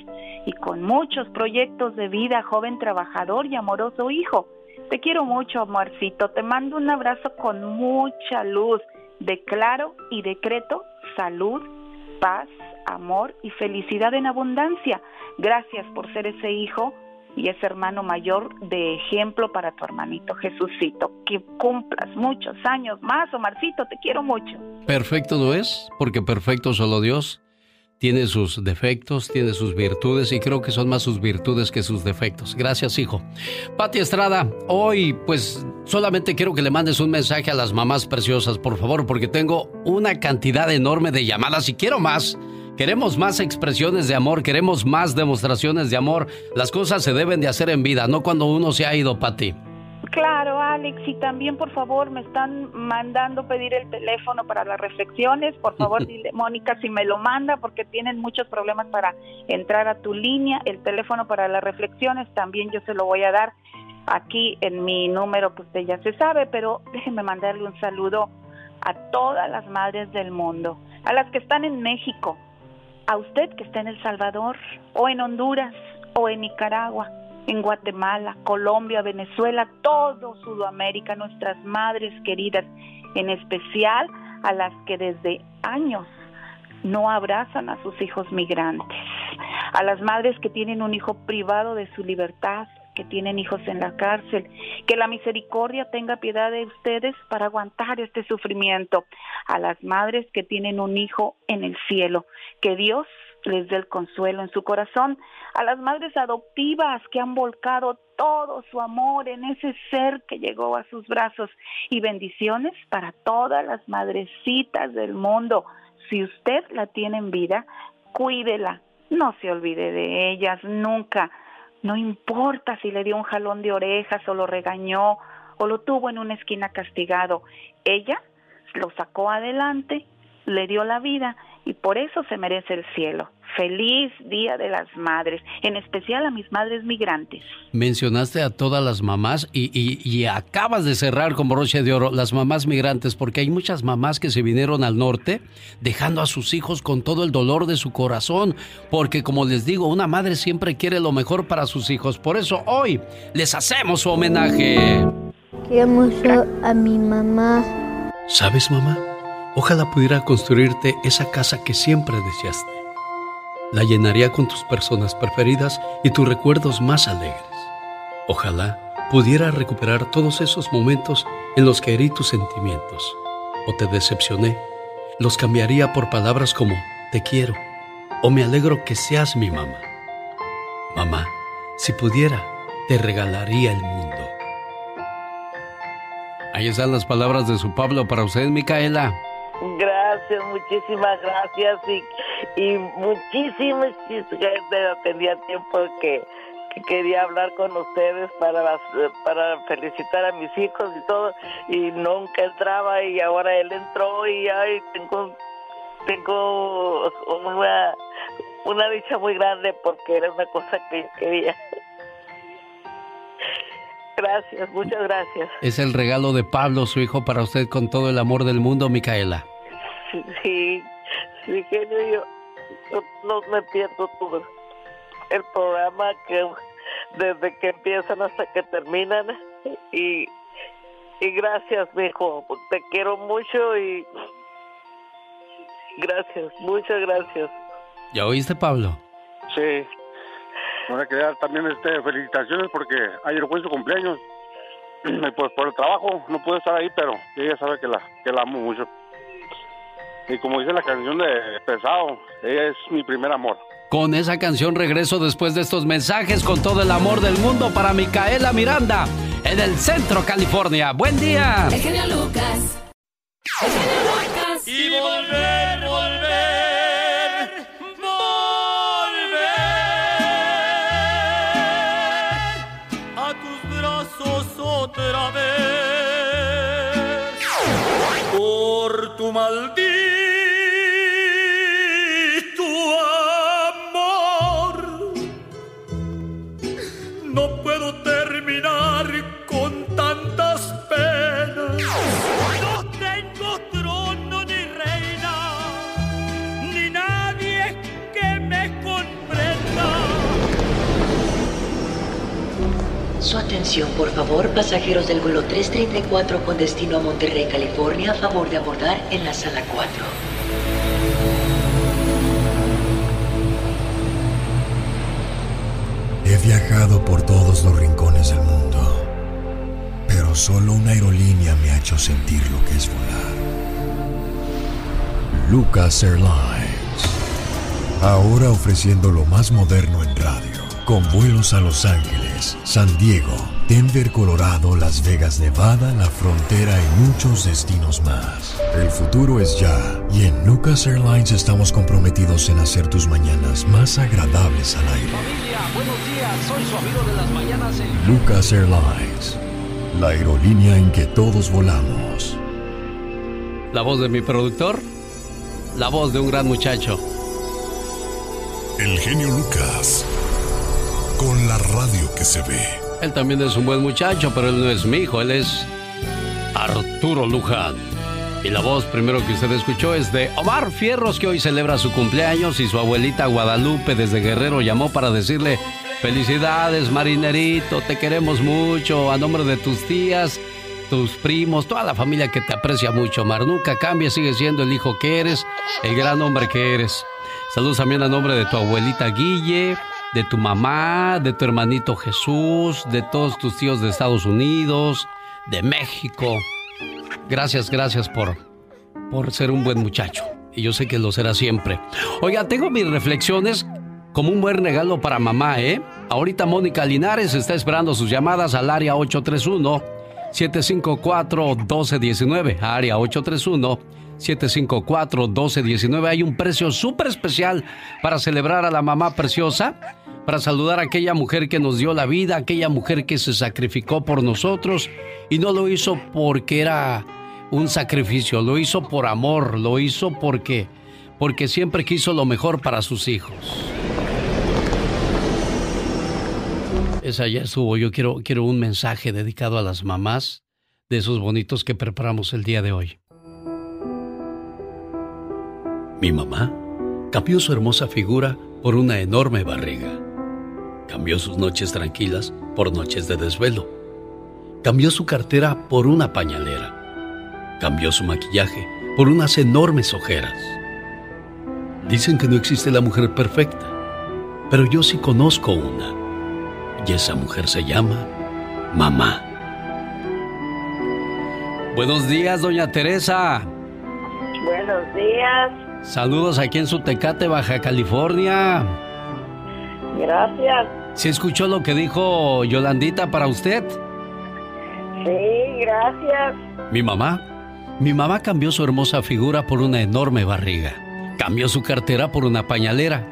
y con muchos proyectos de vida, joven trabajador y amoroso hijo. Te quiero mucho, amorcito. Te mando un abrazo con mucha luz. Declaro y decreto salud, paz, amor y felicidad en abundancia. Gracias por ser ese hijo y ese hermano mayor de ejemplo para tu hermanito Jesucito. Que cumplas muchos años más, Omarcito. Te quiero mucho. Perfecto no es, porque perfecto solo Dios. Tiene sus defectos, tiene sus virtudes y creo que son más sus virtudes que sus defectos. Gracias, hijo. Pati Estrada, hoy pues solamente quiero que le mandes un mensaje a las mamás preciosas, por favor, porque tengo una cantidad enorme de llamadas y quiero más. Queremos más expresiones de amor, queremos más demostraciones de amor. Las cosas se deben de hacer en vida, no cuando uno se ha ido, Pati. Claro, Alex, y también por favor me están mandando pedir el teléfono para las reflexiones. Por favor, dile Mónica si me lo manda porque tienen muchos problemas para entrar a tu línea. El teléfono para las reflexiones también yo se lo voy a dar aquí en mi número, pues ya se sabe, pero déjenme mandarle un saludo a todas las madres del mundo, a las que están en México, a usted que está en El Salvador o en Honduras o en Nicaragua en Guatemala, Colombia, Venezuela, todo Sudamérica, nuestras madres queridas, en especial a las que desde años no abrazan a sus hijos migrantes, a las madres que tienen un hijo privado de su libertad, que tienen hijos en la cárcel, que la misericordia tenga piedad de ustedes para aguantar este sufrimiento, a las madres que tienen un hijo en el cielo, que Dios les dé el consuelo en su corazón, a las madres adoptivas que han volcado todo su amor en ese ser que llegó a sus brazos y bendiciones para todas las madrecitas del mundo. Si usted la tiene en vida, cuídela, no se olvide de ellas nunca. No importa si le dio un jalón de orejas o lo regañó o lo tuvo en una esquina castigado. Ella lo sacó adelante, le dio la vida y por eso se merece el cielo. Feliz Día de las Madres, en especial a mis madres migrantes. Mencionaste a todas las mamás y, acabas de cerrar con broche de oro las mamás migrantes, porque hay muchas mamás que se vinieron al norte dejando a sus hijos con todo el dolor de su corazón, porque como les digo, una madre siempre quiere lo mejor para sus hijos. Por eso hoy les hacemos su homenaje. Quiero mucho a mi mamá. ¿Sabes, mamá? Ojalá pudiera construirte esa casa que siempre deseaste la llenaría con tus personas preferidas y tus recuerdos más alegres. Ojalá pudiera recuperar todos esos momentos en los que herí tus sentimientos o te decepcioné. Los cambiaría por palabras como te quiero o me alegro que seas mi mamá. Mamá, si pudiera, te regalaría el mundo. Ahí están las palabras de su Pablo para usted, Micaela. Gracias, muchísimas gracias y, y muchísimas gente tenía tiempo que, quería hablar con ustedes para para felicitar a mis hijos y todo y nunca entraba y ahora él entró y ay tengo tengo una una dicha muy grande porque era una cosa que quería. Gracias, muchas gracias. Es el regalo de Pablo, su hijo, para usted con todo el amor del mundo, Micaela. Sí, sí, genio, yo no, me pierdo todo el programa que desde que empiezan hasta que terminan y, y gracias, hijo, te quiero mucho y gracias, muchas gracias. ¿Ya oíste, Pablo? Sí. Ahora quería también este, felicitaciones porque ayer fue su cumpleaños. Y pues por el trabajo no pude estar ahí, pero ella sabe que la, que la amo mucho. Y como dice la canción de Pesado, ella es mi primer amor. Con esa canción regreso después de estos mensajes con todo el amor del mundo para Micaela Miranda en el centro California. Buen día. El genio Lucas. El genio por tu por favor, pasajeros del vuelo 334 con destino a Monterrey, California, a favor de abordar en la sala 4. He viajado por todos los rincones del mundo, pero solo una aerolínea me ha hecho sentir lo que es volar. Lucas Airlines Ahora ofreciendo lo más moderno en radio, con vuelos a Los Ángeles, San Diego, Denver, Colorado, Las Vegas, Nevada, la frontera y muchos destinos más. El futuro es ya y en Lucas Airlines estamos comprometidos en hacer tus mañanas más agradables al aire. Familia, buenos días, soy su amigo de las mañanas. Lucas Airlines, la aerolínea en que todos volamos. La voz de mi productor, la voz de un gran muchacho. El genio Lucas, con la radio que se ve. Él también es un buen muchacho, pero él no es mi hijo, él es Arturo Luján. Y la voz primero que usted escuchó es de Omar Fierros, que hoy celebra su cumpleaños y su abuelita Guadalupe desde Guerrero llamó para decirle felicidades, marinerito, te queremos mucho, a nombre de tus tías, tus primos, toda la familia que te aprecia mucho, Omar. Nunca cambia, sigue siendo el hijo que eres, el gran hombre que eres. Saludos también a nombre de tu abuelita Guille, de tu mamá, de tu hermanito Jesús, de todos tus tíos de Estados Unidos, de México. Gracias, gracias por, por ser un buen muchacho. Y yo sé que lo será siempre. Oiga, tengo mis reflexiones como un buen regalo para mamá, ¿eh? Ahorita Mónica Linares está esperando sus llamadas al área 831 754 1219, área 831 754-1219. Hay un precio súper especial para celebrar a la mamá preciosa para saludar a aquella mujer que nos dio la vida, aquella mujer que se sacrificó por nosotros y no lo hizo porque era un sacrificio, lo hizo por amor, lo hizo porque porque siempre quiso lo mejor para sus hijos. Esa ya estuvo. Yo quiero, quiero un mensaje dedicado a las mamás de esos bonitos que preparamos el día de hoy. Mi mamá cambió su hermosa figura por una enorme barriga. Cambió sus noches tranquilas por noches de desvelo. Cambió su cartera por una pañalera. Cambió su maquillaje por unas enormes ojeras. Dicen que no existe la mujer perfecta, pero yo sí conozco una. Y esa mujer se llama mamá. Buenos días, doña Teresa. Buenos días. Saludos aquí en Sutecate, Baja California. Gracias. ¿Se escuchó lo que dijo Yolandita para usted? Sí, gracias. Mi mamá. Mi mamá cambió su hermosa figura por una enorme barriga. Cambió su cartera por una pañalera.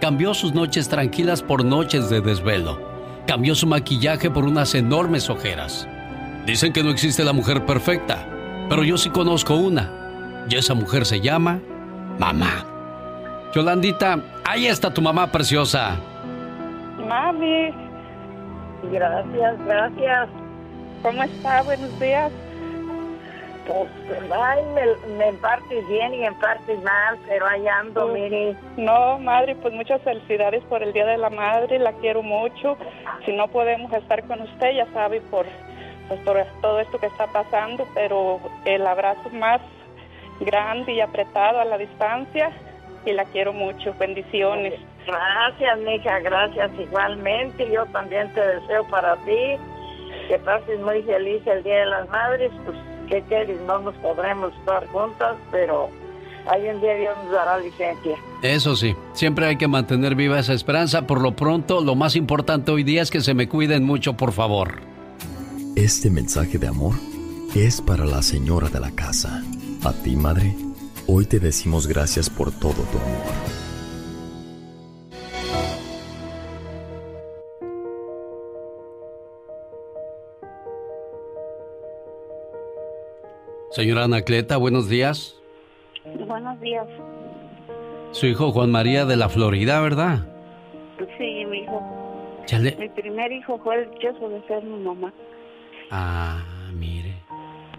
Cambió sus noches tranquilas por noches de desvelo. Cambió su maquillaje por unas enormes ojeras. Dicen que no existe la mujer perfecta, pero yo sí conozco una. Y esa mujer se llama mamá. Yolandita, ahí está tu mamá preciosa. Mami. Gracias, gracias. ¿Cómo está? Buenos días. Pues, ay, me, me en partes bien y en partes mal, pero ahí ando, Pues, mire. No, madre, pues muchas felicidades por el Día de la Madre, la quiero mucho. Si no podemos estar con usted, ya sabe, por, pues, por todo esto que está pasando, pero el abrazo más grande y apretado a la distancia y la quiero mucho. Bendiciones. Gracias, mija, gracias igualmente. Yo también te deseo para ti que pases muy feliz el Día de las Madres. Pues, ¿qué quieres? No nos podremos estar juntas, pero hay un día Dios nos dará licencia. Eso sí, siempre hay que mantener viva esa esperanza. Por lo pronto, lo más importante hoy día es que se me cuiden mucho, por favor. Este mensaje de amor es para la señora de la casa. A ti, madre, hoy te decimos gracias por todo tu amor. Señora Anacleta, buenos días. Buenos días. Su hijo Juan María de la Florida, ¿verdad? Sí, mi hijo. Mi primer hijo fue el dichoso de ser mi mamá. Ah, mire.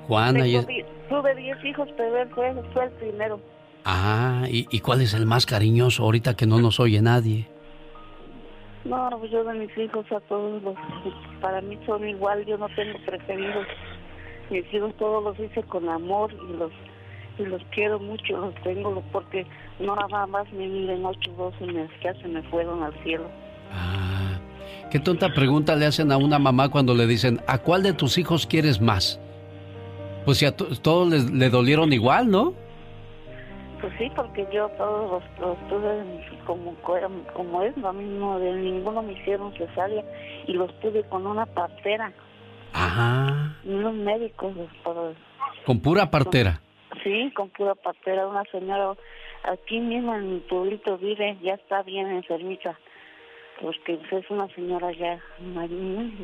Tengo di- Tuve 10 hijos, pero él fue, fue el primero. Ah, ¿y, y cuál es el más cariñoso ahorita que no nos oye nadie? No, pues yo de mis hijos a todos los, para mí son igual, yo no tengo preferidos. Mis hijos todos los hice con amor y los y los quiero mucho, los tengo porque no nada más me miren 8 o 12 meses, ya se me fueron al cielo. ¿Qué tonta pregunta le hacen a una mamá cuando le dicen, ¿a cuál de tus hijos quieres más? Pues si a to- todos les, le dolieron igual, ¿no? Pues sí, porque yo todos los, los tuve como, como es, lo mismo, de ninguno me hicieron cesárea y los tuve con una partera. Ajá. Unos médicos. ¿Con pura partera? sí, con pura partera. Una señora aquí mismo en mi pueblito vive, ya está bien enfermita. Porque es una señora ya muy,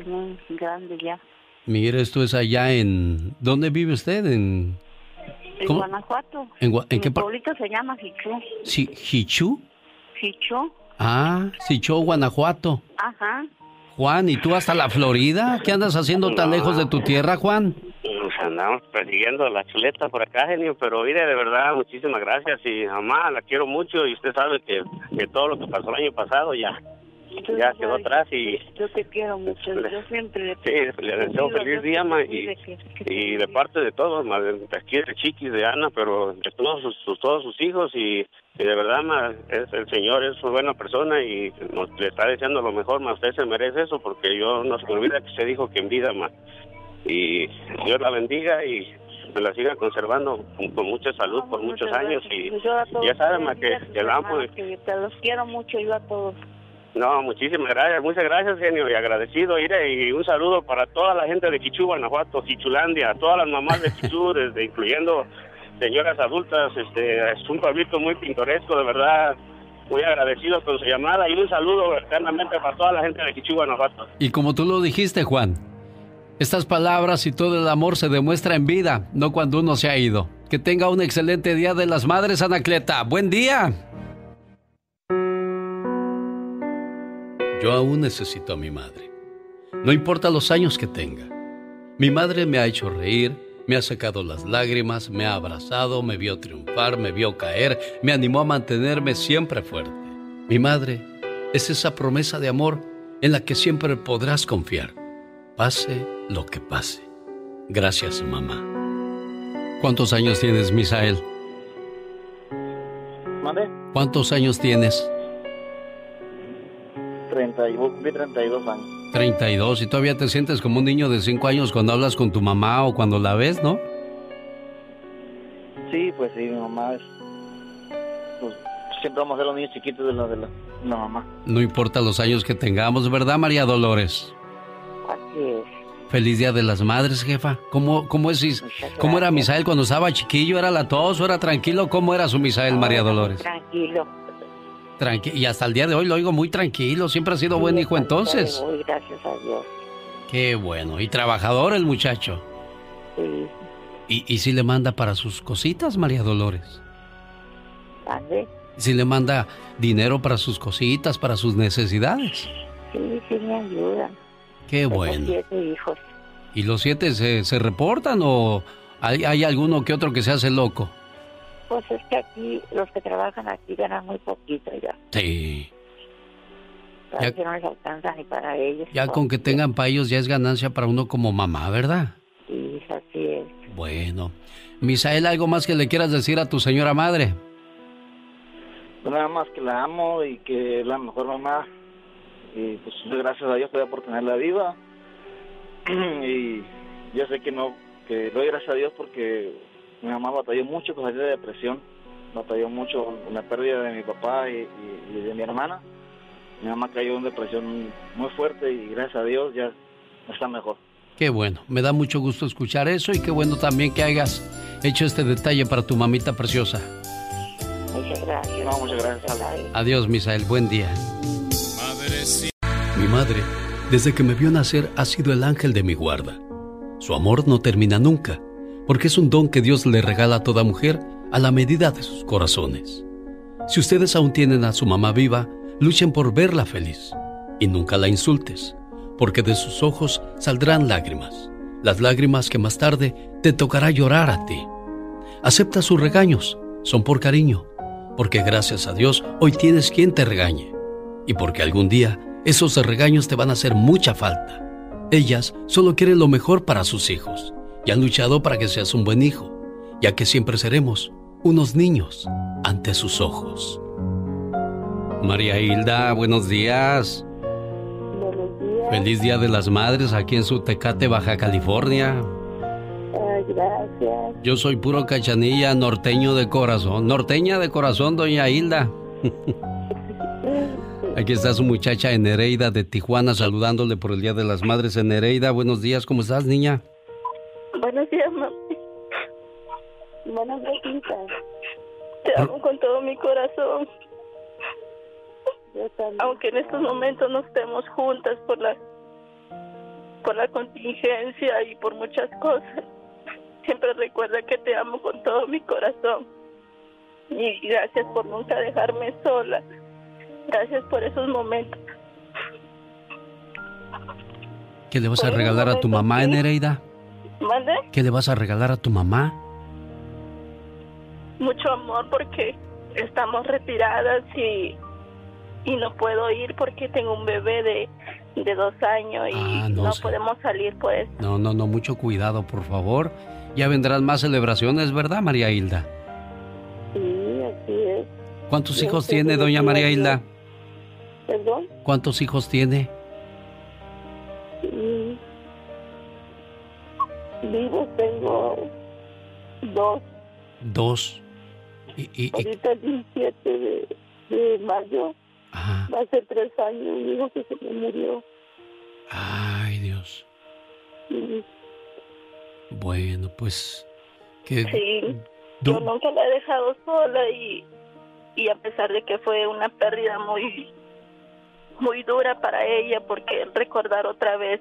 muy grande ya. Mire, esto es allá en... ¿Dónde vive usted? En... En Guanajuato. ¿En, qué pueblito se llama Hichú. Sí, ¿Hichú? Hichú. Ah, Hichú, Guanajuato. Ajá. Juan, ¿y tú hasta la Florida? ¿Qué andas haciendo tan lejos de tu tierra, Juan? Pues andamos persiguiendo la chuleta por acá, genio, pero mire, de verdad, muchísimas gracias y mamá, la quiero mucho y usted sabe que, que todo lo que pasó el año pasado ya ya quedó atrás y... Yo te quiero mucho, yo siempre le... Sí, le deseo feliz día, ma, y, y de parte de todos, ma, de aquí de Chiquis, de Ana, pero de todos sus, todos sus hijos y, de verdad, ma, es, el Señor es una buena persona y nos le está deseando lo mejor, ma, usted se merece eso porque yo no se me olvida que se dijo que en vida, ma, y Dios la bendiga y me la siga conservando con, mucha salud por muchos años y pues ya saben, ma, que, que la amo. Te los quiero mucho yo a todos. No, muchísimas gracias, muchas gracias, genio, y agradecido. Iré, y un saludo para toda la gente de Quichú, Guanajuato, Quichulandia, todas las mamás de Quichú, desde, incluyendo señoras adultas. Este, es un pueblito muy pintoresco, de verdad. Muy agradecido con su llamada y un saludo eternamente para toda la gente de Quichú, Guanajuato. Y como tú lo dijiste, Juan, estas palabras y todo el amor se demuestra en vida, no cuando uno se ha ido. Que tenga un excelente día de las madres, Anacleta. Buen día. Yo aún necesito a mi madre. No importa los años que tenga. Mi madre me ha hecho reír, me ha sacado las lágrimas, me ha abrazado, me vio triunfar, me vio caer, me animó a mantenerme siempre fuerte. Mi madre es esa promesa de amor en la que siempre podrás confiar, pase lo que pase. Gracias, mamá. ¿Cuántos años tienes, Misael? ¿Cuántos años tienes? 30, y cumplí 32 años. 32, y todavía te sientes como un niño de 5 años cuando hablas con tu mamá o cuando la ves, ¿no? Sí, pues sí, mi mamá es... Pues, siempre vamos a ser los niños chiquitos de la, de la, mamá. No importa los años que tengamos, ¿verdad, María Dolores? Así es. Feliz Día de las Madres, jefa. ¿Cómo, cómo, es, ¿cómo era Misael cuando estaba chiquillo? ¿Era la tos o era tranquilo? ¿Cómo era su Misael, María Dolores? Tranquilo y hasta el día de hoy lo oigo muy tranquilo. Siempre ha sido buen hijo entonces. Muy gracias a Dios. Qué bueno. Y trabajador el muchacho. Sí. ¿Y, y si le manda para sus cositas, María Dolores? ¿Dónde? Si le manda dinero para sus cositas, para sus necesidades. Sí, sí me ayuda. Qué bueno. siete hijos. ¿Y los siete se, se reportan o hay, hay alguno que otro que se hace loco? Pues es que aquí, los que trabajan aquí ganan muy poquito ya. Sí. Ya, que no les alcanza ni para ellos. Ya con que tengan para ellos ya es ganancia para uno como mamá, ¿verdad? Sí, así es. Bueno. Misael, ¿algo más que le quieras decir a tu señora madre? Pues nada más que la amo y que es la mejor mamá. Y pues gracias a Dios todavía por tenerla viva. y yo sé que no, que doy gracias a Dios porque mi mamá batalló mucho con de depresión, batalló mucho con la pérdida de mi papá y, de mi hermana. Mi mamá cayó en depresión muy fuerte y gracias a Dios ya está mejor. Qué bueno, me da mucho gusto escuchar eso y qué bueno también que hayas hecho este detalle para tu mamita preciosa. Muchas gracias. muchas gracias. Adiós, Misael, buen día. Mi madre, desde que me vio nacer, ha sido el ángel de mi guarda. Su amor no termina nunca porque es un don que Dios le regala a toda mujer a la medida de sus corazones. Si ustedes aún tienen a su mamá viva, luchen por verla feliz y nunca la insultes, porque de sus ojos saldrán lágrimas, las lágrimas que más tarde te tocará llorar a ti. Acepta sus regaños, son por cariño, porque gracias a Dios hoy tienes quien te regañe y porque algún día esos regaños te van a hacer mucha falta. Ellas solo quieren lo mejor para sus hijos y han luchado para que seas un buen hijo, ya que siempre seremos unos niños ante sus ojos. María Hilda, buenos días. Buenos días. Feliz Día de las Madres aquí en su Tecate, Baja California. Ay, Gracias. Yo soy puro cachanilla, norteño de corazón. Norteña de corazón, doña Hilda. Aquí está su muchacha Nereida de Tijuana saludándole por el Día de las Madres. Nereida, buenos días, ¿cómo estás, niña? Buenos días, mami. Buenas días, Te amo con todo mi corazón. Aunque en estos momentos no estemos juntas por la por la contingencia y por muchas cosas, siempre recuerda que te amo con todo mi corazón. Y gracias por nunca dejarme sola. Gracias por esos momentos. ¿Qué le vas a regalar a tu mamá, Nereida? ¿Mande? ¿Qué le vas a regalar a tu mamá? Mucho amor porque estamos retiradas y, y no puedo ir porque tengo un bebé de, de dos años y Ah, no, no sé. podemos salir pues. No, no, no, mucho cuidado, por favor. Ya vendrán más celebraciones, ¿verdad, María Hilda? Sí, así es. ¿Cuántos Yo hijos tiene doña María Hilda? ¿Perdón? ¿Cuántos hijos tiene? Vivos tengo dos. Dos. Y, y- Ahorita el 17 de, de mayo va a ser tres años. Un hijo que se me murió. ay, Dios. Bueno, pues. Que, Sí, yo nunca la he dejado sola y, y a pesar de que fue una pérdida muy muy dura para ella porque recordar otra vez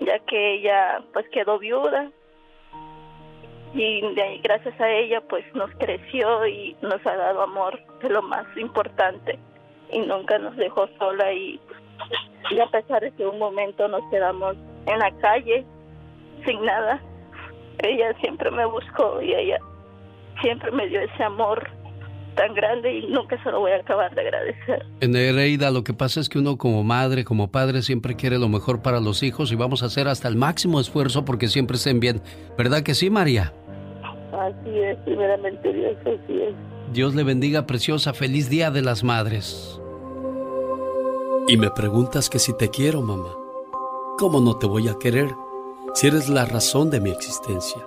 ya que ella pues quedó viuda. Y de ahí, gracias a ella pues nos creció y nos ha dado amor que es lo más importante. Y nunca nos dejó sola y, y a pesar de que un momento nos quedamos en la calle sin nada ella siempre me buscó y ella siempre me dio ese amor tan grande y nunca se lo voy a acabar de agradecer. Nereida, lo que pasa es que uno como madre, como padre, siempre quiere lo mejor para los hijos y vamos a hacer hasta el máximo esfuerzo porque siempre estén bien. ¿Verdad que sí, María? Así es, primeramente Dios, así es. Dios le bendiga, preciosa. Feliz Día de las Madres. Y me preguntas que si te quiero, mamá. ¿Cómo no te voy a querer si eres la razón de mi existencia?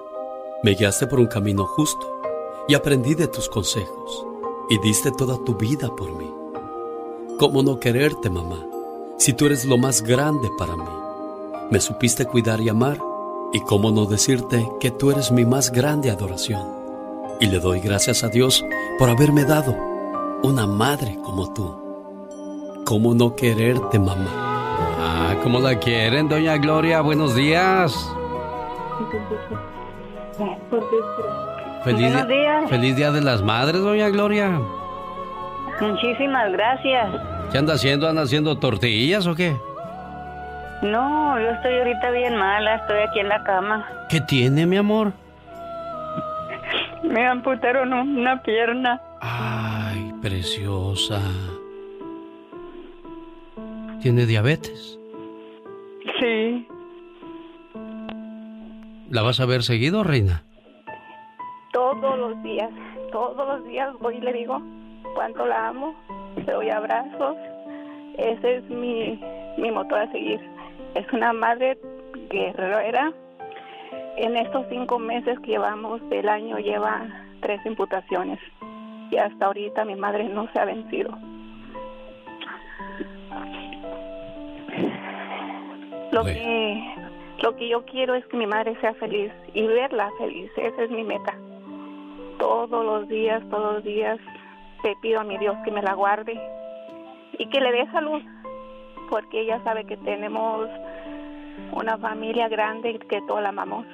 Me guiaste por un camino justo y aprendí de tus consejos y diste toda tu vida por mí. ¿Cómo no quererte, mamá, si tú eres lo más grande para mí? Me supiste cuidar y amar y cómo no decirte que tú eres mi más grande adoración. Y le doy gracias a Dios por haberme dado una madre como tú. ¿Cómo no quererte, mamá? Ah, ¿cómo la quieren, doña Gloria? Buenos días. Feliz, Buenos días. feliz Día de las Madres, doña Gloria. Muchísimas gracias. ¿Qué anda haciendo? ¿Anda haciendo tortillas o qué? No, yo estoy ahorita bien mala, estoy aquí en la cama. ¿Qué tiene, mi amor? Me amputaron una pierna. Ay, preciosa. ¿Tiene diabetes? Sí, ¿La vas a ver seguido, reina? Todos los días, todos los días voy y le digo cuánto la amo, le doy abrazos. Ese es mi, mi motor a seguir. Es una madre guerrera. En estos cinco meses que llevamos del año lleva tres imputaciones y hasta ahorita mi madre no se ha vencido. Lo que lo que yo quiero es que mi madre sea feliz y verla feliz. Esa es mi meta. Todos los días, todos los días te pido a mi Dios que me la guarde y que le dé salud, porque ella sabe que tenemos una familia grande y que todos la amamos.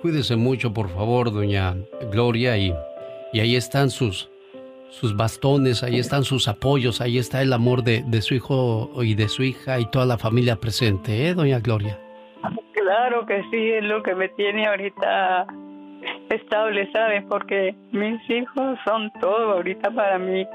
Cuídese mucho, por favor, doña Gloria, y, y ahí están sus, sus bastones, ahí están sus apoyos, ahí está el amor de, de su hijo y de su hija y toda la familia presente, ¿eh, doña Gloria? claro que sí, es lo que me tiene ahorita estable, ¿sabes? Porque mis hijos son todo ahorita para mí.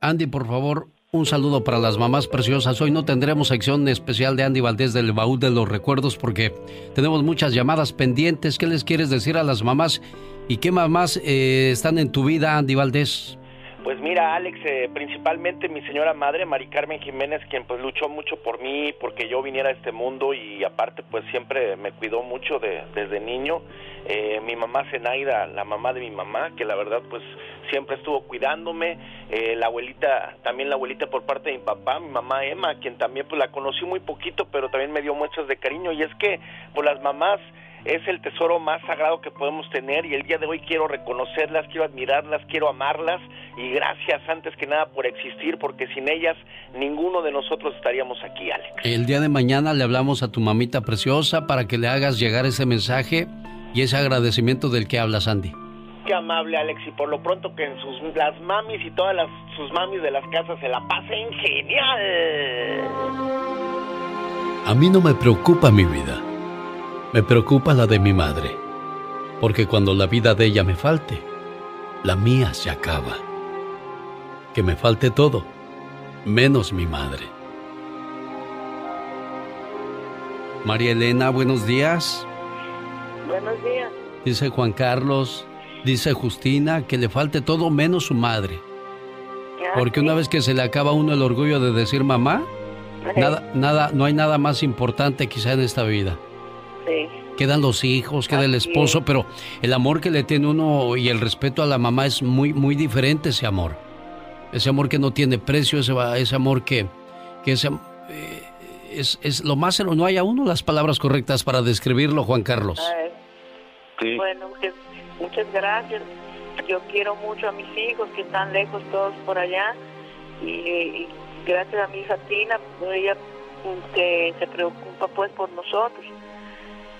Andy, por favor, un saludo para las mamás preciosas. Hoy no tendremos sección especial de Andy Valdés del Baúl de los Recuerdos porque tenemos muchas llamadas pendientes. ¿Qué les quieres decir a las mamás? ¿Y qué mamás eh, están en tu vida, Andy Valdés? Pues mira, Alex, eh, principalmente mi señora madre, Mari Carmen Jiménez, quien pues luchó mucho por mí, porque yo viniera a este mundo y aparte pues siempre me cuidó mucho de, desde niño. Eh, mi mamá Zenaida, la mamá de mi mamá, que la verdad pues siempre estuvo cuidándome. Eh, la abuelita, también la abuelita por parte de mi papá, mi mamá Emma, quien también pues la conocí muy poquito, pero también me dio muestras de cariño. Y es que pues las mamás es el tesoro más sagrado que podemos tener y el día de hoy quiero reconocerlas, quiero admirarlas, quiero amarlas y gracias antes que nada por existir porque sin ellas ninguno de nosotros estaríamos aquí, Alex. El día de mañana le hablamos a tu mamita preciosa para que le hagas llegar ese mensaje y ese agradecimiento del que habla Sandy. Qué amable Alex y por lo pronto que en sus las mamis y todas las sus mamis de las casas se la pasen genial. A mí no me preocupa mi vida. Me preocupa la de mi madre, porque cuando la vida de ella me falte, la mía se acaba. Que me falte todo, menos mi madre. María Elena, buenos días. Buenos días. Dice Juan Carlos, dice Justina, que le falte todo menos su madre. Porque una vez que se le acaba a uno el orgullo de decir mamá, nada, nada, no hay nada más importante quizá en esta vida. Quedan los hijos, queda el esposo, pero el amor que le tiene uno y el respeto a la mamá es muy, muy diferente ese amor. Ese amor que no tiene precio, ese, ese amor que, que ese, eh, es, es, lo más... No hay a uno las palabras correctas para describirlo, Juan Carlos. Bueno, muchas, gracias. Yo quiero mucho a mis hijos que están lejos todos por allá y, gracias a mi hija Tina, ella que se preocupa pues por nosotros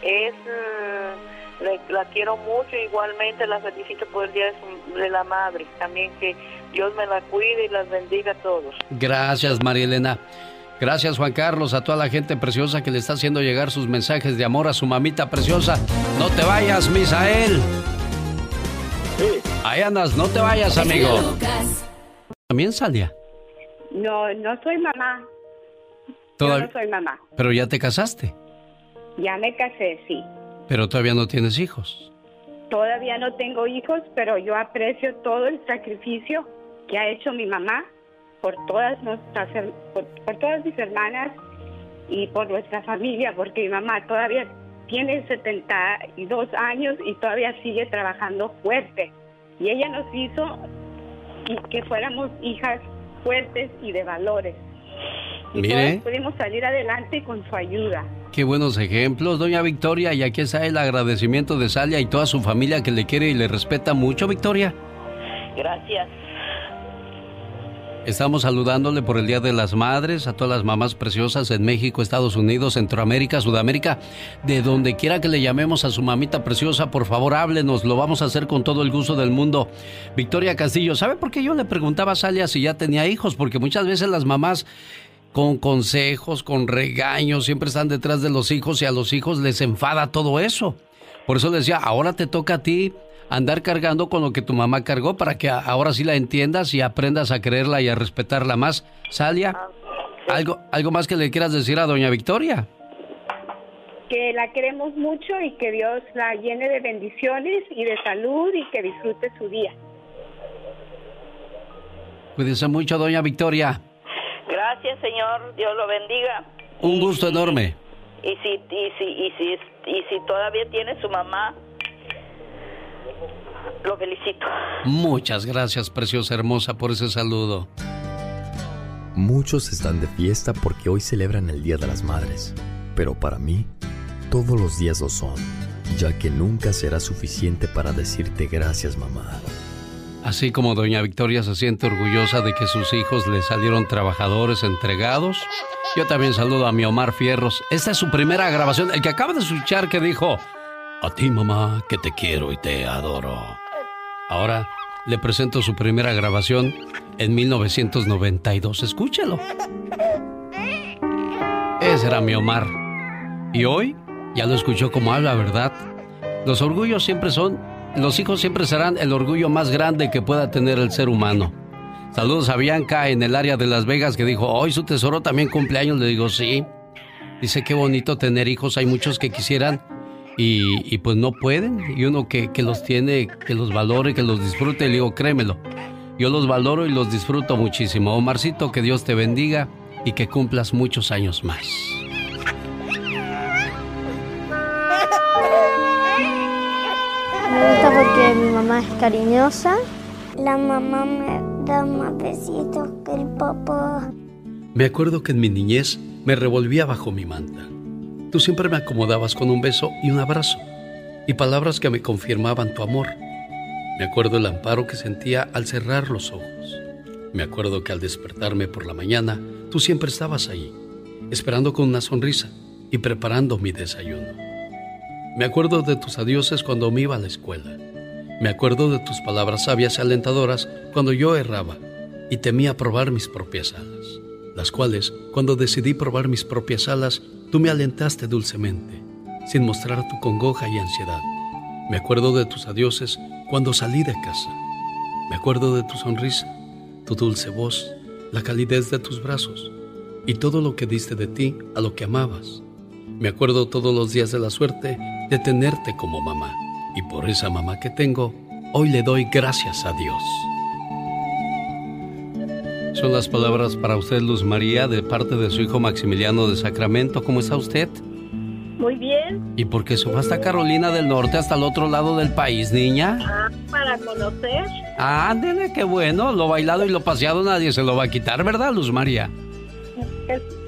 es mm, la quiero mucho igualmente la felicito por el día de, la madre también que Dios me la cuide y las bendiga a todos gracias María Elena Gracias Juan Carlos, a toda la gente preciosa que le está haciendo llegar sus mensajes de amor a su mamita preciosa. No te vayas, Misael. Sí. Ahí andas, no te vayas, amigo. ¿También salía? No, no soy mamá. Yo no soy mamá. Pero ya te casaste. Ya me casé, sí. Pero todavía no tienes hijos. Todavía no tengo hijos, pero yo aprecio todo el sacrificio que ha hecho mi mamá por todas nuestras, por, todas mis hermanas y por nuestra familia, porque mi mamá todavía tiene 72 años y todavía sigue trabajando fuerte. Y ella nos hizo que fuéramos hijas fuertes y de valores. Y Mire. pudimos salir adelante con su ayuda. Qué buenos ejemplos, doña Victoria. Y aquí está el agradecimiento de Salia y toda su familia que le quiere y le respeta mucho, Victoria. Gracias. Estamos saludándole por el Día de las Madres a todas las mamás preciosas en México, Estados Unidos, Centroamérica, Sudamérica, de donde quiera que le llamemos a su mamita preciosa, por favor háblenos, lo vamos a hacer con todo el gusto del mundo. Victoria Castillo, ¿sabe por qué yo le preguntaba a Salia si ya tenía hijos? Porque muchas veces las mamás con consejos, con regaños, siempre están detrás de los hijos y a los hijos les enfada todo eso. Por eso decía, ahora te toca a ti andar cargando con lo que tu mamá cargó para que ahora sí la entiendas y aprendas a creerla y a respetarla más. Salia, ¿algo, algo más que le quieras decir a doña Victoria? Que la queremos mucho y que Dios la llene de bendiciones y de salud y que disfrute su día. Cuídese mucho, doña Victoria. Gracias, Señor. Dios lo bendiga. Un gusto enorme. Y si, y si, y si, y si todavía tiene su mamá, lo felicito. Muchas gracias, preciosa hermosa, por ese saludo. Muchos están de fiesta porque hoy celebran el Día de las Madres, pero para mí, todos los días lo son, ya que nunca será suficiente para decirte gracias, mamá. Así como doña Victoria se siente orgullosa de que sus hijos le salieron trabajadores entregados, yo también saludo a mi Omar Fierros. Esta es su primera grabación, el que acaba de escuchar que dijo, a ti mamá, que te quiero y te adoro. Ahora le presento su primera grabación en 1992. Escúchelo. Ese era mi Omar. Y hoy ya lo escuchó como habla, ¿verdad? Los orgullos siempre son los hijos siempre serán el orgullo más grande que pueda tener el ser humano. Saludos a Bianca en el área de Las Vegas que dijo, hoy su tesoro también cumpleaños. Le digo, sí. Dice, qué bonito tener hijos. Hay muchos que quisieran y, pues no pueden. Y uno que, que, los tiene, que los valore, que los disfrute. Le digo, créemelo. Yo los valoro y los disfruto muchísimo. Omarcito, que Dios te bendiga y que cumplas muchos años más. Mi mamá es cariñosa. La mamá me da más besitos que el papá. Me acuerdo que en mi niñez me revolvía bajo mi manta. Tú siempre me acomodabas con un beso y un abrazo y palabras que me confirmaban tu amor. Me acuerdo el amparo que sentía al cerrar los ojos. Me acuerdo que al despertarme por la mañana, tú siempre estabas ahí, esperando con una sonrisa y preparando mi desayuno. Me acuerdo de tus adioses cuando me iba a la escuela. Me acuerdo de tus palabras sabias y alentadoras cuando yo erraba y temía probar mis propias alas, las cuales, cuando decidí probar mis propias alas, tú me alentaste dulcemente, sin mostrar tu congoja y ansiedad. Me acuerdo de tus adioses cuando salí de casa. Me acuerdo de tu sonrisa, tu dulce voz, la calidez de tus brazos y todo lo que diste de ti a lo que amabas. Me acuerdo todos los días de la suerte de tenerte como mamá. Y por esa mamá que tengo, hoy le doy gracias a Dios. Son las palabras para usted, Luz María, de parte de su hijo Maximiliano de Sacramento. ¿Cómo está usted? Muy bien. ¿Y por qué se fue hasta Carolina del Norte, hasta el otro lado del país, niña? Ah, para conocer. Ah, ándele, qué bueno. Lo bailado y lo paseado nadie se lo va a quitar, ¿verdad, Luz María?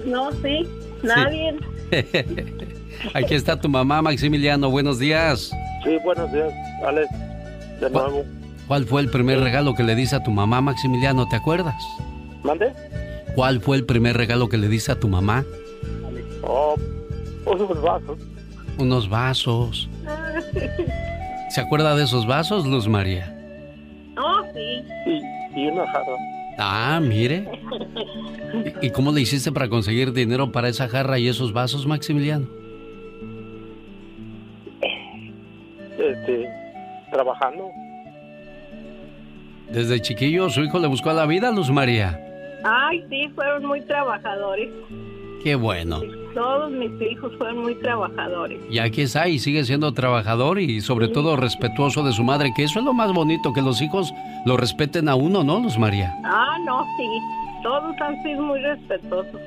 no, sí, nadie. Aquí está tu mamá, Maximiliano. Buenos días. Sí, buenos días, Alex. De nuevo. ¿Cuál fue el primer regalo que le diste a tu mamá, Maximiliano? ¿Te acuerdas? ¿Mande? ¿Cuál fue el primer regalo que le diste a tu mamá? Oh, unos vasos. Unos vasos. ¿Se acuerda de esos vasos, Luz María? Oh, sí. Y, y una jarra. Ah, mire. ¿Y, cómo le hiciste para conseguir dinero para esa jarra y esos vasos, Maximiliano? Este, trabajando. Desde chiquillo, su hijo le buscó a la vida, Luz María. Ay, sí, fueron muy trabajadores. Qué bueno. Todos mis hijos fueron muy trabajadores. Y aquí está y sigue siendo trabajador y sobre todo respetuoso de su madre, que eso es lo más bonito, que los hijos lo respeten a uno, ¿no, Luz María? Ah, no, sí. Todos han sido muy respetuosos.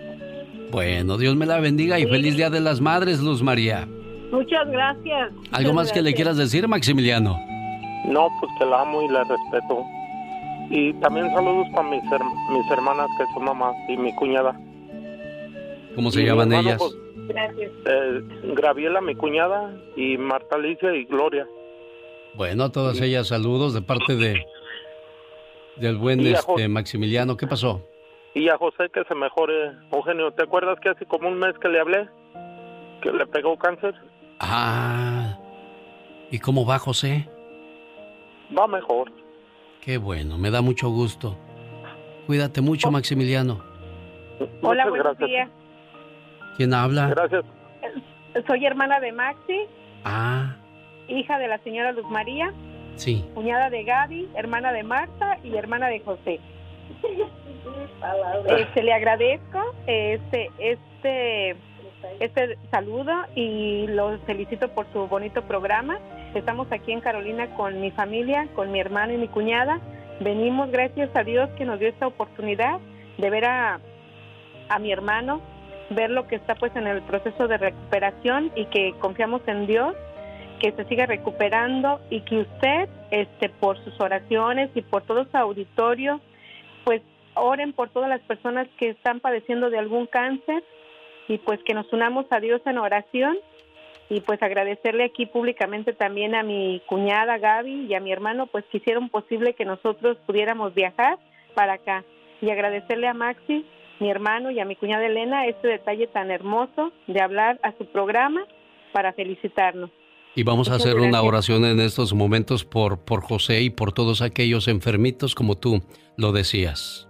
Bueno, Dios me la bendiga y feliz Día de las Madres, Luz María. Muchas gracias. ¿Algo más que le quieras decir, Maximiliano? No, pues que la amo y la respeto. Y también saludos para mis, mis hermanas que son mamás y mi cuñada. ¿Cómo se llaman ellas? Pues, Gracias. Eh, Graviela, mi cuñada, y Marta Alicia y Gloria. Bueno, a todas ellas saludos de parte de del buen este, Maximiliano. ¿Qué pasó? Y a José que se mejore. Eugenio, ¿te acuerdas que hace como un mes que le hablé? Que le pegó cáncer. Ah. ¿Y cómo va José? Va mejor. Qué bueno, me da mucho gusto. Cuídate mucho, Maximiliano. Hola, buenos días. ¿Quién habla? Gracias. Soy hermana de Maxi. Ah. Hija de la señora Luz María. Sí. Cuñada de Gaby, hermana de Marta y hermana de José. este, le agradezco este, este, este saludo y los felicito por su bonito programa. Estamos aquí en Carolina con mi familia, con mi hermano y mi cuñada. Venimos, gracias a Dios, que nos dio esta oportunidad de ver a, a mi hermano, ver lo que está pues en el proceso de recuperación y que confiamos en Dios que se siga recuperando y que usted este por sus oraciones y por todo su auditorio pues oren por todas las personas que están padeciendo de algún cáncer y pues que nos unamos a Dios en oración y pues agradecerle aquí públicamente también a mi cuñada Gaby y a mi hermano pues que hicieron posible que nosotros pudiéramos viajar para acá y agradecerle a Maxi mi hermano y a mi cuñada Elena este detalle tan hermoso de hablar a su programa para felicitarnos. Y vamos a hacer una oración en estos momentos por, por José y por todos aquellos enfermitos como tú lo decías.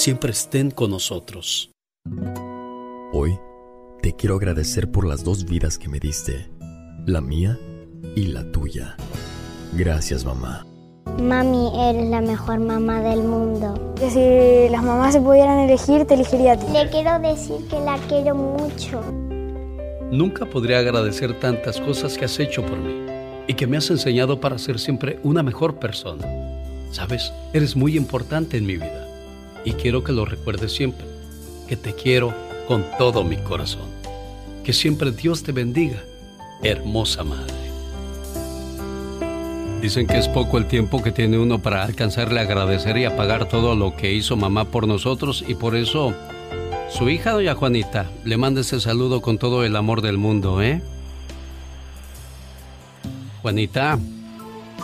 siempre estén con nosotros. Hoy te quiero agradecer por las dos vidas que me diste, la mía y la tuya. Gracias, mamá. Mami, eres la mejor mamá del mundo. Que si las mamás se pudieran elegir, te elegiría a ti. Le quiero decir que la quiero mucho. Nunca podría agradecer tantas cosas que has hecho por mí y que me has enseñado para ser siempre una mejor persona. Sabes, eres muy importante en mi vida y quiero que lo recuerdes siempre, que te quiero con todo mi corazón. Que siempre Dios te bendiga, hermosa madre. Dicen que es poco el tiempo que tiene uno para alcanzarle a agradecer y a pagar todo lo que hizo mamá por nosotros y por eso su hija, doña Juanita, le manda ese saludo con todo el amor del mundo, ¿eh? Juanita.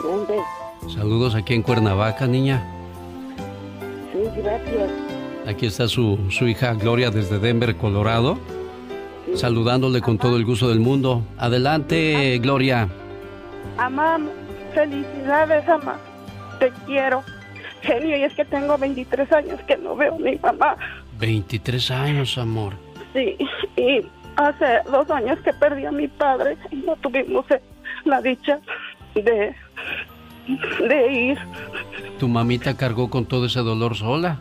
¿Dónde? Saludos aquí en Cuernavaca, niña. Gracias. Aquí está su, su hija Gloria desde Denver, Colorado, saludándole con todo el gusto del mundo. Adelante, Gloria. Amamos. Felicidades, mamá. Te quiero. Genio, y es que tengo 23 años que no veo a mi mamá. 23 años, amor. Sí, y hace dos años que perdí a mi padre y no tuvimos la dicha de, de ir. ¿Tu mamita cargó con todo ese dolor sola?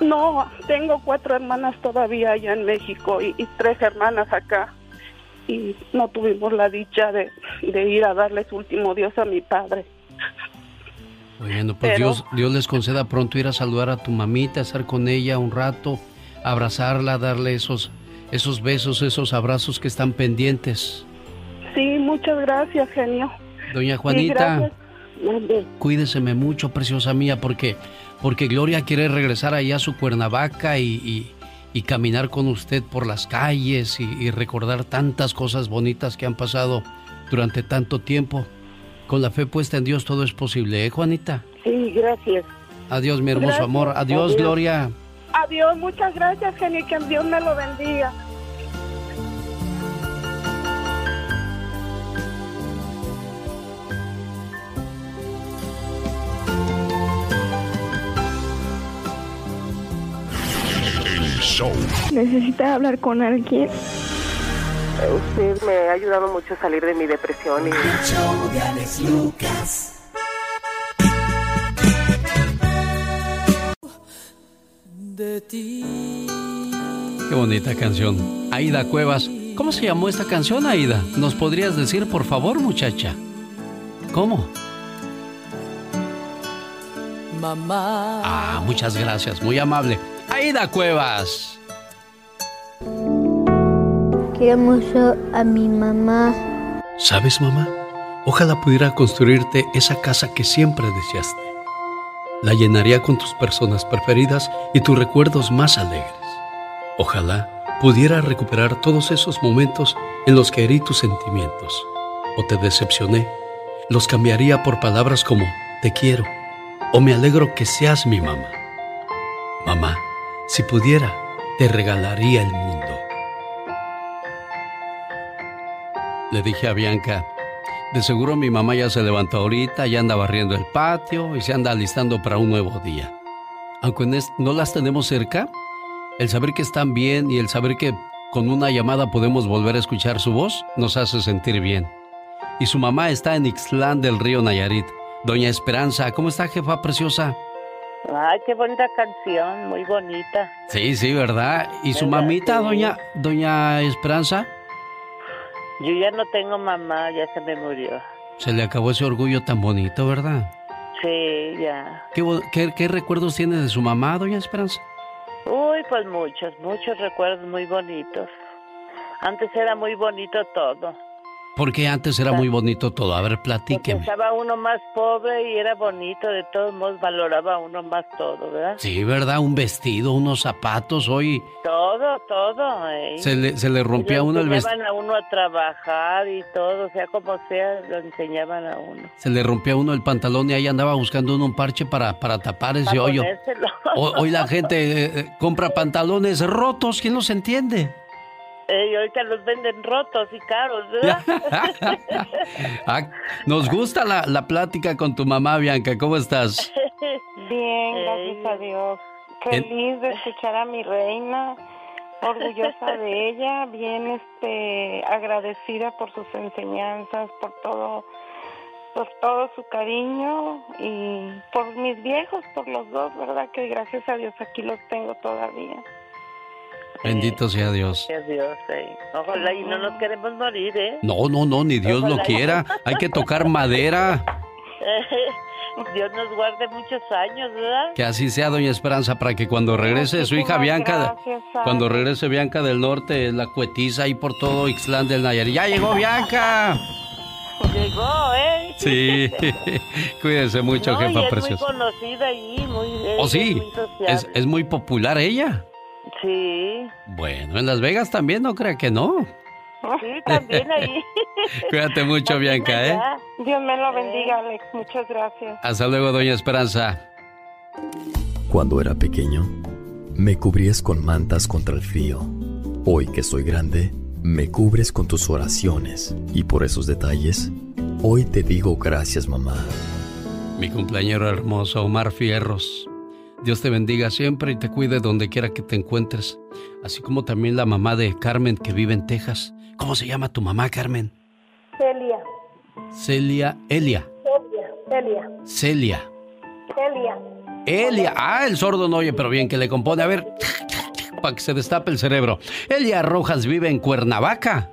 No, tengo cuatro hermanas todavía allá en México y, y tres hermanas acá y no tuvimos la dicha de, ir a darle su último Dios a mi padre. Bueno, pues Dios, Dios les conceda pronto ir a saludar a tu mamita, estar con ella un rato, abrazarla, darle esos, esos besos, esos abrazos que están pendientes. Sí, muchas gracias, genio. Doña Juanita, cuídeseme mucho, preciosa mía, porque, porque Gloria quiere regresar allá a su Cuernavaca y y caminar con usted por las calles y, recordar tantas cosas bonitas que han pasado durante tanto tiempo. Con la fe puesta en Dios todo es posible, ¿eh, Juanita? Sí, gracias. Adiós, mi hermoso amor. Adiós, Gloria. Adiós, muchas gracias, genio. Que Dios me lo bendiga. ¿Necesita hablar con alguien? Usted me ha ayudado mucho a salir de mi depresión. Y... De ti. Qué bonita canción. Aida Cuevas. ¿Cómo se llamó esta canción, Aida? ¿Nos podrías decir, por favor, muchacha? ¿Cómo? Mamá. Ah, muchas gracias, muy amable. Aida Cuevas. Quiero mucho a mi mamá. ¿Sabes, mamá? Ojalá pudiera construirte esa casa que siempre deseaste. La llenaría con tus personas preferidas y tus recuerdos más alegres. Ojalá pudiera recuperar todos esos momentos en los que herí tus sentimientos o te decepcioné. Los cambiaría por palabras como te quiero o me alegro que seas mi mamá. Mamá, si pudiera, te regalaría el mundo. Le dije a Bianca, de seguro mi mamá ya se levantó ahorita, ya anda barriendo el patio y se anda alistando para un nuevo día. Aunque no las tenemos cerca, el saber que están bien y el saber que con una llamada podemos volver a escuchar su voz nos hace sentir bien. Y su mamá está en Ixtlán del río Nayarit. Doña Esperanza, ¿cómo está jefa preciosa? Ay, qué bonita canción, muy bonita. Sí, sí, ¿verdad? ¿Y su mamita, doña, doña Esperanza? Yo ya no tengo mamá, ya se me murió. Se le acabó ese orgullo tan bonito, ¿verdad? Sí, ya. ¿Qué, qué recuerdos tiene de su mamá, doña Esperanza? Uy, pues muchos, muchos recuerdos muy bonitos. Antes era muy bonito todo. Porque antes era muy bonito todo. A ver, platíqueme. estaba uno más pobre y era bonito, de todos modos valoraba uno más todo, ¿verdad? Sí, ¿verdad? Un vestido, unos zapatos, hoy... Todo, todo. ¿eh? Se, le, se le rompía a uno el vestido. a uno a trabajar y todo, o sea, como sea, lo enseñaban a uno. Se le rompía a uno el pantalón y ahí andaba buscando uno un parche para, para tapar ese hoyo. Hoy, la gente eh, eh, compra pantalones rotos, ¿quién los entiende? Y ahorita los venden rotos y caros, ¿verdad? Ah, nos gusta la, la, plática con tu mamá, Bianca. ¿Cómo estás? Bien, gracias a Dios. Feliz de escuchar a mi reina, orgullosa de ella, bien este agradecida por sus enseñanzas, por todo por todo su cariño y por mis viejos, por los dos, ¿verdad? Que gracias a Dios aquí los tengo todavía. Bendito sea Dios. Dios, Ojalá y no nos queremos morir, ¿eh? No, no, no, ni Dios lo quiera. Hay que tocar madera. Dios nos guarde muchos años, ¿verdad? Que así sea, doña Esperanza, para que cuando regrese su hija Bianca, cuando regrese Bianca del Norte, la cuetiza ahí por todo Ixtlán del Nayarit. ¡Ya llegó Bianca! Llegó, ¿eh? Sí, cuídense mucho, jefa es preciosa. muy conocida ahí, muy... ¿Oh, sí? ¿Es, ¿Es muy popular ella? Sí. Bueno, en Las Vegas también, no crea que no. Sí, también ahí. Cuídate mucho, Bianca, ¿eh? Dios me lo bendiga, Alex. Muchas gracias. Hasta luego, doña Esperanza. Cuando era pequeño, me cubrías con mantas contra el frío. Hoy que soy grande, me cubres con tus oraciones. Y por esos detalles, hoy te digo gracias, mamá. Mi cumpleañero hermoso, Omar Fierros. Dios te bendiga siempre y te cuide donde quiera que te encuentres. Así como también la mamá de Carmen que vive en Texas. ¿Cómo se llama tu mamá, Carmen? Celia. Celia, Elia. Celia. Celia. Celia. Elia. Ah, el sordo no oye, pero bien que le compone. A ver, para que se destape el cerebro. Elia Rojas vive en Cuernavaca.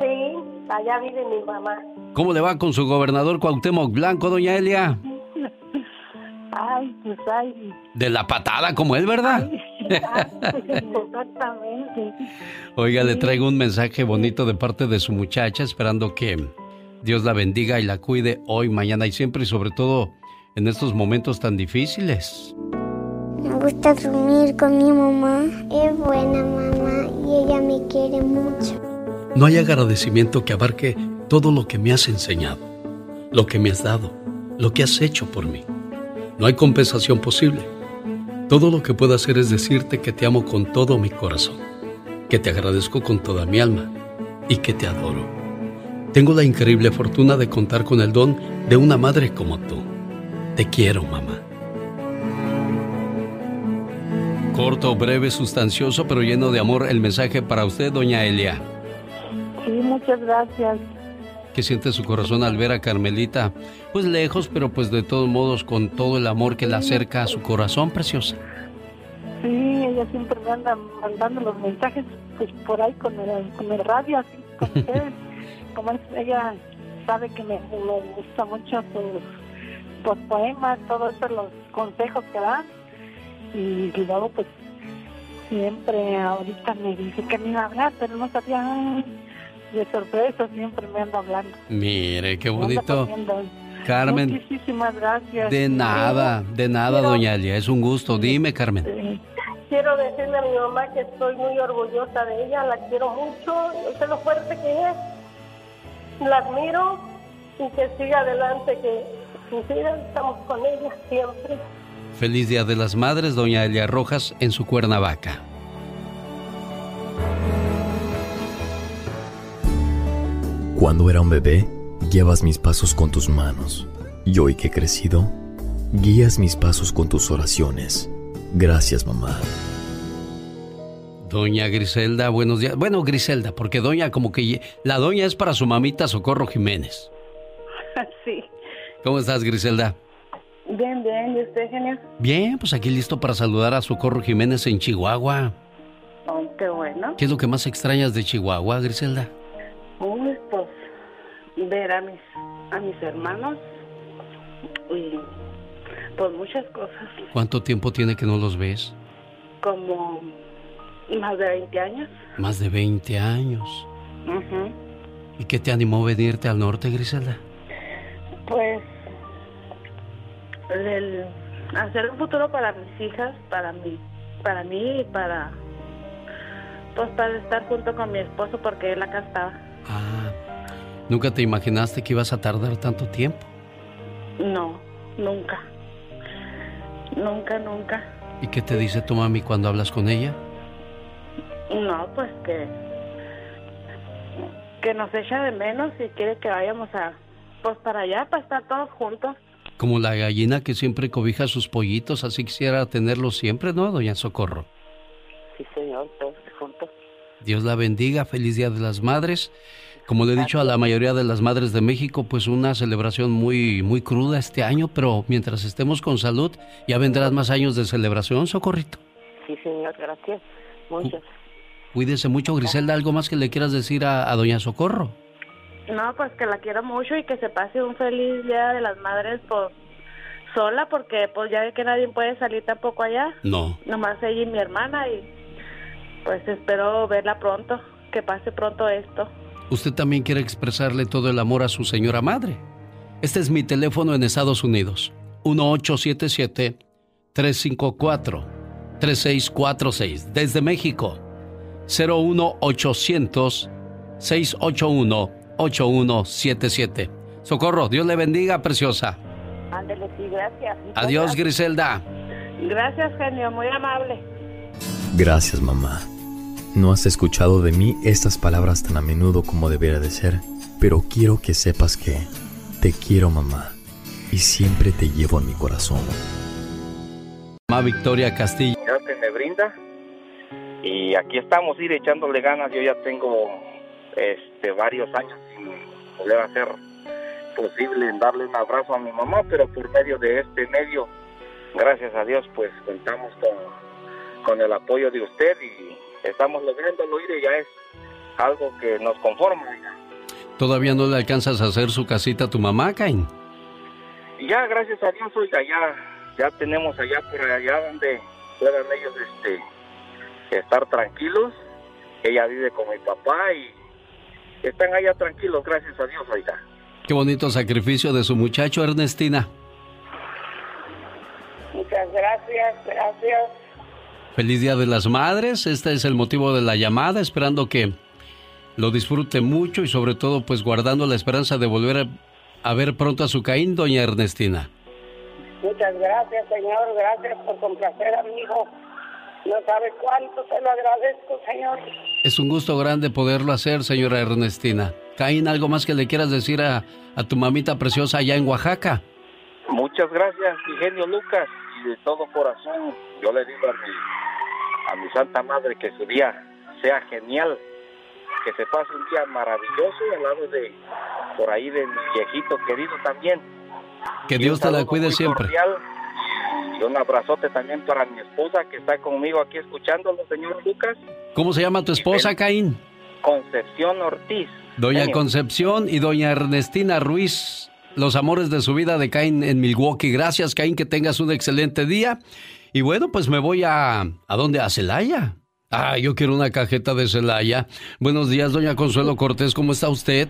Sí, allá vive mi mamá. ¿Cómo le va con su gobernador Cuauhtémoc Blanco, doña Elia? Ay, pues ay. De la patada como él, ¿verdad? exactamente. Oiga, le traigo un mensaje bonito de parte de su muchacha, esperando que Dios la bendiga y la cuide hoy, mañana y siempre, y sobre todo en estos momentos tan difíciles. Me gusta dormir con mi mamá. Es buena mamá y ella me quiere mucho. No hay agradecimiento que abarque todo lo que me has enseñado, lo que me has dado, lo que has hecho por mí. No hay compensación posible. Todo lo que puedo hacer es decirte que te amo con todo mi corazón, que te agradezco con toda mi alma y que te adoro. Tengo la increíble fortuna de contar con el don de una madre como tú. Te quiero, mamá. Corto, breve, sustancioso, pero lleno de amor el mensaje para usted, doña Elia. Sí, muchas gracias. ¿Qué siente su corazón al ver a Carmelita? Pues lejos, pero pues de todos modos con todo el amor que la acerca a su corazón, preciosa. Sí, ella siempre me anda mandando los mensajes pues por ahí con el, con el radio, así con ustedes. Como ella sabe que me, me gusta mucho sus, poemas, todos eso, los consejos que dan. Y luego pues siempre ahorita me dice que me iba a hablar, pero no sabía de sorpresa siempre me anda hablando. Mire, qué bonito. Carmen. Muchísimas gracias. De nada, de nada, doña Elia. Es un gusto. Dime, Carmen. Quiero decirle a mi mamá que estoy muy orgullosa de ella, la quiero mucho, sé lo fuerte que es, la admiro y que siga adelante, que siga, estamos con ella siempre. Feliz Día de las Madres, doña Elia Rojas, en su Cuernavaca. Cuando era un bebé, llevas mis pasos con tus manos. Y hoy que he crecido, guías mis pasos con tus oraciones. Gracias, mamá. Doña Griselda, buenos días. Bueno, Griselda, porque doña como que la doña es para su mamita Socorro Jiménez. Sí. ¿Cómo estás, Griselda? Bien, bien, ¿y usted, genio? Bien, pues aquí listo para saludar a Socorro Jiménez en Chihuahua. Oh, qué bueno. ¿Qué es lo que más extrañas de Chihuahua, Griselda? Uy, ver a mis, a mis hermanos y pues muchas cosas. ¿Cuánto tiempo tiene que no los ves? Como más de 20 años. Más de 20 años. ¿Y qué te animó a venirte al norte, Griselda? Pues el hacer un futuro para mis hijas, para mí, para mí y para pues para estar junto con mi esposo porque él acá estaba. Ah, ¿nunca te imaginaste que ibas a tardar tanto tiempo? No, nunca. Nunca, nunca. ¿Y qué te dice tu mami cuando hablas con ella? No, pues que que nos echa de menos y quiere que vayamos a pues para allá para estar todos juntos. Como la gallina que siempre cobija sus pollitos, así quisiera tenerlos siempre, ¿no, doña Socorro? Sí, señor, todos juntos. Dios la bendiga, feliz Día de las Madres. Como le he dicho a la mayoría de las madres de México, pues una celebración muy, muy cruda este año, pero mientras estemos con salud, ya vendrán más años de celebración, Socorrito. Sí, señor, gracias. Muchas. Cuídese mucho, Griselda. ¿Algo más que le quieras decir a, a doña Socorro? No, pues que la quiero mucho y que se pase un feliz Día de las Madres pues sola porque pues ya que nadie puede salir tampoco allá. No. Nomás ella y mi hermana y pues espero verla pronto, que pase pronto esto. Usted también quiere expresarle todo el amor a su señora madre. Este es mi teléfono en Estados Unidos. 1877-354-3646. Desde México. 01800 681 8177. Socorro, Dios le bendiga, preciosa. Ándele, sí, gracias. Adiós, Griselda. Gracias, genio, muy amable. Gracias, mamá. No has escuchado de mí estas palabras tan a menudo como debería de ser, pero quiero que sepas que te quiero, mamá, y siempre te llevo en mi corazón. Mamá Victoria Castillo. que me brinda. Y aquí estamos, ir echándole ganas. Yo ya tengo este varios años sin poder hacer posible en darle un abrazo a mi mamá, pero por medio de este medio, gracias a Dios, pues contamos con, con el apoyo de usted y estamos lográndolo y ya es algo que nos conforma. ¿Todavía no le alcanzas a hacer su casita a tu mamá, Cain? Ya, gracias a Dios, oiga, ya, ya tenemos allá por allá donde puedan ellos este, estar tranquilos. Ella vive con mi papá y están allá tranquilos, gracias a Dios, oiga. Qué bonito sacrificio de su muchacho, Ernestina. Muchas gracias, gracias. Feliz Día de las Madres. Este es el motivo de la llamada, esperando que lo disfrute mucho y sobre todo pues guardando la esperanza de volver a ver pronto a su Caín, doña Ernestina. Muchas gracias, Señor. Gracias por complacer a mi hijo. No sabe cuánto te lo agradezco, Señor. Es un gusto grande poderlo hacer, señora Ernestina. Caín, ¿algo más que le quieras decir a, a tu mamita preciosa allá en Oaxaca? Muchas gracias, mi genio Lucas, y de todo corazón yo le digo a mi, a mi Santa Madre que su día sea genial, que se pase un día maravilloso al lado de, por ahí de mi viejito querido también. Que Dios te la cuide siempre. cordial, Y un abrazote también para mi esposa que está conmigo aquí escuchándolo, señor Lucas, ¿Cómo se llama tu esposa, Caín? Concepción Ortiz. Doña. Concepción y doña Ernestina Ruiz, los amores de su vida de Caín en Milwaukee. Gracias, Caín, que tengas un excelente día. Y bueno, pues me voy a... ¿A dónde? ¿A Celaya? Ah, yo quiero una cajeta de Celaya. Buenos días, doña Consuelo Cortés, ¿cómo está usted?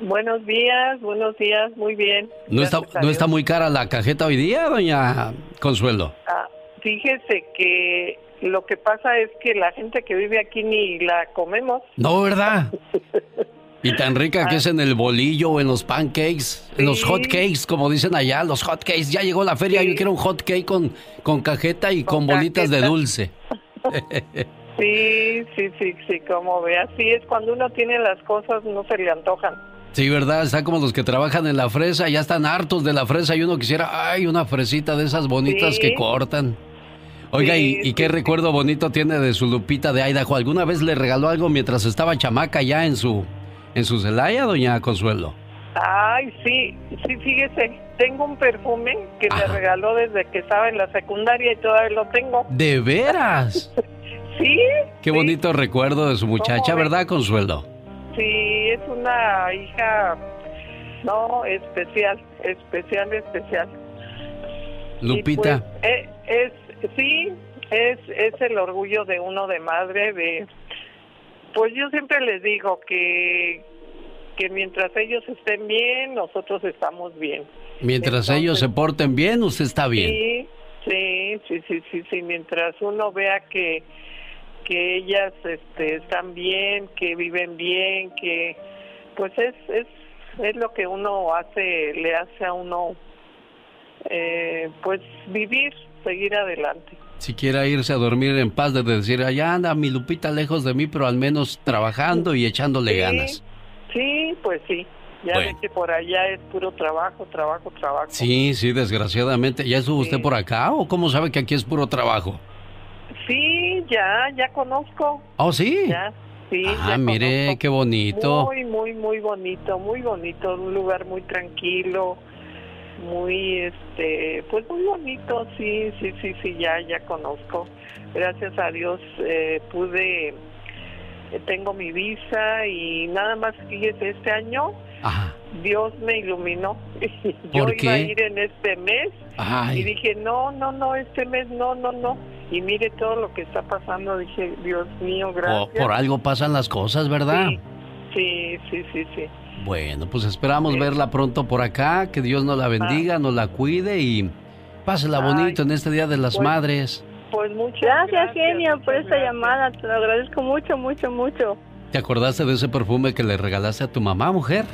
Buenos días, buenos días, muy bien. ¿No está, ¿No está muy cara la cajeta hoy día, doña Consuelo? Ah, fíjese que lo que pasa es que la gente que vive aquí ni la comemos. No, ¿verdad? Y tan rica que es en el bolillo o en los pancakes, en los Sí. hot cakes, como dicen allá, los hot cakes. Ya llegó la feria, yo quiero un hot cake con, con cajeta y con, bolitas de dulce. Sí, sí, sí, sí, como ve, así es cuando uno tiene las cosas no se le antojan. Sí, ¿verdad? Está como los que trabajan en la fresa, ya están hartos de la fresa y uno quisiera, ay, una fresita de esas bonitas Sí. que cortan. Oiga, Sí, ¿y, y qué recuerdo bonito tiene de su Lupita de Idaho? ¿Alguna vez le regaló algo mientras estaba chamaca ya en su, en su Celaya, doña Consuelo? Ay, sí, sí, fíjese, tengo un perfume que me regaló desde que estaba en la secundaria y todavía lo tengo. ¿De veras? sí. Qué bonito recuerdo de su muchacha, ¿verdad, Consuelo? Sí, es una hija, no, especial, especial, especial. Lupita. Pues, eh, es, sí, es, es el orgullo de uno de madre, de, pues yo siempre les digo que, que mientras ellos estén bien, nosotros estamos bien. Mientras ellos se porten bien, usted está bien. Sí, sí, sí, sí, sí, sí. Mientras uno vea que, que ellas este, están bien, que viven bien, que pues es, es, es lo que uno hace, le hace a uno eh, pues vivir, seguir adelante. Si quiera irse a dormir en paz de decir, allá anda mi Lupita lejos de mí, pero al menos trabajando y echándole ganas. Sí, pues sí. Ya ve que por allá es puro trabajo, trabajo, trabajo. Sí, sí, desgraciadamente. ¿Ya estuvo usted por acá o cómo sabe que aquí es puro trabajo? Sí, ya, ya conozco. ¿Oh, sí? Ya, sí. Ah, mire, qué bonito. Muy, muy, muy bonito, muy bonito. Un lugar muy tranquilo, muy, este, pues muy bonito. Sí, sí, sí, sí, ya, ya conozco. Gracias a Dios eh, pude, eh, tengo mi visa y nada más, fíjese, este año Dios me iluminó. Yo iba a ir en este mes y dije, no, no, no, este mes no, no, no. Y mire todo lo que está pasando. Dije, Dios mío, gracias. por algo pasan las cosas, ¿verdad? Sí, sí, sí, sí. Bueno, pues esperamos verla pronto por acá. Que Dios nos la bendiga, nos la cuide y pásela bonito en este Día de las pues, Madres. Pues muchas gracias, genio, por esta llamada. Te lo agradezco mucho, mucho, mucho. ¿Te acordaste de ese perfume que le regalaste a tu mamá, mujer?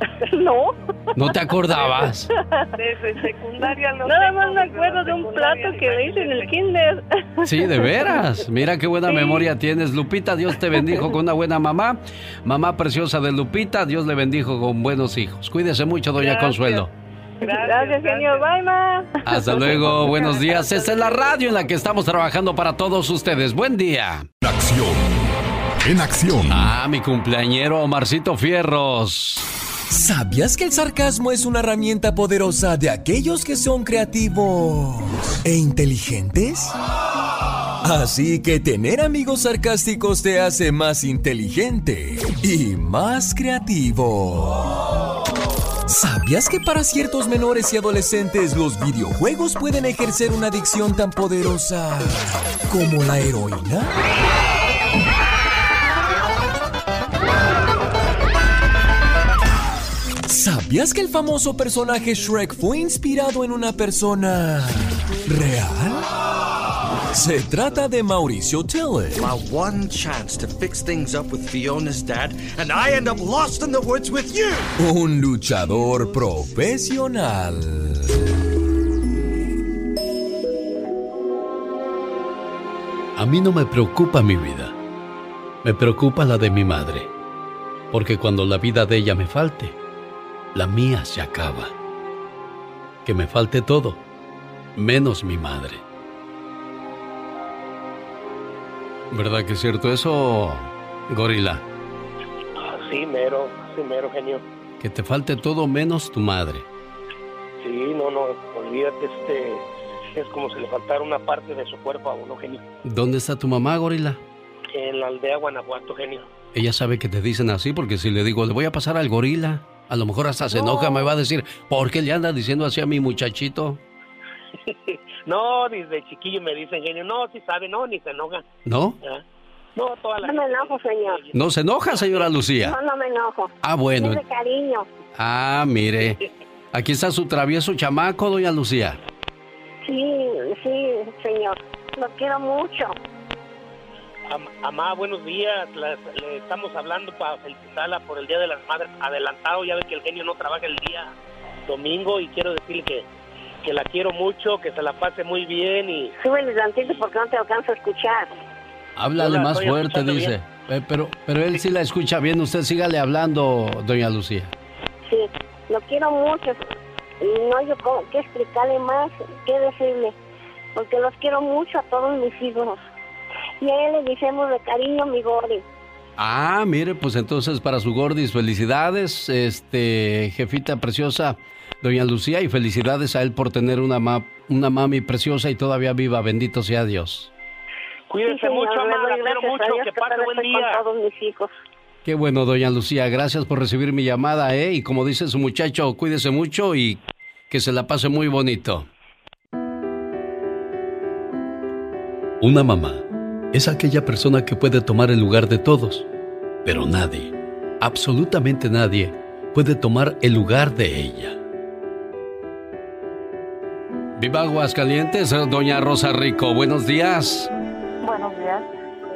No. ¿No te acordabas? Desde secundaria lo Nada más me acuerdo de un plato que le hice en el kinder. Sí, de veras. Mira qué buena memoria tienes, Lupita. Dios te bendijo con una buena mamá. Mamá preciosa de Lupita, Dios le bendijo con buenos hijos. Cuídese mucho, doña Consuelo. Gracias, señor. Bye, ma. Hasta luego. Buenos días. Esta es la radio en la que estamos trabajando para todos ustedes. Buen día. Acción. En acción. Ah, mi cumpleañero Omarcito Fierros. ¿Sabías que el sarcasmo es una herramienta poderosa de aquellos que son creativos e inteligentes? Así que tener amigos sarcásticos te hace más inteligente y más creativo. ¿Sabías que para ciertos menores y adolescentes los videojuegos pueden ejercer una adicción tan poderosa como la heroína? ¿Sabías que el famoso personaje Shrek fue inspirado en una persona real? Se trata de Mauricio Tillett. My one chance to fix things up with Fiona's dad, and I end up lost in the woods with you. Un luchador profesional. A mí no me preocupa mi vida. Me preocupa la de mi madre. Porque cuando la vida de ella me falte, la mía se acaba. Que me falte todo, menos mi madre. ¿Verdad que es cierto eso, gorila? Sí, mero, sí, mero, genio. Que te falte todo menos tu madre. Sí, no, no, olvídate, este, es como si le faltara una parte de su cuerpo a uno, genio. ¿Dónde está tu mamá, gorila? En la aldea Guanajuato, genio. Ella sabe que te dicen así porque si le digo, le voy a pasar al gorila, a lo mejor hasta se enoja, me va a decir, ¿por qué le anda diciendo así a mi muchachito? no, desde chiquillo me dicen, genio, no, si sabe, no, ni se enoja. ¿No? ¿Ah? No, toda la No me enojo, señor. ¿No se enoja, señora Lucía? No, no me enojo. Ah, bueno. Es de cariño. Ah, mire. Aquí está su travieso chamaco, doña Lucía. Sí, sí, señor. Lo quiero mucho. Am- Amá, buenos días. La- le estamos hablando para felicitarla por el Día de las Madres adelantado. Ya ve que el genio no trabaja el día domingo y quiero decirle que, que la quiero mucho, que se la pase muy bien y Súbele tantito porque no te alcanzo a escuchar. Háblale Yo la más fuerte, dice. Eh, pero, pero él sí la escucha bien. Usted sígale hablando, doña Lucía. Sí, lo quiero mucho. Y no hay cómo- qué explicarle más, qué decirle. Porque los quiero mucho a todos mis hijos. Y a él le decimos de cariño mi Gori. Ah, mire, pues entonces para su gordis, felicidades, este, jefita preciosa, doña Lucía, y felicidades a él por tener una, una mami preciosa y todavía viva, bendito sea Dios. Cuídense mucho, mamá, quiero mucho, que pase buen día. todos mis hijos. Qué bueno, doña Lucía, gracias por recibir mi llamada, ¿eh? Y como dice su muchacho, cuídese mucho y que se la pase muy bonito. Una mamá es aquella persona que puede tomar el lugar de todos, pero nadie, absolutamente nadie, puede tomar el lugar de ella. Viva Aguascalientes, doña Rosa Rico, buenos días. Buenos días.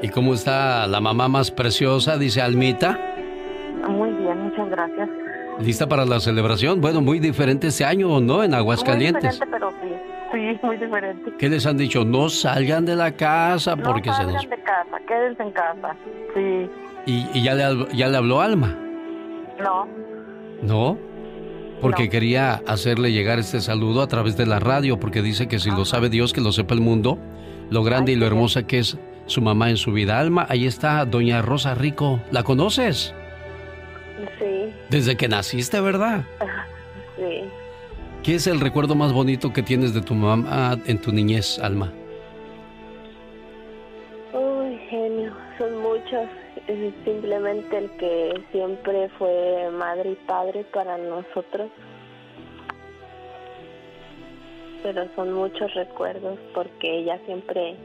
¿Y cómo está la mamá más preciosa? Dice Almita. Muy bien, muchas gracias. ¿Lista para la celebración? Bueno, muy diferente este año, ¿no? En Aguascalientes. Muy diferente, pero sí. Sí, muy diferente. ¿Qué les han dicho? No salgan de la casa porque se nos... de casa, quédense en casa. Sí. ¿Y, ya, le, ya le habló Alma? No. ¿No? Porque quería hacerle llegar este saludo a través de la radio, porque dice que si lo sabe Dios, que lo sepa el mundo, lo grande y lo hermosa que es su mamá en su vida. Alma, ahí está Doña Rosa Rico. ¿La conoces? Sí. Desde que naciste, ¿verdad? Sí. ¿Qué es el recuerdo más bonito que tienes de tu mamá en tu niñez, Alma? Uy, genio, son muchos. simplemente el que siempre fue madre y padre para nosotros. Pero son muchos recuerdos porque ella siempre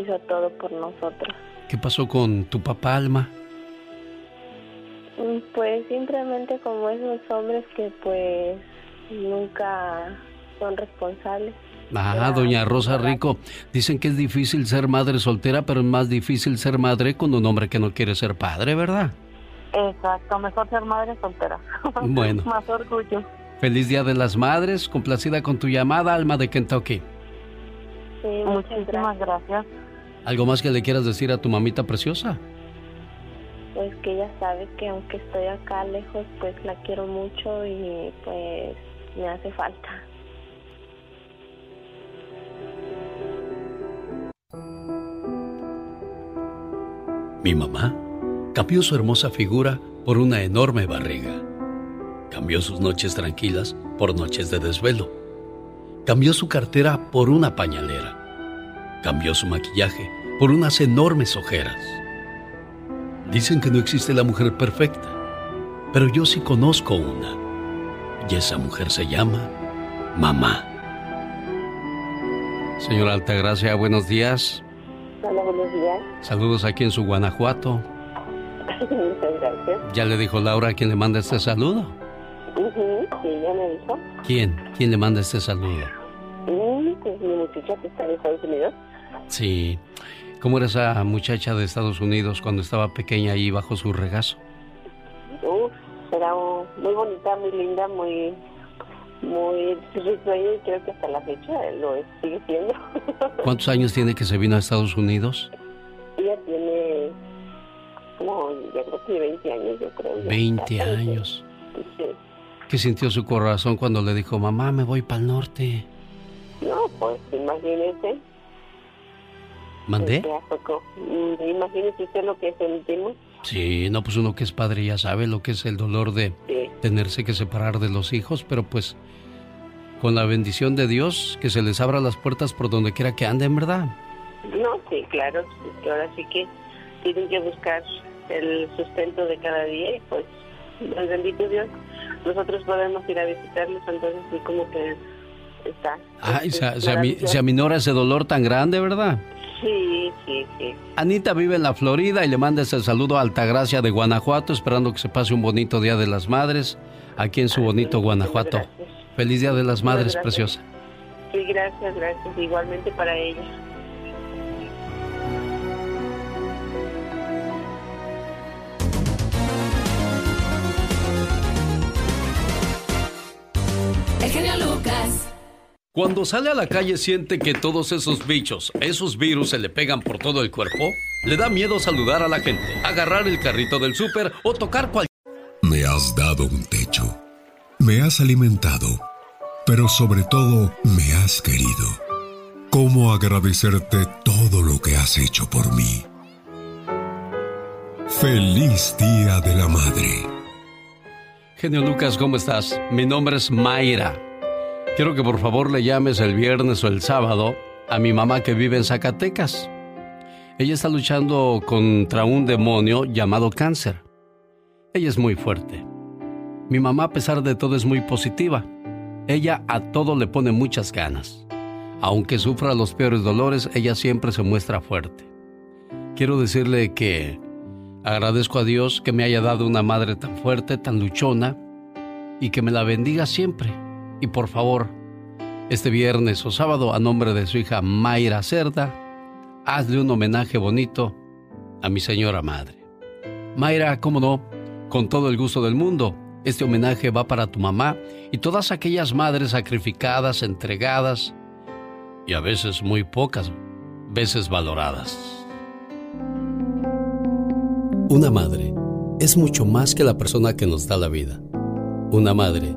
hizo todo por nosotros. ¿Qué pasó con tu papá, Alma? Mm, pues simplemente como esos hombres que pues nunca son responsables. Ah, doña Rosa Rico, dicen que es difícil ser madre soltera, pero es más difícil ser madre con un hombre que no quiere ser padre, ¿verdad? Exacto, mejor ser madre soltera. Bueno. más orgullo. Feliz Día de las Madres, complacida con tu llamada, Alma de Kentucky. Sí, muchísimas gracias. ¿Algo más que le quieras decir a tu mamita preciosa? Pues que ella sabe que aunque estoy acá lejos, pues la quiero mucho y pues me hace falta. Mi mamá cambió su hermosa figura por una enorme barriga. Cambió sus noches tranquilas por noches de desvelo. Cambió su cartera por una pañalera. Cambió su maquillaje por unas enormes ojeras. Dicen que no existe la mujer perfecta, pero yo sí conozco una. Y esa mujer se llama mamá. Señora Altagracia, buenos días. Hola, buenos días. Saludos aquí en su Guanajuato. Muchas gracias. ¿Ya le dijo Laura a quién le manda este saludo? sí, ya me dijo. ¿Quién? ¿Quién le manda este saludo? Mm, pues mi muchacha que está en Estados Unidos. Sí. ¿Cómo era esa muchacha de Estados Unidos cuando estaba pequeña ahí bajo su regazo? Era muy bonita, muy linda, muy muy risueña y creo que hasta la fecha lo sigue siendo. ¿Cuántos años tiene que se vino a Estados Unidos? Ella tiene como, ya creo que 20 años, yo creo. 20 años. Sí. ¿Qué sintió su corazón cuando le dijo, mamá, me voy para el norte? No, pues imagínese. ¿Mandé? Mm, imagínese usted lo que sentimos. Sí, no, pues uno que es padre ya sabe lo que es el dolor de tenerse que separar de los hijos, pero pues con la bendición de Dios, que se les abra las puertas por donde quiera que anden, ¿verdad? No, sí, claro, ahora sí que tienen que buscar el sustento de cada día y pues, bendito Dios, nosotros podemos ir a visitarlos, entonces sí como que está. Ay, se, se, se aminora ese dolor tan grande, ¿verdad? Sí, sí, sí. Anita vive en la Florida y le manda ese saludo a Altagracia de Guanajuato, esperando que se pase un bonito Día de las Madres aquí en su bonito Guanajuato. Feliz Día de las Madres, preciosa. Sí, gracias, gracias. Igualmente para ella. El genio Lucas. Cuando sale a la calle siente que todos esos bichos, esos virus se le pegan por todo el cuerpo, le da miedo saludar a la gente, agarrar el carrito del súper o tocar cualquier... Me has dado un techo, me has alimentado, pero sobre todo me has querido. ¿Cómo agradecerte todo lo que has hecho por mí? Feliz Día de la Madre. Genio Lucas, ¿cómo estás? Mi nombre es Mayra. Quiero que por favor le llames el viernes o el sábado a mi mamá que vive en Zacatecas. Ella está luchando contra un demonio llamado cáncer. Ella es muy fuerte. Mi mamá a pesar de todo es muy positiva. Ella a todo le pone muchas ganas. Aunque sufra los peores dolores, ella siempre se muestra fuerte. Quiero decirle que agradezco a Dios que me haya dado una madre tan fuerte, tan luchona, y que me la bendiga siempre. Y por favor, este viernes o sábado, a nombre de su hija Mayra Cerda, hazle un homenaje bonito a mi señora madre. Mayra, cómo no, con todo el gusto del mundo, este homenaje va para tu mamá y todas aquellas madres sacrificadas, entregadas y a veces muy pocas veces valoradas. Una madre es mucho más que la persona que nos da la vida. Una madre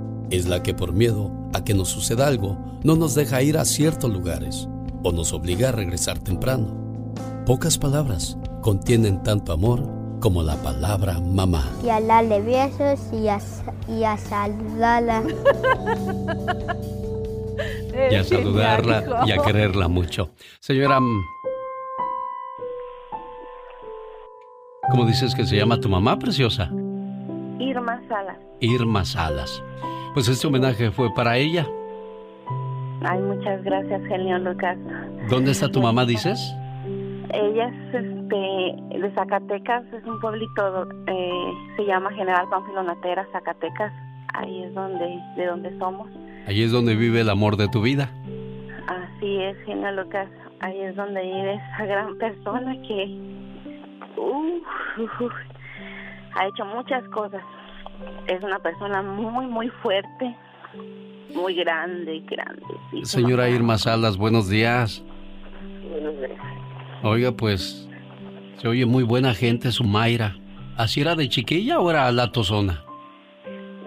Es la que por miedo a que nos suceda algo no nos deja ir a ciertos lugares o nos obliga a regresar temprano. Pocas palabras contienen tanto amor como la palabra mamá. Y a darle besos y a, y a saludarla. y a saludarla y a quererla mucho. Señora, ¿cómo dices que se llama tu mamá, preciosa? Irma Salas. Irma Salas. Pues este homenaje fue para ella. Ay, muchas gracias, genio Lucas. ¿Dónde está tu mamá, dices? Ella es este, de Zacatecas, es un pueblito, eh, se llama General Pánfilo Natera, Zacatecas. Ahí es donde, de donde somos. Ahí es donde vive el amor de tu vida. Así es, genio Lucas. Ahí es donde vive esa gran persona que uh, ha hecho muchas cosas. Es una persona muy, muy fuerte, muy grande, grande. Señora Irma Salas, buenos días. Buenos días. Oiga, pues se oye muy buena gente su Mayra. ¿Así era de chiquilla o era la tozona?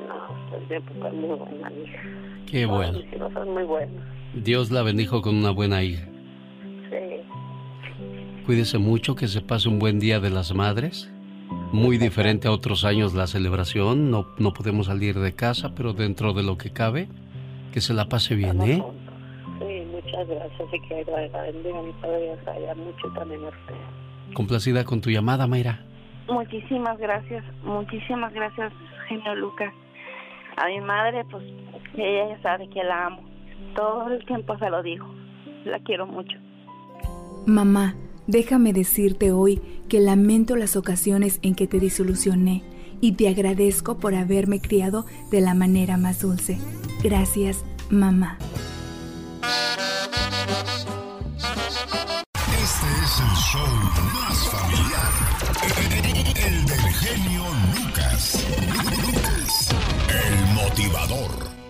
No, es de época muy buena hija. Qué bueno. Mis hijos son muy buenos. Dios la bendijo con una buena hija. Sí. Cuídese mucho, que se pase un buen día de las madres. Muy diferente a otros años la celebración. No, no podemos salir de casa, pero dentro de lo que cabe, que se la pase bien, ¿eh? Sí, muchas gracias y que bendiga mi padre y haya mucho también a usted. Complacida con tu llamada, Mayra. Muchísimas gracias, muchísimas gracias, genio Lucas. A mi madre, pues ella ya sabe que la amo. Todo el tiempo se lo digo. La quiero mucho. Mamá, déjame decirte hoy que lamento las ocasiones en que te disolucioné y te agradezco por haberme criado de la manera más dulce. Gracias, mamá. Este es el show más familiar. El del genio Lucas. El motivador.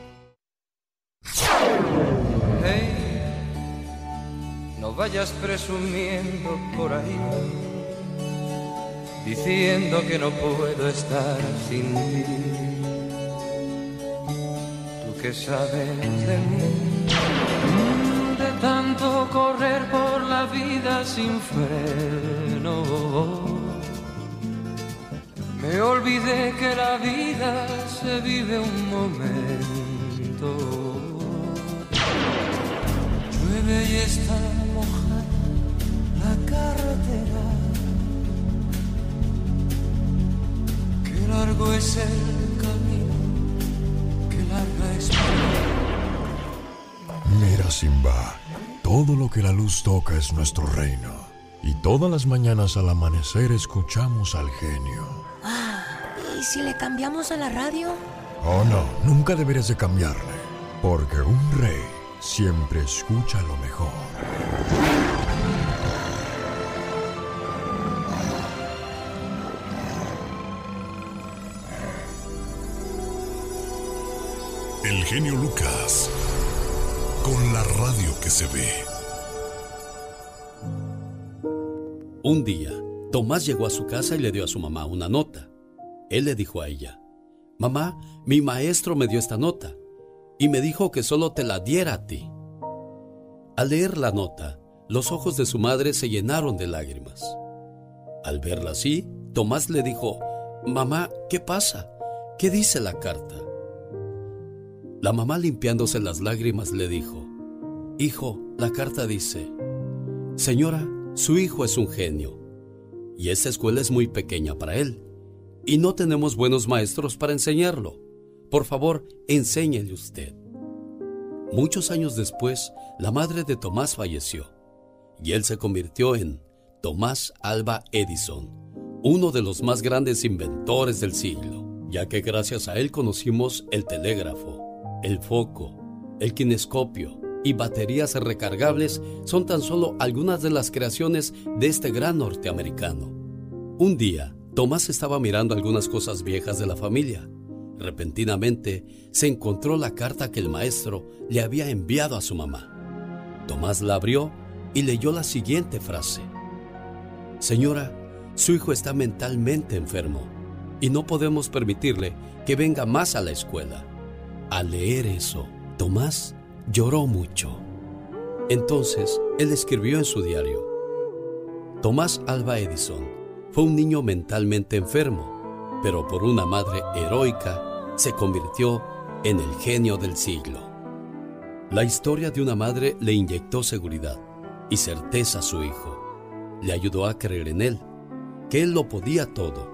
Vayas presumiendo por ahí, diciendo que no puedo estar sin ti. Tú que sabes de mí, de tanto correr por la vida sin freno. Me olvidé que la vida se vive un momento. Llueve y está carretera. Qué largo es el camino, qué larga es Mira, Simba, todo lo que la luz toca es nuestro reino. Y todas las mañanas al amanecer escuchamos al genio. Ah, ¿y si le cambiamos a la radio? Oh no, nunca deberías de cambiarle, porque un rey siempre escucha lo mejor. El genio Lucas, con la radio que se ve. Un día, Tomás llegó a su casa y le dio a su mamá una nota. Él le dijo a ella, Mamá, mi maestro me dio esta nota y me dijo que solo te la diera a ti. Al leer la nota, los ojos de su madre se llenaron de lágrimas. Al verla así, Tomás le dijo, Mamá, ¿qué pasa? ¿Qué dice la carta? La mamá limpiándose las lágrimas le dijo, Hijo, la carta dice, Señora, su hijo es un genio, y esta escuela es muy pequeña para él, y no tenemos buenos maestros para enseñarlo. Por favor, enséñele usted. Muchos años después, la madre de Tomás falleció, y él se convirtió en Tomás Alba Edison, uno de los más grandes inventores del siglo, ya que gracias a él conocimos el telégrafo, el foco, el kinescopio y baterías recargables son tan solo algunas de las creaciones de este gran norteamericano. Un día, Tomás estaba mirando algunas cosas viejas de la familia. Repentinamente, se encontró la carta que el maestro le había enviado a su mamá. Tomás la abrió y leyó la siguiente frase. Señora, su hijo está mentalmente enfermo y no podemos permitirle que venga más a la escuela. Al leer eso, Tomás lloró mucho. Entonces, él escribió en su diario, Tomás Alba Edison fue un niño mentalmente enfermo, pero por una madre heroica se convirtió en el genio del siglo. La historia de una madre le inyectó seguridad y certeza a su hijo. Le ayudó a creer en él, que él lo podía todo,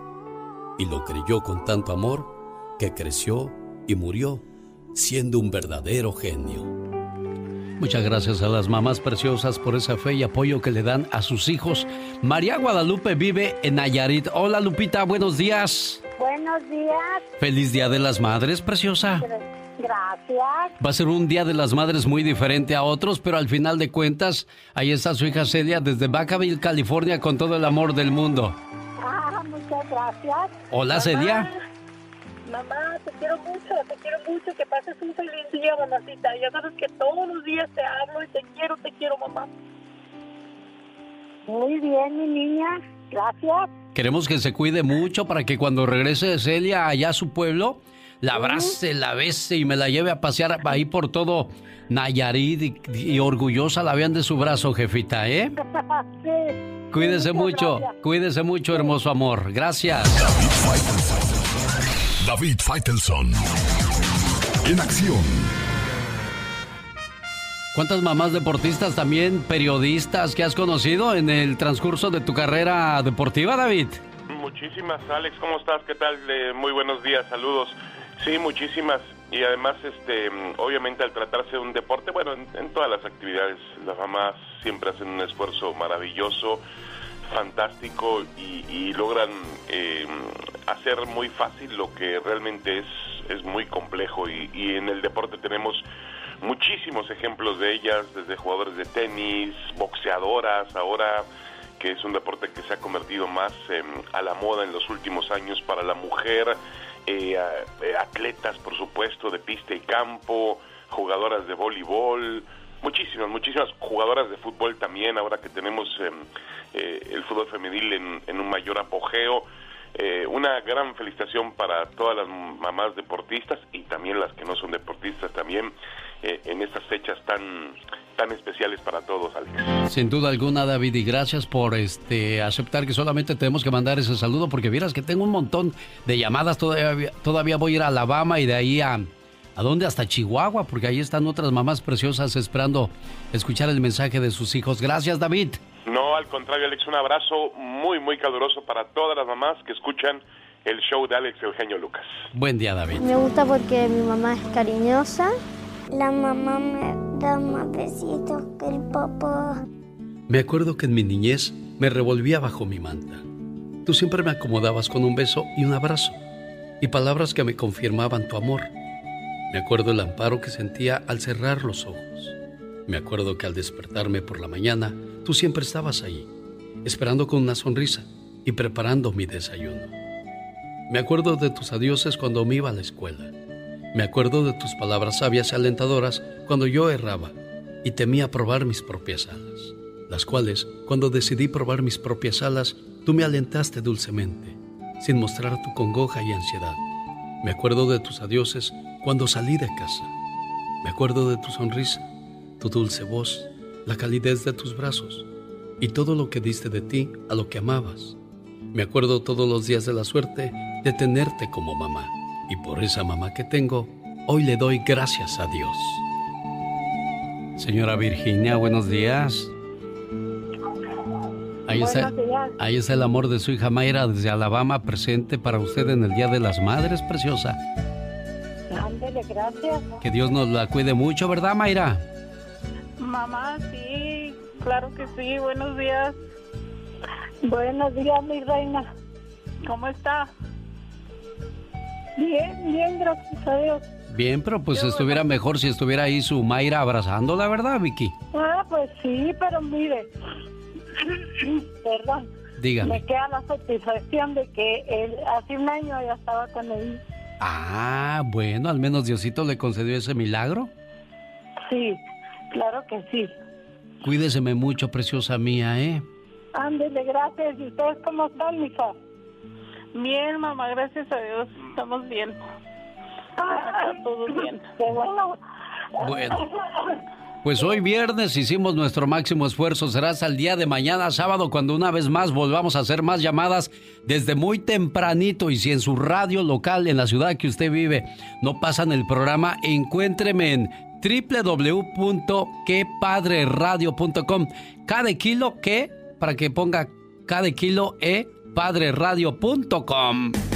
y lo creyó con tanto amor que creció y murió siendo un verdadero genio. Muchas gracias a las mamás preciosas por esa fe y apoyo que le dan a sus hijos. María Guadalupe vive en Nayarit. Hola Lupita, buenos días. Buenos días. Feliz Día de las Madres, preciosa. Gracias. Va a ser un Día de las Madres muy diferente a otros, pero al final de cuentas, ahí está su hija Celia desde Vacaville, California, con todo el amor del mundo. Ah, muchas gracias. Hola Celia. Mamá, te quiero mucho, te quiero mucho, que pases un feliz día, mamacita. Ya sabes que todos los días te hablo y te quiero, te quiero, mamá. Muy bien, mi niña, gracias. Queremos que se cuide mucho para que cuando regrese Celia allá a su pueblo, la abrace, la bese y me la lleve a pasear ahí por todo Nayarit y, y orgullosa la vean de su brazo, jefita, ¿eh? sí. Cuídese mucho, gracias. cuídese mucho, hermoso amor. Gracias. David Faitelson. En acción. ¿Cuántas mamás deportistas también, periodistas que has conocido en el transcurso de tu carrera deportiva, David? muchísimas. Alex, ¿cómo estás? ¿Qué tal? muy buenos días, saludos. Sí, muchísimas. Y además, este, obviamente al tratarse de un deporte, bueno, en, todas las actividades, las mamás siempre hacen un esfuerzo maravilloso, fantástico y, logran eh, hacer muy fácil lo que realmente es, es muy complejo. Y, y en el deporte tenemos muchísimos ejemplos de ellas, desde jugadores de tenis, boxeadoras, ahora que es un deporte que se ha convertido más em, a la moda en los últimos años para la mujer, eh, eh, atletas, por supuesto, de pista y campo, jugadoras de voleibol, muchísimas, muchísimas jugadoras de fútbol también, ahora que tenemos em, eh, el fútbol femenil en, en un mayor apogeo. Eh, una gran felicitación para todas las mamás deportistas y también las que no son deportistas también eh, en estas fechas tan tan especiales para todos, Alex. Sin duda alguna, David, y gracias por este aceptar que solamente tenemos que mandar ese saludo porque vieras que tengo un montón de llamadas, todavía, todavía voy a ir a Alabama y de ahí a ¿A dónde? Hasta Chihuahua, porque ahí están otras mamás preciosas esperando escuchar el mensaje de sus hijos. Gracias, David. No, al contrario, Alex, un abrazo muy, muy caluroso para todas las mamás que escuchan el show de Alex Eugenio Lucas. Buen día, David. Me gusta porque mi mamá es cariñosa. La mamá me da más besitos que el papá. Me acuerdo que en mi niñez me revolvía bajo mi manta. Tú siempre me acomodabas con un beso y un abrazo y palabras que me confirmaban tu amor. Me acuerdo el amparo que sentía al cerrar los ojos. Me acuerdo que al despertarme por la mañana, tú siempre estabas ahí, esperando con una sonrisa y preparando mi desayuno. Me acuerdo de tus adioses cuando me iba a la escuela. Me acuerdo de tus palabras sabias y alentadoras cuando yo erraba y temía probar mis propias alas, las cuales, cuando decidí probar mis propias alas, tú me alentaste dulcemente, sin mostrar tu congoja y ansiedad. Me acuerdo de tus adioses cuando salí de casa. Me acuerdo de tu sonrisa, tu dulce voz, la calidez de tus brazos y todo lo que diste de ti a lo que amabas. Me acuerdo todos los días de la suerte de tenerte como mamá y por esa mamá que tengo, hoy le doy gracias a Dios. Señora Virginia, buenos días. Ahí está, ahí está el amor de su hija Mayra desde Alabama presente para usted en el Día de las Madres, preciosa gracias. Que Dios nos la cuide mucho, ¿verdad, Mayra? Mamá, sí, claro que sí. Buenos días. Buenos días, mi reina. ¿Cómo está? Bien, bien, gracias a Dios. Bien, pero pues estuviera mejor si estuviera ahí su Mayra abrazándola, ¿verdad, Vicky? Ah, pues sí, pero mire, perdón. Dígame. Me queda la satisfacción de que él, hace un año ya estaba con él. Ah, bueno, al menos Diosito le concedió ese milagro. Sí, claro que sí. Cuídeseme mucho, preciosa mía, ¿eh? Ándele, gracias. ¿Y ustedes cómo están, mija? Bien, mamá, gracias a Dios. Estamos bien. Ah, todo bien. bueno. Bueno. Pues hoy viernes hicimos nuestro máximo esfuerzo. Será hasta el día de mañana, sábado, cuando una vez más volvamos a hacer más llamadas desde muy tempranito. Y si en su radio local, en la ciudad que usted vive, no pasan el programa, encuéntreme en www.quepadreradio.com. Cada kilo que, para que ponga cada kilo e padreradio.com.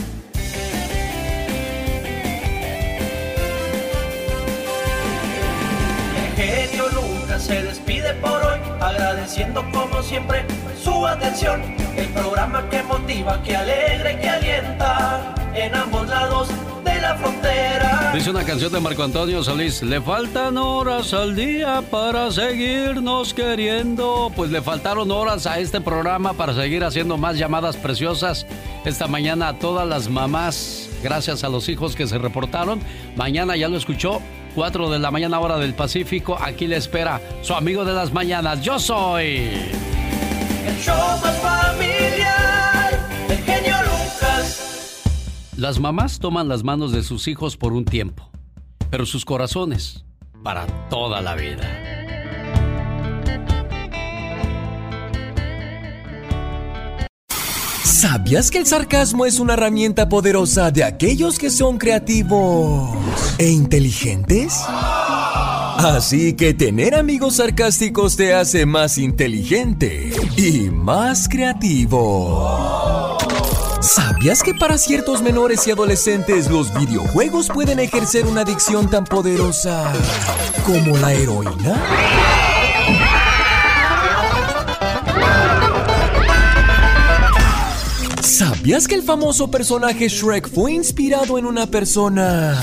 se despide por hoy, agradeciendo como siempre su atención. El programa que motiva, que alegra y que alienta en ambos lados de la frontera. Dice una canción de Marco Antonio Solís, le faltan horas al día para seguirnos queriendo. Pues le faltaron horas a este programa para seguir haciendo más llamadas preciosas. Esta mañana a todas las mamás, gracias a los hijos que se reportaron. Mañana ya lo escuchó, 4 de la mañana hora del Pacífico. Aquí le espera su amigo de las mañanas. Yo soy... El show más familiar, el genio Lucas. Las mamás toman las manos de sus hijos por un tiempo, pero sus corazones para toda la vida. ¿Sabías que el sarcasmo es una herramienta poderosa de aquellos que son creativos e inteligentes? Así que tener amigos sarcásticos te hace más inteligente y más creativo. ¿Sabías que para ciertos menores y adolescentes los videojuegos pueden ejercer una adicción tan poderosa como la heroína? ¿Sabías que el famoso personaje Shrek fue inspirado en una persona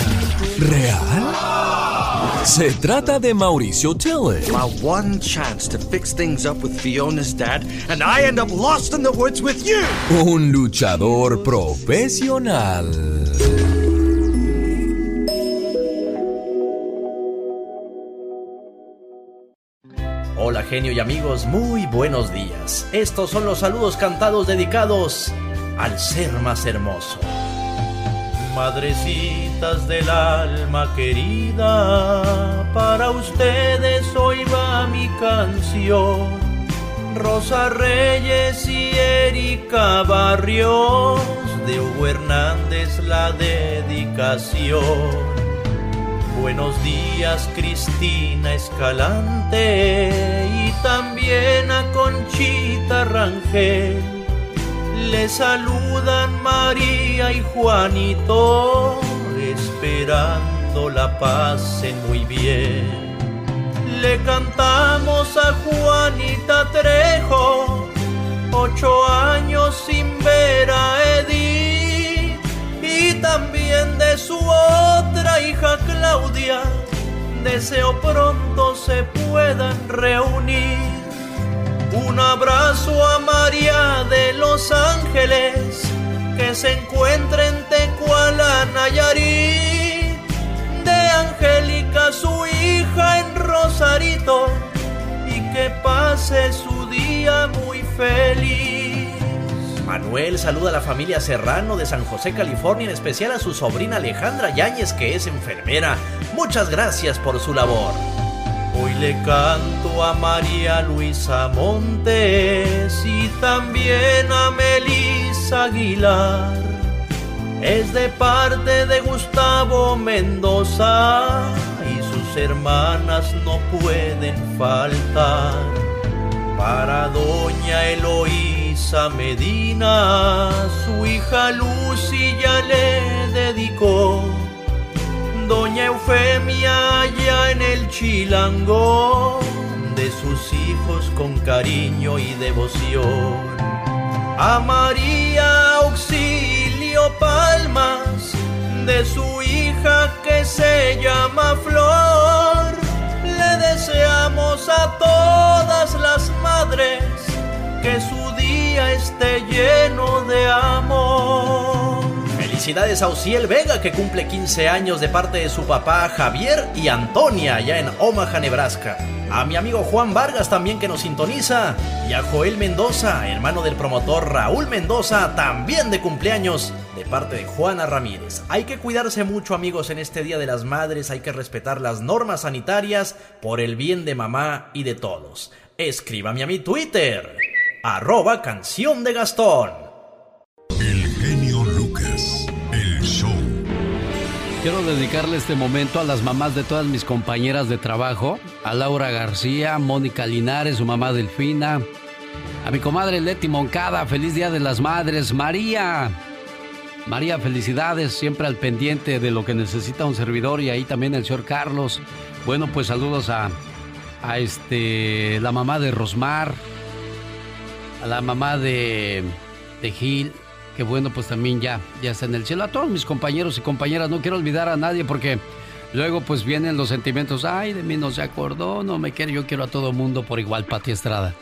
real? Se trata de Mauricio Tillett. My one chance to fix things up with Fiona's dad, and I end up lost in the woods with you. Un luchador profesional. Hola genio y amigos, muy buenos días. Estos son los saludos cantados dedicados al ser más hermoso. Madrecitas del alma querida, para ustedes hoy va mi canción. Rosa Reyes y Erika Barrios, de Hugo Hernández la dedicación. Buenos días Cristina Escalante y también a Conchita Rangel le saludan María y Juanito, esperando la pasen muy bien. Le cantamos a Juanita Trejo, ocho años sin ver a Edith, y también de su otra hija Claudia, deseo pronto se puedan reunir. Un abrazo a María de los Ángeles que se encuentra en Tecuala, Nayarit. De Angélica, su hija en Rosarito, y que pase su día muy feliz. Manuel saluda a la familia Serrano de San José, California, en especial a su sobrina Alejandra Yáñez, que es enfermera. Muchas gracias por su labor. Hoy le canto a María Luisa Montes y también a Melisa Aguilar. Es de parte de Gustavo Mendoza y sus hermanas no pueden faltar. Para doña Eloísa Medina, su hija Lucy ya le dedicó Doña Eufemia allá en el Chilango, de sus hijos con cariño y devoción. A María Auxilio Palmas, de su hija que se llama Flor, le deseamos a todas las madres que su día esté lleno de amor. Felicidades a Uciel Vega que cumple 15 años de parte de su papá Javier y Antonia allá en Omaha, Nebraska. A mi amigo Juan Vargas también que nos sintoniza. Y a Joel Mendoza, hermano del promotor Raúl Mendoza, también de cumpleaños de parte de Juana Ramírez. Hay que cuidarse mucho amigos en este Día de las Madres, hay que respetar las normas sanitarias por el bien de mamá y de todos. Escríbame a mi Twitter, arroba canción de Gastón. Quiero dedicarle este momento a las mamás de todas mis compañeras de trabajo, a Laura García, Mónica Linares, su mamá Delfina, a mi comadre Leti Moncada, feliz Día de las Madres, María. María, felicidades, siempre al pendiente de lo que necesita un servidor y ahí también el señor Carlos. Bueno, pues saludos a, a este, la mamá de Rosmar, a la mamá de, de Gil, que bueno, pues también ya, ya está en el cielo. A todos mis compañeros y compañeras, no quiero olvidar a nadie porque luego pues vienen los sentimientos, ay, de mí no se acordó, no me quiere, yo quiero a todo mundo por igual, Pati Estrada.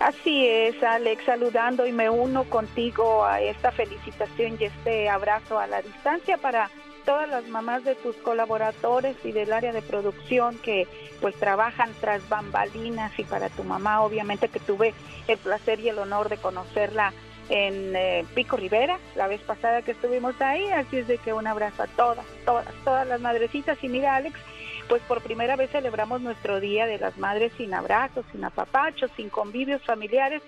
Así es, Alex, saludando y me uno contigo a esta felicitación y este abrazo a la distancia para todas las mamás de tus colaboradores y del área de producción que pues trabajan tras bambalinas y para tu mamá obviamente que tuve el placer y el honor de conocerla en eh, Pico Rivera, la vez pasada que estuvimos ahí, así es de que un abrazo a todas, todas, todas las madrecitas. Y mira Alex, pues por primera vez celebramos nuestro Día de las Madres sin abrazos, sin apapachos, sin convivios familiares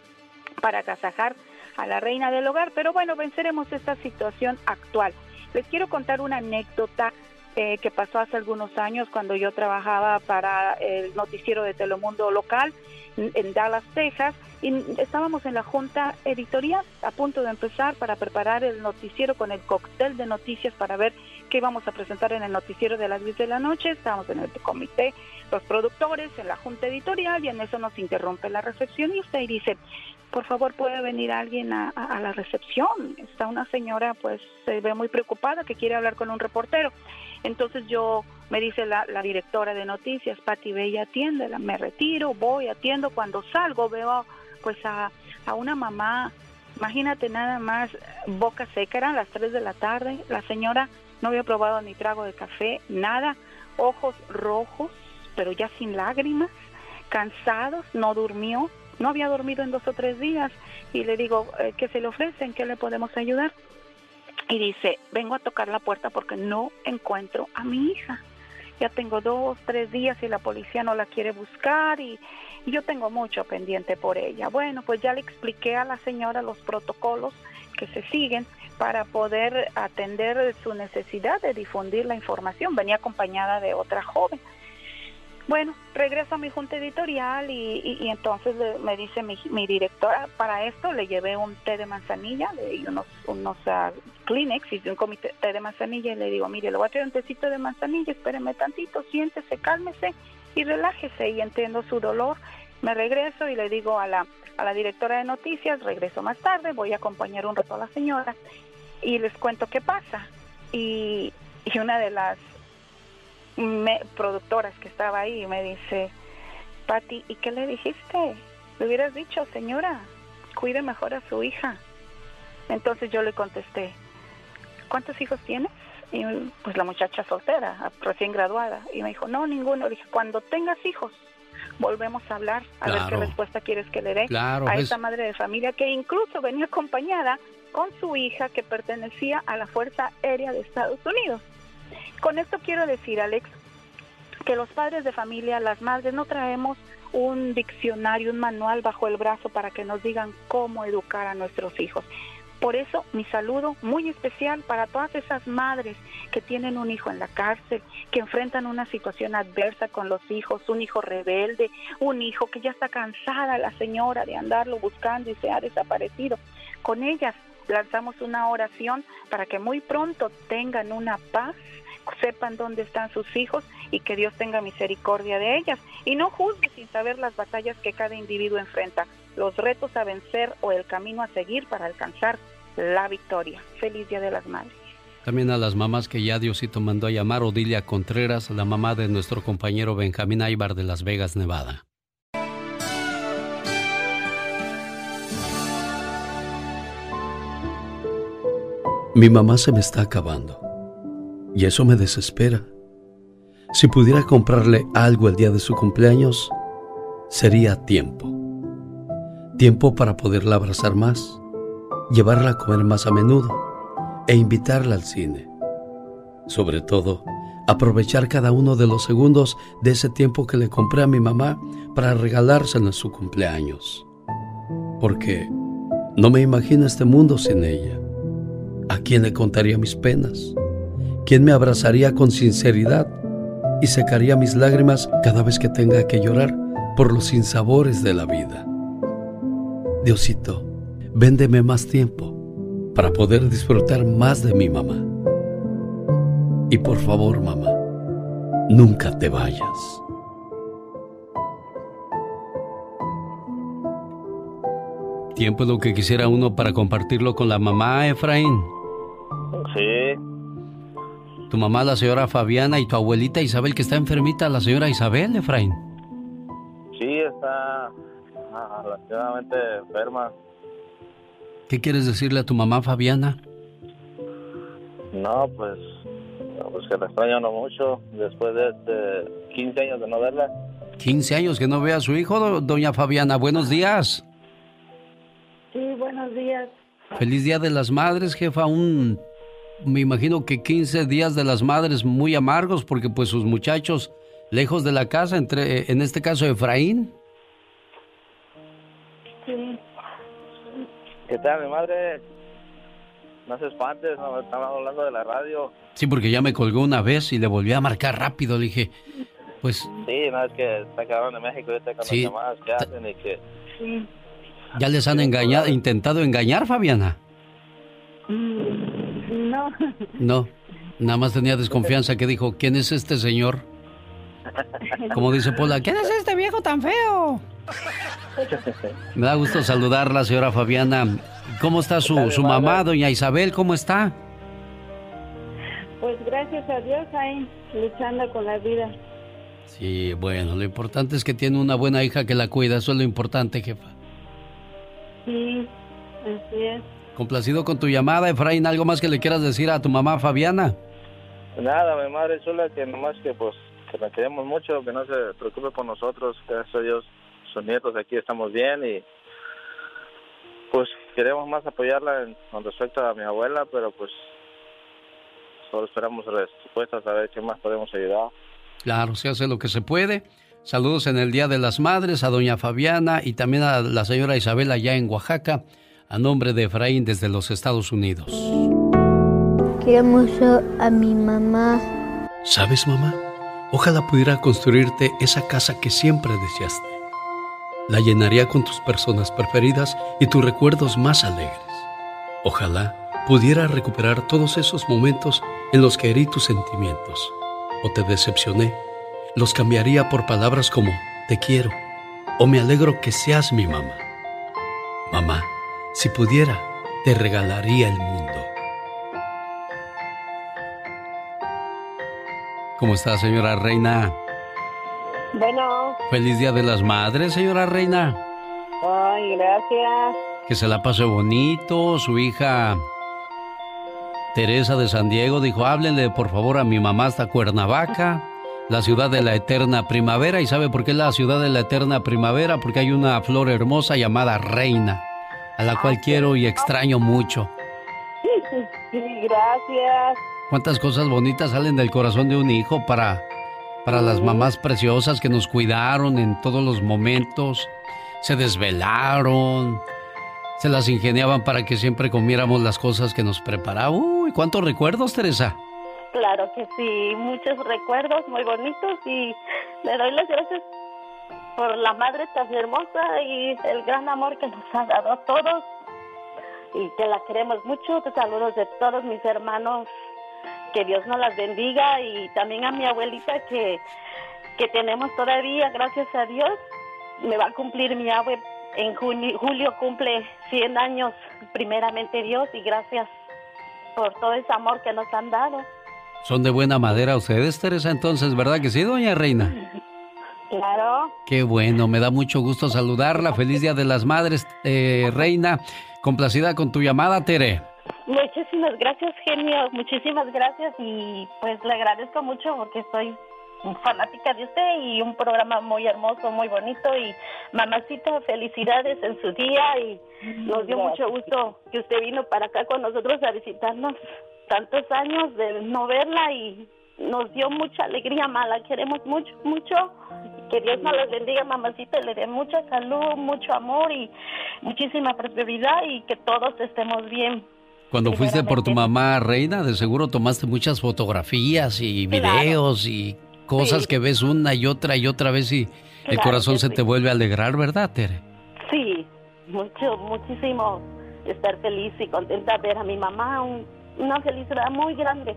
para agasajar a la reina del hogar, pero bueno, venceremos esta situación actual. Les quiero contar una anécdota eh, que pasó hace algunos años cuando yo trabajaba para el noticiero de Telemundo local en Dallas, Texas, y estábamos en la junta editorial a punto de empezar para preparar el noticiero con el cóctel de noticias para ver qué íbamos a presentar en el noticiero de las 10 de la noche. Estábamos en el comité, los productores, en la junta editorial y en eso nos interrumpe la recepcionista y dice, por favor puede venir alguien a, a la recepción. Está una señora pues se ve muy preocupada que quiere hablar con un reportero. Entonces yo, me dice la, directora de noticias, Patti Bella, atiéndela, me retiro, voy, atiendo, cuando salgo veo pues a, una mamá, imagínate nada más, boca seca, eran las 3 de la tarde, la señora no había probado ni trago de café, nada, ojos rojos, pero ya sin lágrimas, cansados, no durmió, no había dormido en dos o tres días y le digo, eh, ¿qué se le ofrecen? ¿Qué le podemos ayudar? y dice, vengo a tocar la puerta porque no encuentro a mi hija. Ya tengo dos, tres días y la policía no la quiere buscar y, yo tengo mucho pendiente por ella. Bueno, pues ya le expliqué a la señora los protocolos que se siguen para poder atender su necesidad de difundir la información. Venía acompañada de otra joven. Bueno, regreso a mi junta editorial y, entonces me dice mi, directora, para esto le llevé un té de manzanilla y unos, unos uh, Kleenex y un comité de manzanilla y le digo, mire, le voy a traer un tecito de manzanilla, espéreme tantito, siéntese, cálmese y relájese y entiendo su dolor. Me regreso y le digo a la, a la directora de noticias, regreso más tarde, voy a acompañar un rato a la señora y les cuento qué pasa. Y una de las me, productoras que estaba ahí me dice, Patti, ¿y qué le dijiste? Le hubieras dicho, señora, cuide mejor a su hija. Entonces yo le contesté, ¿cuántos hijos tienes? Y pues la muchacha soltera, recién graduada. Y me dijo, no, ninguno. Le dije, cuando tengas hijos, volvemos a hablar, a ver qué respuesta quieres que le dé a esta madre de familia que incluso venía acompañada con su hija que pertenecía a la Fuerza Aérea de Estados Unidos. Con esto quiero decir, Alex, que los padres de familia, las madres, no traemos un diccionario, un manual bajo el brazo para que nos digan cómo educar a nuestros hijos. Por eso mi saludo muy especial para todas esas madres que tienen un hijo en la cárcel, que enfrentan una situación adversa con los hijos, un hijo rebelde, un hijo que ya está cansada la señora de andarlo buscando y se ha desaparecido. Con ellas lanzamos una oración para que muy pronto tengan una paz sepan dónde están sus hijos y que Dios tenga misericordia de ellas. Y no juzgue sin saber las batallas que cada individuo enfrenta, los retos a vencer o el camino a seguir para alcanzar la victoria. Feliz Día de las Madres. También a las mamás que ya Diosito mandó a llamar, Odilia Contreras, la mamá de nuestro compañero Benjamín Aybar de Las Vegas, Nevada. Mi mamá se me está acabando y eso me desespera. Si pudiera comprarle algo el día de su cumpleaños, sería tiempo. Tiempo para poderla abrazar más, llevarla a comer más a menudo e invitarla al cine. Sobre todo, aprovechar cada uno de los segundos de ese tiempo que le compré a mi mamá para regalárselo en su cumpleaños. Porque no me imagino este mundo sin ella. ¿A quién le contaría mis penas? ¿Quién me abrazaría con sinceridad y secaría mis lágrimas cada vez que tenga que llorar por los sinsabores de la vida? Diosito, véndeme más tiempo para poder disfrutar más de mi mamá. Y por favor, mamá, nunca te vayas. Tiempo es lo que quisiera uno para compartirlo con la mamá, Efraín. Tu mamá, la señora Fabiana, y tu abuelita Isabel, que está enfermita, la señora Isabel, Efraín. Sí, está relativamente enferma. ¿Qué quieres decirle a tu mamá, Fabiana? No, pues, pues que la extraño no mucho después de este 15 años de no verla. 15 años que no ve a su hijo, doña Fabiana. Buenos días. Sí, buenos días. Feliz Día de las Madres, jefa. Un me imagino que 15 días de las madres muy amargos porque pues sus muchachos lejos de la casa, entre en este caso Efraín. Sí. ¿Qué tal, mi madre? no se espantes, no, estaba hablando de la radio. Sí, porque ya me colgó una vez y le volví a marcar rápido. Le dije, pues... Sí, no, es que está cabrón de México ahorita con sí. las llamadas que hacen y que... Sí. ¿Ya les han engañado, intentado engañar, Fabiana? Mm, no. No, nada más tenía desconfianza que dijo, ¿quién es este señor? Como dice Pola, ¿quién es este viejo tan feo? Me da gusto saludarla, señora Fabiana. ¿Cómo está su, su mamá, doña Isabel? ¿Cómo está? Pues gracias a Dios ahí luchando con la vida. Sí, bueno, lo importante es que tiene una buena hija que la cuida, eso es lo importante, jefa. Sí, así es. Complacido con tu llamada, Efraín, ¿algo más que le quieras decir a tu mamá Fabiana? Nada, mi madre chula, que nomás que pues que la queremos mucho, que no se preocupe por nosotros, gracias a Dios, sus nietos aquí estamos bien y pues queremos más apoyarla en, con respecto a mi abuela, pero pues solo esperamos respuestas a ver qué más podemos ayudar. Claro, se hace lo que se puede. Saludos en el Día de las Madres a doña Fabiana y también a la señora Isabel allá en Oaxaca, a nombre de Efraín desde los Estados Unidos. Quiero mucho a mi mamá. ¿Sabes, mamá? Ojalá pudiera construirte esa casa que siempre deseaste. La llenaría con tus personas preferidas y tus recuerdos más alegres. Ojalá pudiera recuperar todos esos momentos en los que herí tus sentimientos o te decepcioné. Los cambiaría por palabras como te quiero o me alegro que seas mi mamá. Mamá, si pudiera, te regalaría el mundo. ¿Cómo está, señora Reina? Bueno. Feliz Día de las Madres, señora Reina. Ay, gracias. Que se la pase bonito. Su hija Teresa de San Diego dijo, háblenle por favor a mi mamá hasta Cuernavaca, la ciudad de la eterna primavera. ¿Y sabe por qué la ciudad de la eterna primavera? Porque hay una flor hermosa llamada Reina, a la cual quiero y extraño mucho. Sí, gracias. ¿Cuántas cosas bonitas salen del corazón de un hijo para para las mamás preciosas que nos cuidaron en todos los momentos, se desvelaron, se las ingeniaban para que siempre comiéramos las cosas que nos preparaba. Uy, ¿cuántos recuerdos, Teresa? Claro que sí, muchos recuerdos muy bonitos y le doy las gracias por la madre tan hermosa y el gran amor que nos ha dado a todos y que la queremos mucho. Te saludos de todos mis hermanos que Dios nos las bendiga y también a mi abuelita que, que tenemos todavía, gracias a Dios, me va a cumplir mi abue en junio, julio cumple 100 años, primeramente Dios, y gracias por todo ese amor que nos han dado. Son de buena madera ustedes, Teresa, entonces, ¿verdad que sí, doña Reina? Claro. Qué bueno, me da mucho gusto saludarla. Feliz Día de las Madres, eh, Reina. Complacida con tu llamada, Tere. Muchísimas gracias, genio. Muchísimas gracias y pues le agradezco mucho porque soy fanática de usted y un programa muy hermoso, muy bonito y mamacita, felicidades en su día y nos dio mucho gusto que usted vino para acá con nosotros a visitarnos tantos años de no verla y nos dio mucha alegría, mala, queremos mucho, mucho. Que Dios nos les bendiga, mamacita, y le dé mucha salud, mucho amor y muchísima prosperidad y que todos estemos bien. Cuando fuiste por tu mamá reina, de seguro tomaste muchas fotografías y videos y cosas que ves una y otra y otra vez y el corazón se te vuelve a alegrar, ¿verdad, Tere? Sí, mucho, muchísimo estar feliz y contenta de ver a mi mamá, una felicidad muy grande.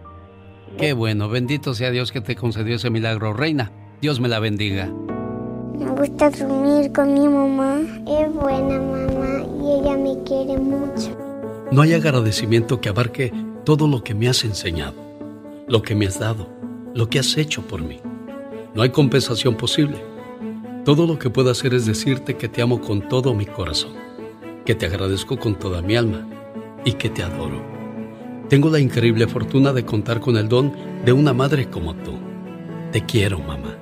Qué bueno, bendito sea Dios que te concedió ese milagro, reina. Dios me la bendiga. Me gusta dormir con mi mamá. Es buena mamá y ella me quiere mucho. No hay agradecimiento que abarque todo lo que me has enseñado, lo que me has dado, lo que has hecho por mí. No hay compensación posible. Todo lo que puedo hacer es decirte que te amo con todo mi corazón, que te agradezco con toda mi alma y que te adoro. Tengo la increíble fortuna de contar con el don de una madre como tú. Te quiero, mamá.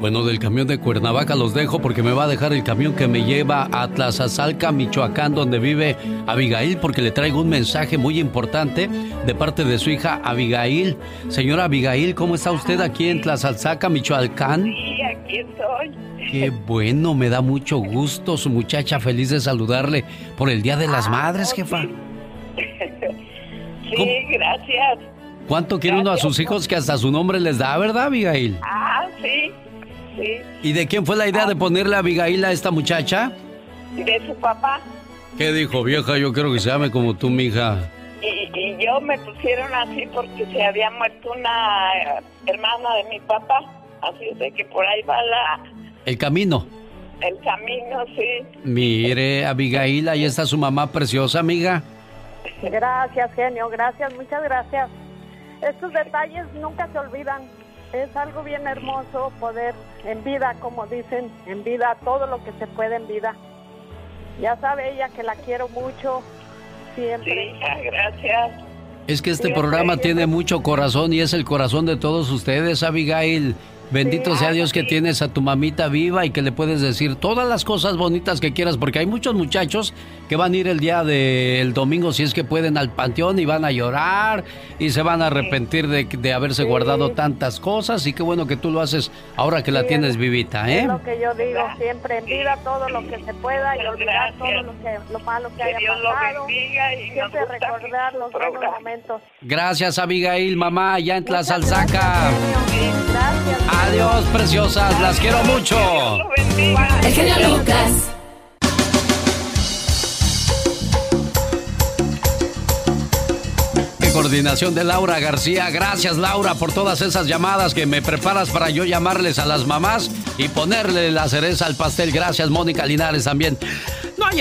Bueno, del camión de Cuernavaca los dejo porque me va a dejar el camión que me lleva a Tlazazalca, Michoacán, donde vive Abigail, porque le traigo un mensaje muy importante de parte de su hija Abigail. Señora Abigail, ¿cómo está usted aquí en Tlazalzaca, Michoacán? Sí, aquí estoy. Qué bueno, me da mucho gusto su muchacha, feliz de saludarle por el Día de las Madres, jefa. Sí, gracias. ¿Cuánto quiere uno a sus hijos que hasta su nombre les da, verdad, Abigail? Ah, sí, sí. ¿Y de quién fue la idea de ponerle a Abigail a esta muchacha? De su papá. ¿Qué dijo, vieja? Yo quiero que se llame como tú, mija. Y, y yo me pusieron así porque se había muerto una eh, hermana de mi papá. Así es de que por ahí va la, El camino. el camino, sí. Mire, Abigail, ahí está su mamá preciosa, amiga. Gracias, genio, gracias, muchas gracias. Estos detalles nunca se olvidan. Es algo bien hermoso poder en vida, como dicen, en vida, todo lo que se puede en vida. Ya sabe ella que la quiero mucho, siempre. Sí, gracias. Es que este Sí, programa sí. tiene mucho corazón y es el corazón de todos ustedes, Abigail. Bendito sea Dios que tienes a tu mamita viva y que le puedes decir todas las cosas bonitas que quieras, porque hay muchos muchachos que van a ir el día del domingo, si es que pueden, al panteón y van a llorar y se van a arrepentir de, de haberse guardado tantas cosas. Y qué bueno que tú lo haces ahora que la tienes es- vivita, Es ¿eh? lo que yo digo, siempre en vida todo lo que se pueda y olvidar todo lo, que, lo malo que, Que haya Dios lo pasado. bendiga y siempre recordar los buenos momentos. Gracias, Abigail, mamá, allá en Tlazalzaca. Gracias. Adiós, preciosas, las quiero mucho. El genio Lucas. Qué coordinación de Laura García. Gracias, Laura, por todas esas llamadas que me preparas para yo llamarles a las mamás y ponerle la cereza al pastel. Gracias, Mónica Linares también. No hay